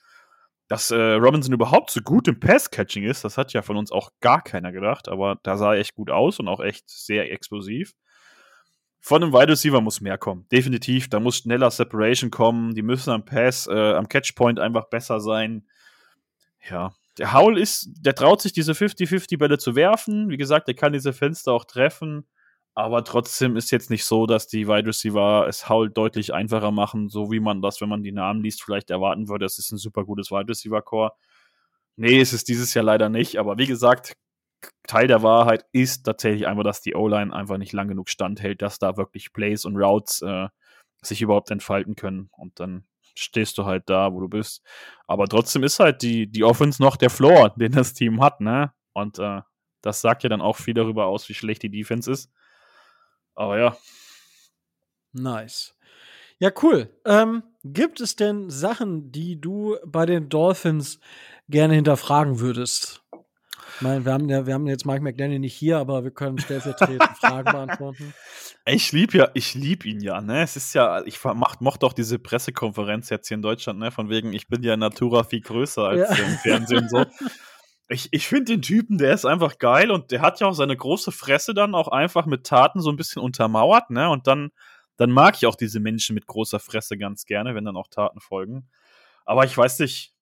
Dass äh, Robinson überhaupt so gut im Pass-Catching ist, das hat ja von uns auch gar keiner gedacht, aber da sah er echt gut aus und auch echt sehr explosiv von einem Wide Receiver muss mehr kommen. Definitiv. Da muss schneller Separation kommen. Die müssen am Pass, äh, am Catchpoint einfach besser sein. Ja. Der Howl ist, der traut sich diese 50-50-Bälle zu werfen. Wie gesagt, der kann diese Fenster auch treffen. Aber trotzdem ist jetzt nicht so, dass die Wide Receiver es Howl deutlich einfacher machen, so wie man das, wenn man die Namen liest, vielleicht erwarten würde. Das ist ein super gutes Wide Receiver Core. Nee, ist es dieses Jahr leider nicht. Aber wie gesagt, Teil der Wahrheit ist tatsächlich einfach, dass die O-Line einfach nicht lang genug standhält, dass da wirklich Plays und Routes äh, sich überhaupt entfalten können. Und dann stehst du halt da, wo du bist. Aber trotzdem ist halt die, die Offense noch der Floor, den das Team hat, ne? Und äh, das sagt ja dann auch viel darüber aus, wie schlecht die Defense ist. Aber ja. Nice. Ja, cool. Ähm, gibt es denn Sachen, die du bei den Dolphins gerne hinterfragen würdest? Ich meine, wir haben ja, wir haben jetzt Mike McDaniel nicht hier, aber wir können stellvertretend Fragen beantworten. Ich liebe ja, ich liebe ihn ja, ne? Es ist ja, ich mach, mochte auch diese Pressekonferenz jetzt hier in Deutschland, ne? Von wegen, ich bin ja Natura viel größer als ja. im Fernsehen so. Ich, ich finde den Typen, der ist einfach geil und der hat ja auch seine große Fresse dann auch einfach mit Taten so ein bisschen untermauert, ne? Und dann, dann mag ich auch diese Menschen mit großer Fresse ganz gerne, wenn dann auch Taten folgen. Aber ich weiß nicht,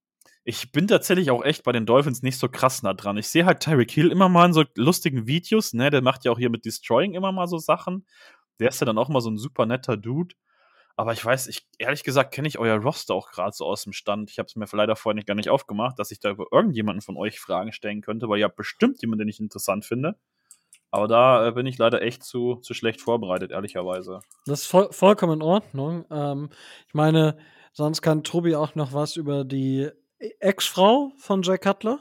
ich bin tatsächlich auch echt bei den Dolphins nicht so krass nah dran. Ich sehe halt Tyreek Hill immer mal in so lustigen Videos, ne? Der macht ja auch hier mit Destroying immer mal so Sachen. Der ist ja dann auch mal so ein super netter Dude. Aber ich weiß, ich ehrlich gesagt kenne ich euer Roster auch gerade so aus dem Stand. Ich habe es mir leider vorher nicht gar nicht aufgemacht, dass ich da über irgendjemanden von euch Fragen stellen könnte, weil ihr habt bestimmt jemanden, den ich interessant finde. Aber da äh, bin ich leider echt zu, zu schlecht vorbereitet, ehrlicherweise. Das ist voll, vollkommen in Ordnung. Ähm, ich meine, sonst kann Tobi auch noch was über die Ex-Frau von Jack Cutler.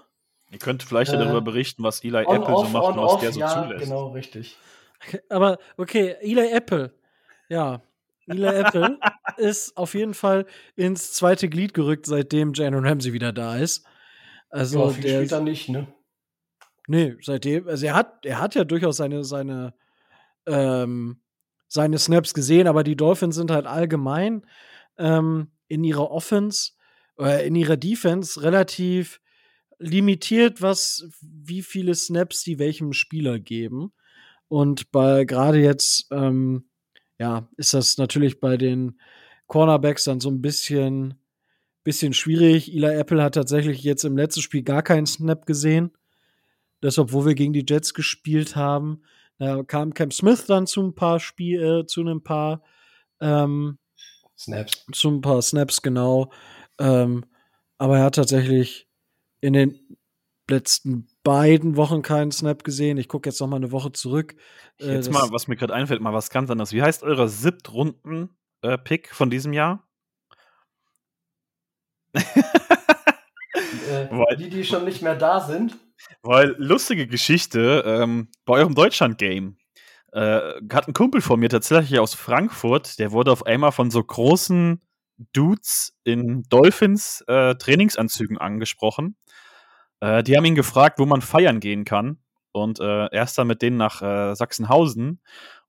Ihr könnt vielleicht äh, darüber berichten, was Eli on, Apple off, so macht und was off, der so ja, zulässt. Genau, richtig. Aber okay, Eli Apple. Ja, Eli Apple ist auf jeden Fall ins zweite Glied gerückt, seitdem Jalen Ramsey wieder da ist. Also ja, der spielt er nicht, ne? Nee, seitdem, also er hat, er hat ja durchaus seine, seine, ähm, seine Snaps gesehen, aber die Dolphins sind halt allgemein ähm, in ihrer Offense äh, in ihrer Defense relativ limitiert, was wie viele Snaps sie welchem Spieler geben. Und bei gerade jetzt, ähm, ja, ist das natürlich bei den Cornerbacks dann so ein bisschen, bisschen schwierig. Eli Apple hat tatsächlich jetzt im letzten Spiel gar keinen Snap gesehen. Das, obwohl wir gegen die Jets gespielt haben. Da kam Cam Smith dann zu ein paar Spiel, äh, zu ein paar ähm, Snaps. Zu ein paar Snaps, genau. Ähm, aber er hat tatsächlich in den letzten beiden Wochen keinen Snap gesehen. Ich gucke jetzt noch mal eine Woche zurück. Äh, jetzt mal, was mir gerade einfällt, mal was ganz anderes. Wie heißt euer Siebtrunden-Pick äh, von diesem Jahr? äh, weil, die, die schon nicht mehr da sind. Weil lustige Geschichte, ähm, bei eurem Deutschland-Game äh, hat ein Kumpel von mir tatsächlich aus Frankfurt, der wurde auf einmal von so großen Dudes in Dolphins äh, Trainingsanzügen angesprochen. Äh, die haben ihn gefragt, wo man feiern gehen kann. Und äh, er ist dann mit denen nach äh, Sachsenhausen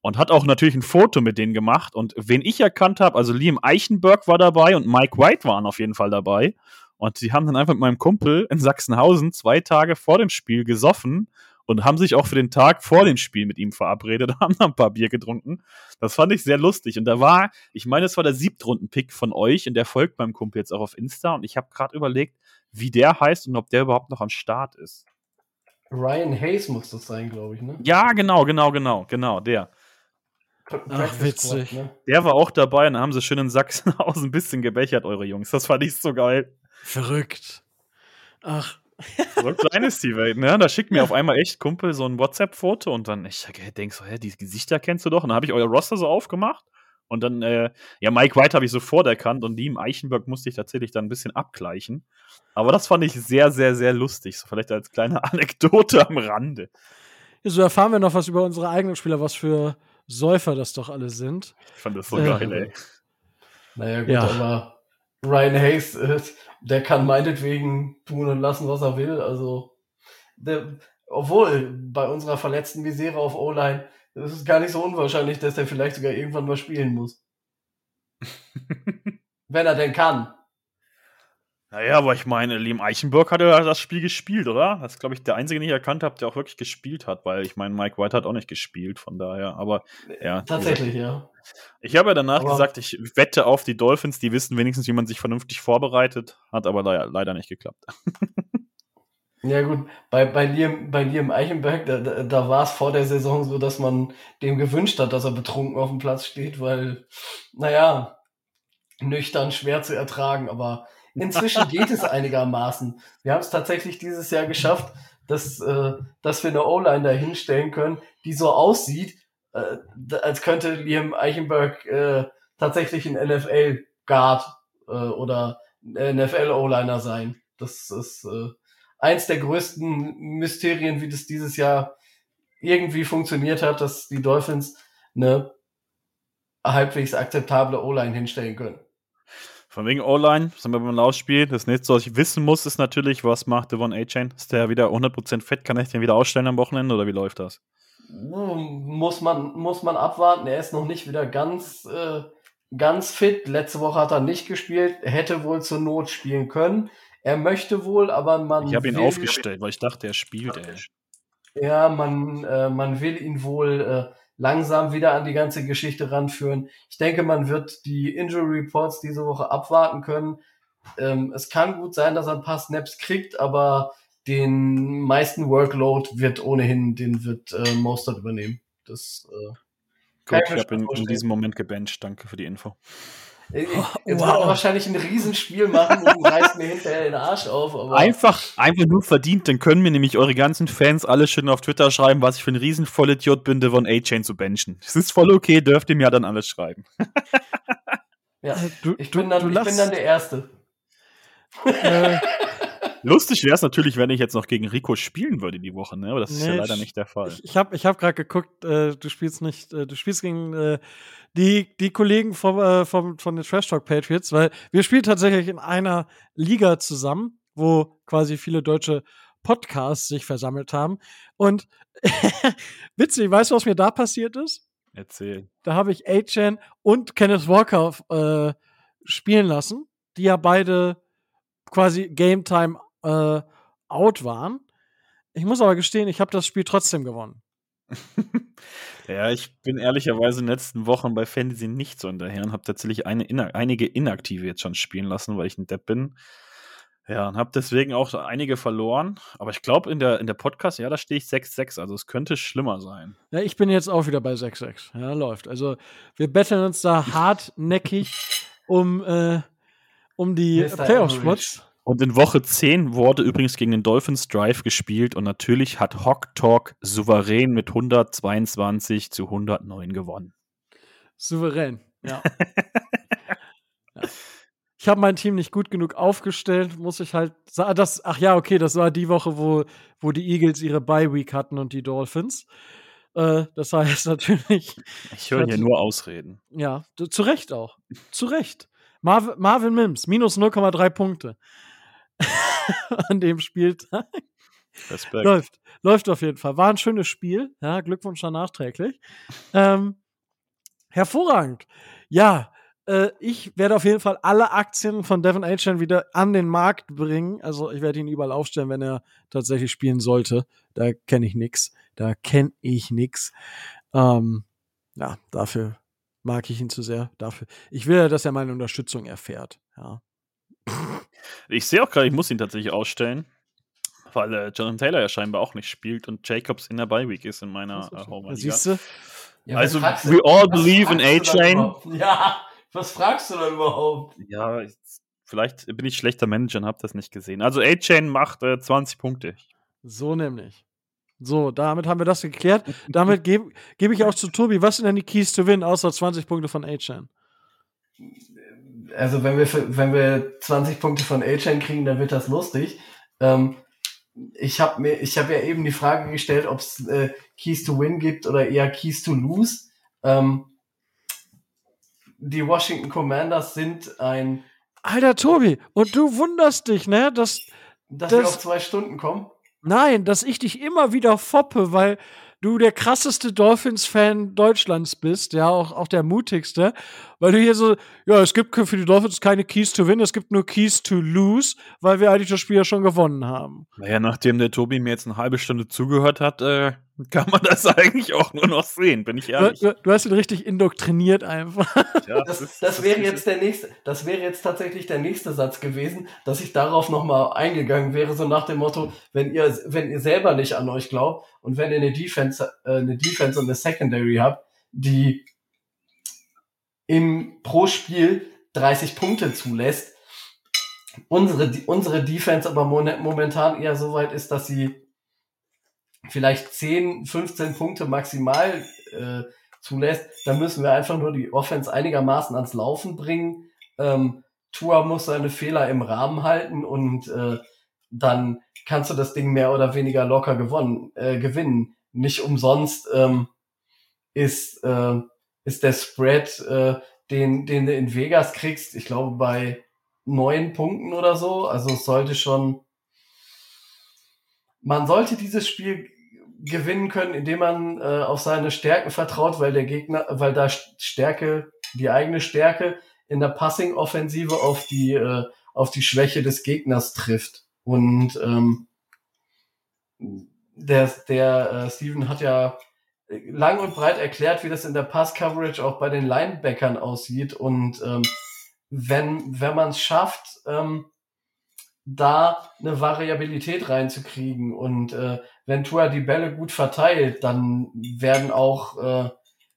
und hat auch natürlich ein Foto mit denen gemacht. Und wen ich erkannt habe, also Liam Eichenberg war dabei und Mike White waren auf jeden Fall dabei. Und die haben dann einfach mit meinem Kumpel in Sachsenhausen zwei Tage vor dem Spiel gesoffen und haben sich auch für den Tag vor dem Spiel mit ihm verabredet und haben dann ein paar Bier getrunken. Das fand ich sehr lustig. Und da war, ich meine, es war der Siebtrunden-Pick von euch und der folgt meinem Kumpel jetzt auch auf Insta. Und ich habe gerade überlegt, wie der heißt und ob der überhaupt noch am Start ist. Ryan Hayes muss das sein, glaube ich, ne? Ja, genau, genau, genau, genau, der. Ach, witzig. Squad, ne? Der war auch dabei und dann haben sie schön in Sachsenhausen ein bisschen gebechert, eure Jungs. Das fand ich so geil. Verrückt. Ach, so klein ist die Welt, ne? Da schickt mir auf einmal echt Kumpel so ein WhatsApp-Foto und dann, ich denke so, hä, die Gesichter kennst du doch. Und dann habe ich euer Roster so aufgemacht und dann, äh, ja, Mike White habe ich sofort erkannt und die im Eichenberg musste ich tatsächlich dann ein bisschen abgleichen. Aber das fand ich sehr, sehr, sehr lustig. So vielleicht als kleine Anekdote am Rande. Ja, so erfahren wir noch was über unsere eigenen Spieler, was für Säufer das doch alle sind. Ich fand das so äh, geil, ey. Naja, gut, ja. aber Ryan Hayes, äh, der kann meinetwegen tun und lassen, was er will. Also, der, obwohl bei unserer verletzten Misere auf O-Line ist es gar nicht so unwahrscheinlich, dass der vielleicht sogar irgendwann mal spielen muss. Wenn er denn kann. Naja, aber ich meine, Liam Eichenberg hat ja das Spiel gespielt, oder? Das ist, glaube ich, der einzige, den ich erkannt habe, der auch wirklich gespielt hat, weil ich meine, Mike White hat auch nicht gespielt, von daher, aber ja. Tatsächlich, ja. Ich habe ja danach aber gesagt, ich wette auf die Dolphins, die wissen wenigstens, wie man sich vernünftig vorbereitet, hat aber leider, leider nicht geklappt. ja, gut, bei, bei, Liam, bei Liam Eichenberg, da, da, da war es vor der Saison so, dass man dem gewünscht hat, dass er betrunken auf dem Platz steht, weil, naja, nüchtern schwer zu ertragen, aber Inzwischen geht es einigermaßen. Wir haben es tatsächlich dieses Jahr geschafft, dass, äh, dass wir eine O-Line da hinstellen können, die so aussieht, äh, als könnte Liam Eichenberg äh, tatsächlich ein NFL-Guard äh, oder NFL-O-Liner sein. Das ist äh, eins der größten Mysterien, wie das dieses Jahr irgendwie funktioniert hat, dass die Dolphins eine halbwegs akzeptable O-Line hinstellen können. Von wegen O-Line, sind wir beim Laufspiel. Das nächste, was ich wissen muss, ist natürlich, was macht Devon A-Chain? Ist der wieder 100% fett? Kann ich den wieder ausstellen am Wochenende oder wie läuft das? Muss man, muss man abwarten. Er ist noch nicht wieder ganz, äh, ganz fit. Letzte Woche hat er nicht gespielt. Er hätte wohl zur Not spielen können. Er möchte wohl, aber man. Ich habe ihn aufgestellt, weil ich dachte, er spielt, ey. Ja, man, äh, man will ihn wohl äh, langsam wieder an die ganze Geschichte ranführen. Ich denke, man wird die Injury Reports diese Woche abwarten können. Ähm, es kann gut sein, dass er ein paar Snaps kriegt, aber den meisten Workload wird ohnehin, den wird äh, Mostert übernehmen. Das äh, Gut, ich habe in, in diesem Moment gebencht. Danke für die Info. Jetzt wow. wird wahrscheinlich ein Riesenspiel machen und reißt mir hinterher den Arsch auf. einfach, einfach nur verdient, dann können mir nämlich eure ganzen Fans alle schön auf Twitter schreiben, was ich für ein Riesenvollidiot bin, Devon A-Chain zu benchen. Das ist voll okay, dürft ihr mir ja dann alles schreiben. ja, du, ich, bin dann, ich bin dann der Erste. Äh, Lustig wäre es natürlich, wenn ich jetzt noch gegen Rico spielen würde die Woche, ne? Aber das nee, ist ja leider nicht der Fall. Ich, ich habe ich hab gerade geguckt, äh, du spielst nicht, äh, du spielst gegen äh, die, die Kollegen vom, äh, vom, von den Trash Talk Patriots, weil wir spielen tatsächlich in einer Liga zusammen, wo quasi viele deutsche Podcasts sich versammelt haben. Und witzig, weißt du, was mir da passiert ist? Erzähl. Da habe ich A-Chan und Kenneth Walker äh, spielen lassen, die ja beide quasi Game Time äh, out waren. Ich muss aber gestehen, ich habe das Spiel trotzdem gewonnen. ja, ich bin ehrlicherweise in den letzten Wochen bei Fantasy nicht so hinterher und habe tatsächlich eine, einige Inaktive jetzt schon spielen lassen, weil ich ein Depp bin. Ja, und habe deswegen auch einige verloren. Aber ich glaube, in der, in der Podcast, ja, da stehe ich 6-6. Also es könnte schlimmer sein. Ja, ich bin jetzt auch wieder bei 6-6. Ja, läuft. Also wir betteln uns da hartnäckig um, äh, um die Playoff-Spots. Und in Woche 10 wurde übrigens gegen den Dolphins Drive gespielt und natürlich hat Hawk Talk souverän mit 122 zu 109 gewonnen. Souverän, ja. ja. Ich habe mein Team nicht gut genug aufgestellt, muss ich halt sagen. Das, ach ja, okay, das war die Woche, wo, wo die Eagles ihre Bye Week hatten und die Dolphins. Äh, das heißt natürlich. Ich höre hier nur Ausreden. Ja, zu Recht auch. Zu Recht. Marv Marvin Mims, minus 0,3 Punkte. an dem Spieltag. Respekt. Läuft. Läuft auf jeden Fall. War ein schönes Spiel. Ja, Glückwunsch dann nachträglich. Ähm, hervorragend. Ja, äh, ich werde auf jeden Fall alle Aktien von Devin Achen wieder an den Markt bringen. Also ich werde ihn überall aufstellen, wenn er tatsächlich spielen sollte. Da kenne ich nix. Da kenne ich nix. Ähm, ja, dafür mag ich ihn zu sehr. Dafür. Ich will ja, dass er meine Unterstützung erfährt. Ja. Ich sehe auch gerade, ich muss ihn tatsächlich ausstellen, weil äh, Jonathan Taylor ja scheinbar auch nicht spielt und Jacobs in der Bye Week ist in meiner äh, Home Siehst du? Ja, also, we all believe in A-Chain. Ja, was fragst du da überhaupt? Ja, ich, vielleicht bin ich schlechter Manager und habe das nicht gesehen. Also A-Chain macht äh, 20 Punkte. So nämlich. So, damit haben wir das geklärt. damit gebe geb ich auch zu Tobi. Was sind denn die Keys to Win außer 20 Punkte von A-Chain? Also wenn wir, wenn wir 20 Punkte von A-Chain kriegen, dann wird das lustig. Ähm, ich habe mir, ich habe ja eben die Frage gestellt, ob es äh, Keys to Win gibt oder eher Keys to Lose. Ähm, die Washington Commanders sind ein. Alter Tobi, und du wunderst dich, ne, dass, dass, dass wir auf zwei Stunden kommen. Nein, dass ich dich immer wieder foppe, weil du der krasseste Dolphins-Fan Deutschlands bist, ja, auch, auch der mutigste, weil du hier so, ja, es gibt für die Dolphins keine Keys to win, es gibt nur Keys to lose, weil wir eigentlich das Spiel ja schon gewonnen haben. Naja, nachdem der Tobi mir jetzt eine halbe Stunde zugehört hat, äh, kann man das eigentlich auch nur noch sehen, bin ich ehrlich. Du, du hast ihn richtig indoktriniert einfach. Ja, das, das, das, wäre jetzt der nächste, das wäre jetzt tatsächlich der nächste Satz gewesen, dass ich darauf nochmal eingegangen wäre, so nach dem Motto, wenn ihr, wenn ihr selber nicht an euch glaubt und wenn ihr eine Defense, äh, eine Defense und eine Secondary habt, die im pro Spiel 30 Punkte zulässt, unsere, unsere Defense aber momentan eher so weit ist, dass sie vielleicht 10, 15 Punkte maximal äh, zulässt, dann müssen wir einfach nur die Offense einigermaßen ans Laufen bringen. Ähm, Tua muss seine Fehler im Rahmen halten und äh, dann kannst du das Ding mehr oder weniger locker gewonnen, äh, gewinnen. Nicht umsonst ähm, ist, äh, ist der Spread äh, den, den du in Vegas kriegst, ich glaube bei neun Punkten oder so. Also es sollte schon, man sollte dieses Spiel gewinnen können, indem man äh, auf seine Stärken vertraut, weil der Gegner, weil da Stärke, die eigene Stärke in der Passing-Offensive auf die, äh, auf die Schwäche des Gegners trifft. Und ähm, der, der äh, Steven hat ja lang und breit erklärt, wie das in der Pass-Coverage auch bei den Linebackern aussieht. Und ähm, wenn, wenn man es schafft, ähm, da eine Variabilität reinzukriegen und äh, wenn Tua die Bälle gut verteilt, dann werden auch äh,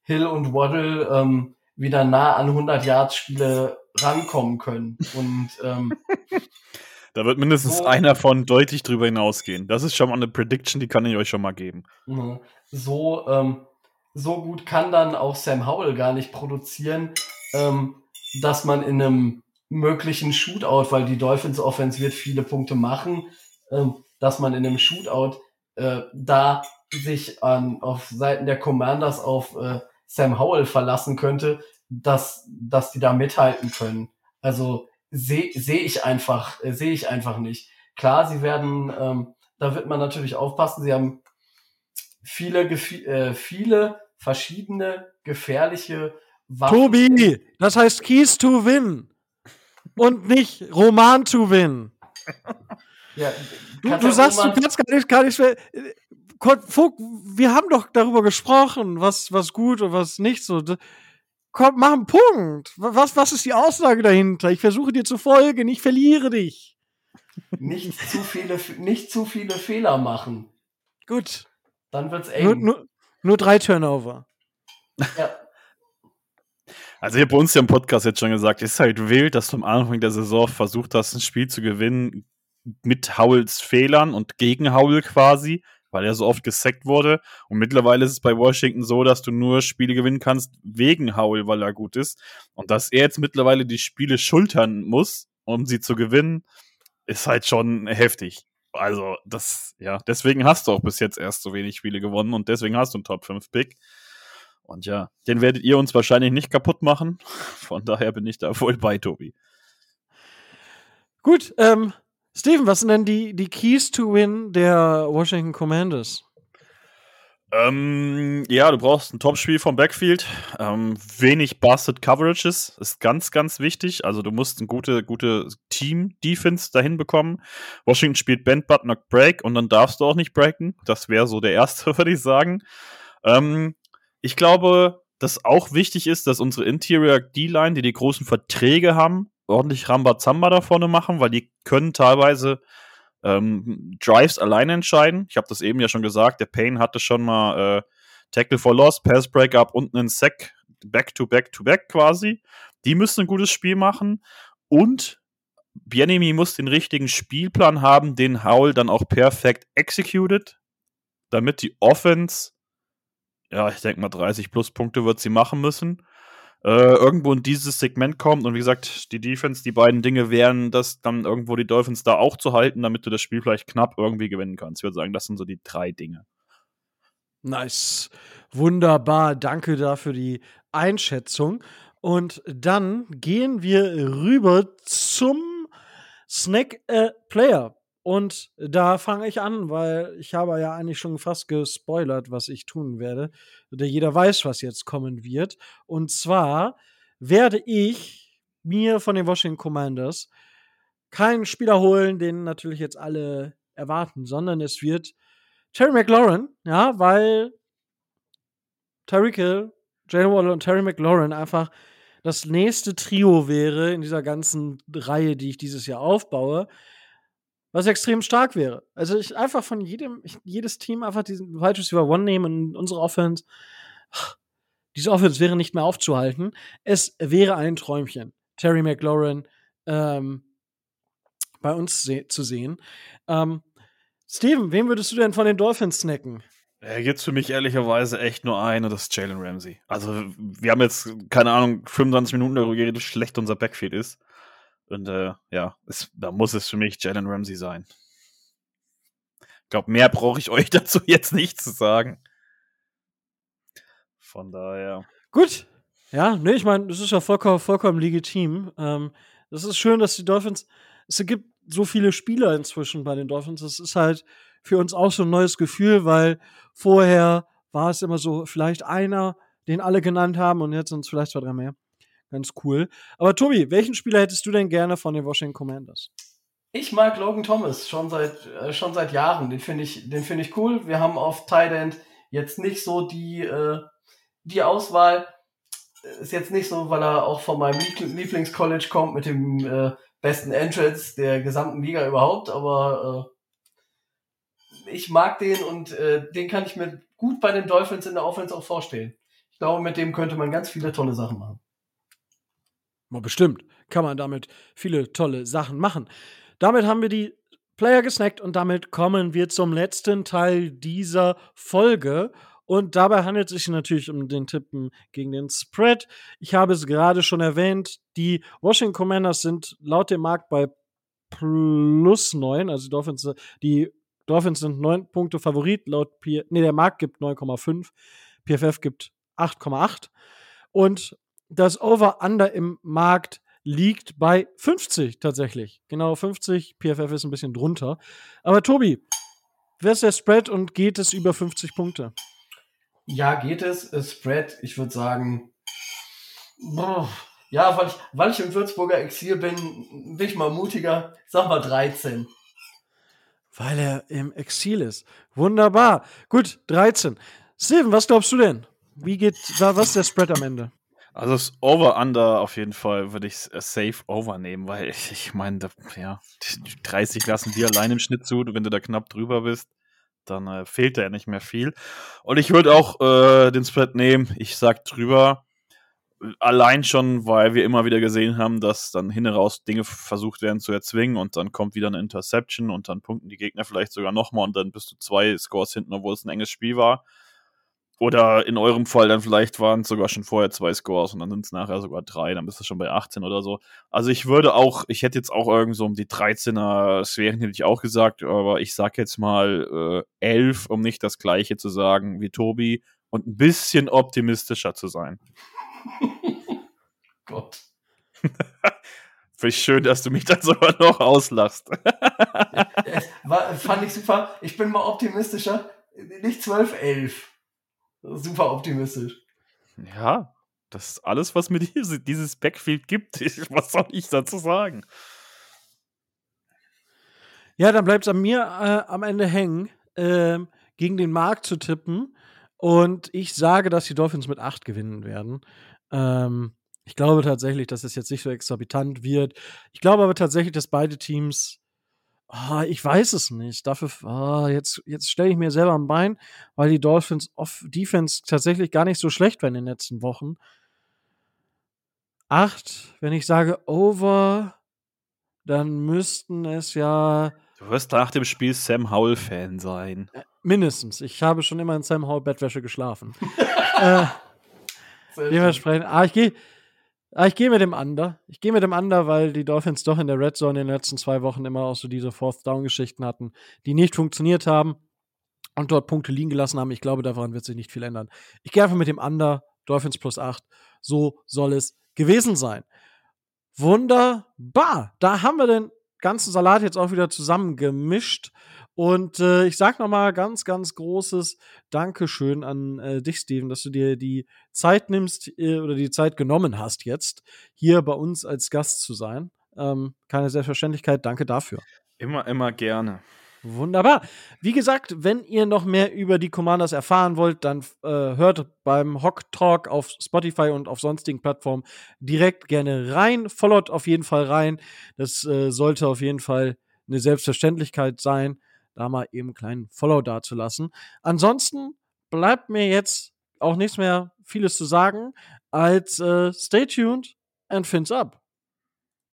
Hill und Waddle ähm, wieder nah an 100 Yards Spiele rankommen können und ähm, da wird mindestens so, einer von deutlich drüber hinausgehen. Das ist schon mal eine Prediction, die kann ich euch schon mal geben. Mhm. So ähm, so gut kann dann auch Sam Howell gar nicht produzieren, ähm, dass man in einem möglichen Shootout, weil die Dolphins Offense wird viele Punkte machen, ähm, dass man in einem Shootout äh, da sich an auf Seiten der Commanders auf äh, Sam Howell verlassen könnte, dass dass die da mithalten können. Also sehe seh ich einfach äh, sehe ich einfach nicht. Klar, sie werden ähm, da wird man natürlich aufpassen. Sie haben viele äh, viele verschiedene gefährliche Waffen. Tobi, das heißt Keys to Win und nicht Roman to Win. Ja, du, du sagst, Roman du kannst gar nicht, gar nicht mehr. Wir haben doch darüber gesprochen, was, was gut und was nicht so. Komm, mach einen Punkt. Was, was ist die Aussage dahinter? Ich versuche dir zu folgen, ich verliere dich. Nicht zu viele, nicht zu viele Fehler machen. Gut. Dann wird's eng. Nur, nur, nur drei Turnover. Ja. Also ich habe bei uns ja im Podcast jetzt schon gesagt, es ist halt wild, dass du am Anfang der Saison versucht hast, ein Spiel zu gewinnen mit Howells Fehlern und gegen Howell quasi, weil er so oft gesackt wurde. Und mittlerweile ist es bei Washington so, dass du nur Spiele gewinnen kannst wegen Howell, weil er gut ist. Und dass er jetzt mittlerweile die Spiele schultern muss, um sie zu gewinnen, ist halt schon heftig. Also, das, ja, deswegen hast du auch bis jetzt erst so wenig Spiele gewonnen und deswegen hast du einen Top 5 Pick. Und ja, den werdet ihr uns wahrscheinlich nicht kaputt machen. Von daher bin ich da voll bei, Tobi. Gut, ähm, Steven, was sind denn die, die Keys to Win der Washington Commanders? Ähm, ja, du brauchst ein Top-Spiel vom Backfield. Ähm, wenig Busted Coverages ist ganz, ganz wichtig. Also du musst ein gute, gute Team-Defense dahin bekommen. Washington spielt Bend, But, Knock, Break und dann darfst du auch nicht breaken. Das wäre so der erste, würde ich sagen. Ähm, ich glaube, dass auch wichtig ist, dass unsere Interior D-Line, die die großen Verträge haben, ordentlich Rambazamba da vorne machen, weil die können teilweise ähm, Drives alleine entscheiden. Ich habe das eben ja schon gesagt, der Payne hatte schon mal äh, Tackle for Loss, Pass Breakup und einen Sack back to back to back quasi. Die müssen ein gutes Spiel machen und Bienemy muss den richtigen Spielplan haben, den Howell dann auch perfekt executed, damit die Offense ja, ich denke mal 30 plus Punkte wird sie machen müssen. Äh, irgendwo in dieses Segment kommt und wie gesagt, die Defense, die beiden Dinge wären, das dann irgendwo die Dolphins da auch zu halten, damit du das Spiel vielleicht knapp irgendwie gewinnen kannst. Ich würde sagen, das sind so die drei Dinge. Nice. Wunderbar. Danke dafür die Einschätzung. Und dann gehen wir rüber zum Snack äh, Player. Und da fange ich an, weil ich habe ja eigentlich schon fast gespoilert, was ich tun werde. Der jeder weiß, was jetzt kommen wird. Und zwar werde ich mir von den Washington Commanders keinen Spieler holen, den natürlich jetzt alle erwarten, sondern es wird Terry McLaurin, ja, weil Tyreek Hill, Jalen Waller und Terry McLaurin einfach das nächste Trio wäre in dieser ganzen Reihe, die ich dieses Jahr aufbaue was extrem stark wäre. Also ich einfach von jedem, ich, jedes Team einfach diesen Wide Receiver One nehmen und unsere Offense. Diese Offense wäre nicht mehr aufzuhalten. Es wäre ein Träumchen, Terry McLaurin ähm, bei uns se zu sehen. Ähm, Steven, wen würdest du denn von den Dolphins snacken? Er gibt für mich ehrlicherweise echt nur einen, und das ist Jalen Ramsey. Also, wir haben jetzt, keine Ahnung, 25 Minuten darüber geredet, wie schlecht unser Backfield ist. Und äh, ja, es, da muss es für mich Jalen Ramsey sein. Ich glaube, mehr brauche ich euch dazu jetzt nicht zu sagen. Von daher. Gut. Ja, nee, ich meine, das ist ja vollkommen, vollkommen legitim. Ähm, das ist schön, dass die Dolphins, es gibt so viele Spieler inzwischen bei den Dolphins. Das ist halt für uns auch so ein neues Gefühl, weil vorher war es immer so, vielleicht einer, den alle genannt haben und jetzt sind es vielleicht zwei, drei mehr. Ganz cool. Aber Tobi, welchen Spieler hättest du denn gerne von den Washington Commanders? Ich mag Logan Thomas schon seit äh, schon seit Jahren. Den finde ich, den ich cool. Wir haben auf Tight End jetzt nicht so die äh, die Auswahl. Ist jetzt nicht so, weil er auch von meinem Lieblingscollege kommt mit dem äh, besten Entrance der gesamten Liga überhaupt, aber äh, ich mag den und äh, den kann ich mir gut bei den Dolphins in der Offense auch vorstellen. Ich glaube, mit dem könnte man ganz viele tolle Sachen machen. Mal bestimmt kann man damit viele tolle Sachen machen. Damit haben wir die Player gesnackt und damit kommen wir zum letzten Teil dieser Folge. Und dabei handelt es sich natürlich um den Tippen gegen den Spread. Ich habe es gerade schon erwähnt, die Washington Commanders sind laut dem Markt bei plus 9, also die Dolphins, die Dolphins sind 9 Punkte Favorit, laut P nee, der Markt gibt 9,5, PFF gibt 8,8 und das Over-Under im Markt liegt bei 50 tatsächlich. Genau 50. PFF ist ein bisschen drunter. Aber Tobi, wer ist der Spread und geht es über 50 Punkte? Ja, geht es. Spread, ich würde sagen, boah, ja, weil ich, weil ich im Würzburger Exil bin, bin ich mal mutiger. Sag mal 13. Weil er im Exil ist. Wunderbar. Gut, 13. Steven, was glaubst du denn? Wie geht, was ist der Spread am Ende? Also das Over-Under auf jeden Fall würde ich safe over nehmen, weil ich, ich meine, ja, 30 lassen wir allein im Schnitt zu, wenn du da knapp drüber bist, dann äh, fehlt da ja nicht mehr viel. Und ich würde auch äh, den Spread nehmen, ich sag drüber, allein schon, weil wir immer wieder gesehen haben, dass dann hin raus Dinge versucht werden zu erzwingen und dann kommt wieder eine Interception und dann punkten die Gegner vielleicht sogar nochmal und dann bist du zwei Scores hinten, obwohl es ein enges Spiel war. Oder in eurem Fall dann vielleicht waren es sogar schon vorher zwei Scores und dann sind es nachher sogar drei, dann bist du schon bei 18 oder so. Also ich würde auch, ich hätte jetzt auch irgend so um die 13er Sphären hätte ich auch gesagt, aber ich sag jetzt mal äh, 11, um nicht das gleiche zu sagen wie Tobi und ein bisschen optimistischer zu sein. Gott. Finde ich schön, dass du mich dann sogar noch auslachst. war, fand ich super. Ich bin mal optimistischer. Nicht 12, 11 super optimistisch. Ja, das ist alles, was mir diese, dieses Backfield gibt. Was soll ich dazu sagen? Ja, dann bleibt es an mir äh, am Ende hängen, äh, gegen den Markt zu tippen. Und ich sage, dass die Dolphins mit 8 gewinnen werden. Ähm, ich glaube tatsächlich, dass es jetzt nicht so exorbitant wird. Ich glaube aber tatsächlich, dass beide Teams Oh, ich weiß es nicht. Dafür, oh, jetzt, jetzt stelle ich mir selber am Bein, weil die Dolphins off Defense tatsächlich gar nicht so schlecht waren in den letzten Wochen. Acht, wenn ich sage over, dann müssten es ja. Du wirst nach dem Spiel Sam Howell-Fan sein. Äh, mindestens. Ich habe schon immer in Sam Howell-Bettwäsche geschlafen. äh, dementsprechend, ah, ich gehe Ah, ich gehe mit dem Under. Ich gehe mit dem Under, weil die Dolphins doch in der Red Zone in den letzten zwei Wochen immer auch so diese Fourth Down Geschichten hatten, die nicht funktioniert haben und dort Punkte liegen gelassen haben. Ich glaube, daran wird sich nicht viel ändern. Ich gehe einfach mit dem Under. Dolphins plus 8. So soll es gewesen sein. Wunderbar. Da haben wir den ganzen Salat jetzt auch wieder zusammengemischt. Und äh, ich sag noch mal ganz, ganz großes Dankeschön an äh, dich, Steven, dass du dir die Zeit nimmst äh, oder die Zeit genommen hast, jetzt hier bei uns als Gast zu sein. Ähm, keine Selbstverständlichkeit. Danke dafür. Immer, immer gerne. Wunderbar. Wie gesagt, wenn ihr noch mehr über die Commanders erfahren wollt, dann äh, hört beim Hock Talk auf Spotify und auf sonstigen Plattformen direkt gerne rein. Followt auf jeden Fall rein. Das äh, sollte auf jeden Fall eine Selbstverständlichkeit sein da mal eben einen kleinen Follow dazulassen. Ansonsten bleibt mir jetzt auch nichts mehr vieles zu sagen, als äh, stay tuned and fins up.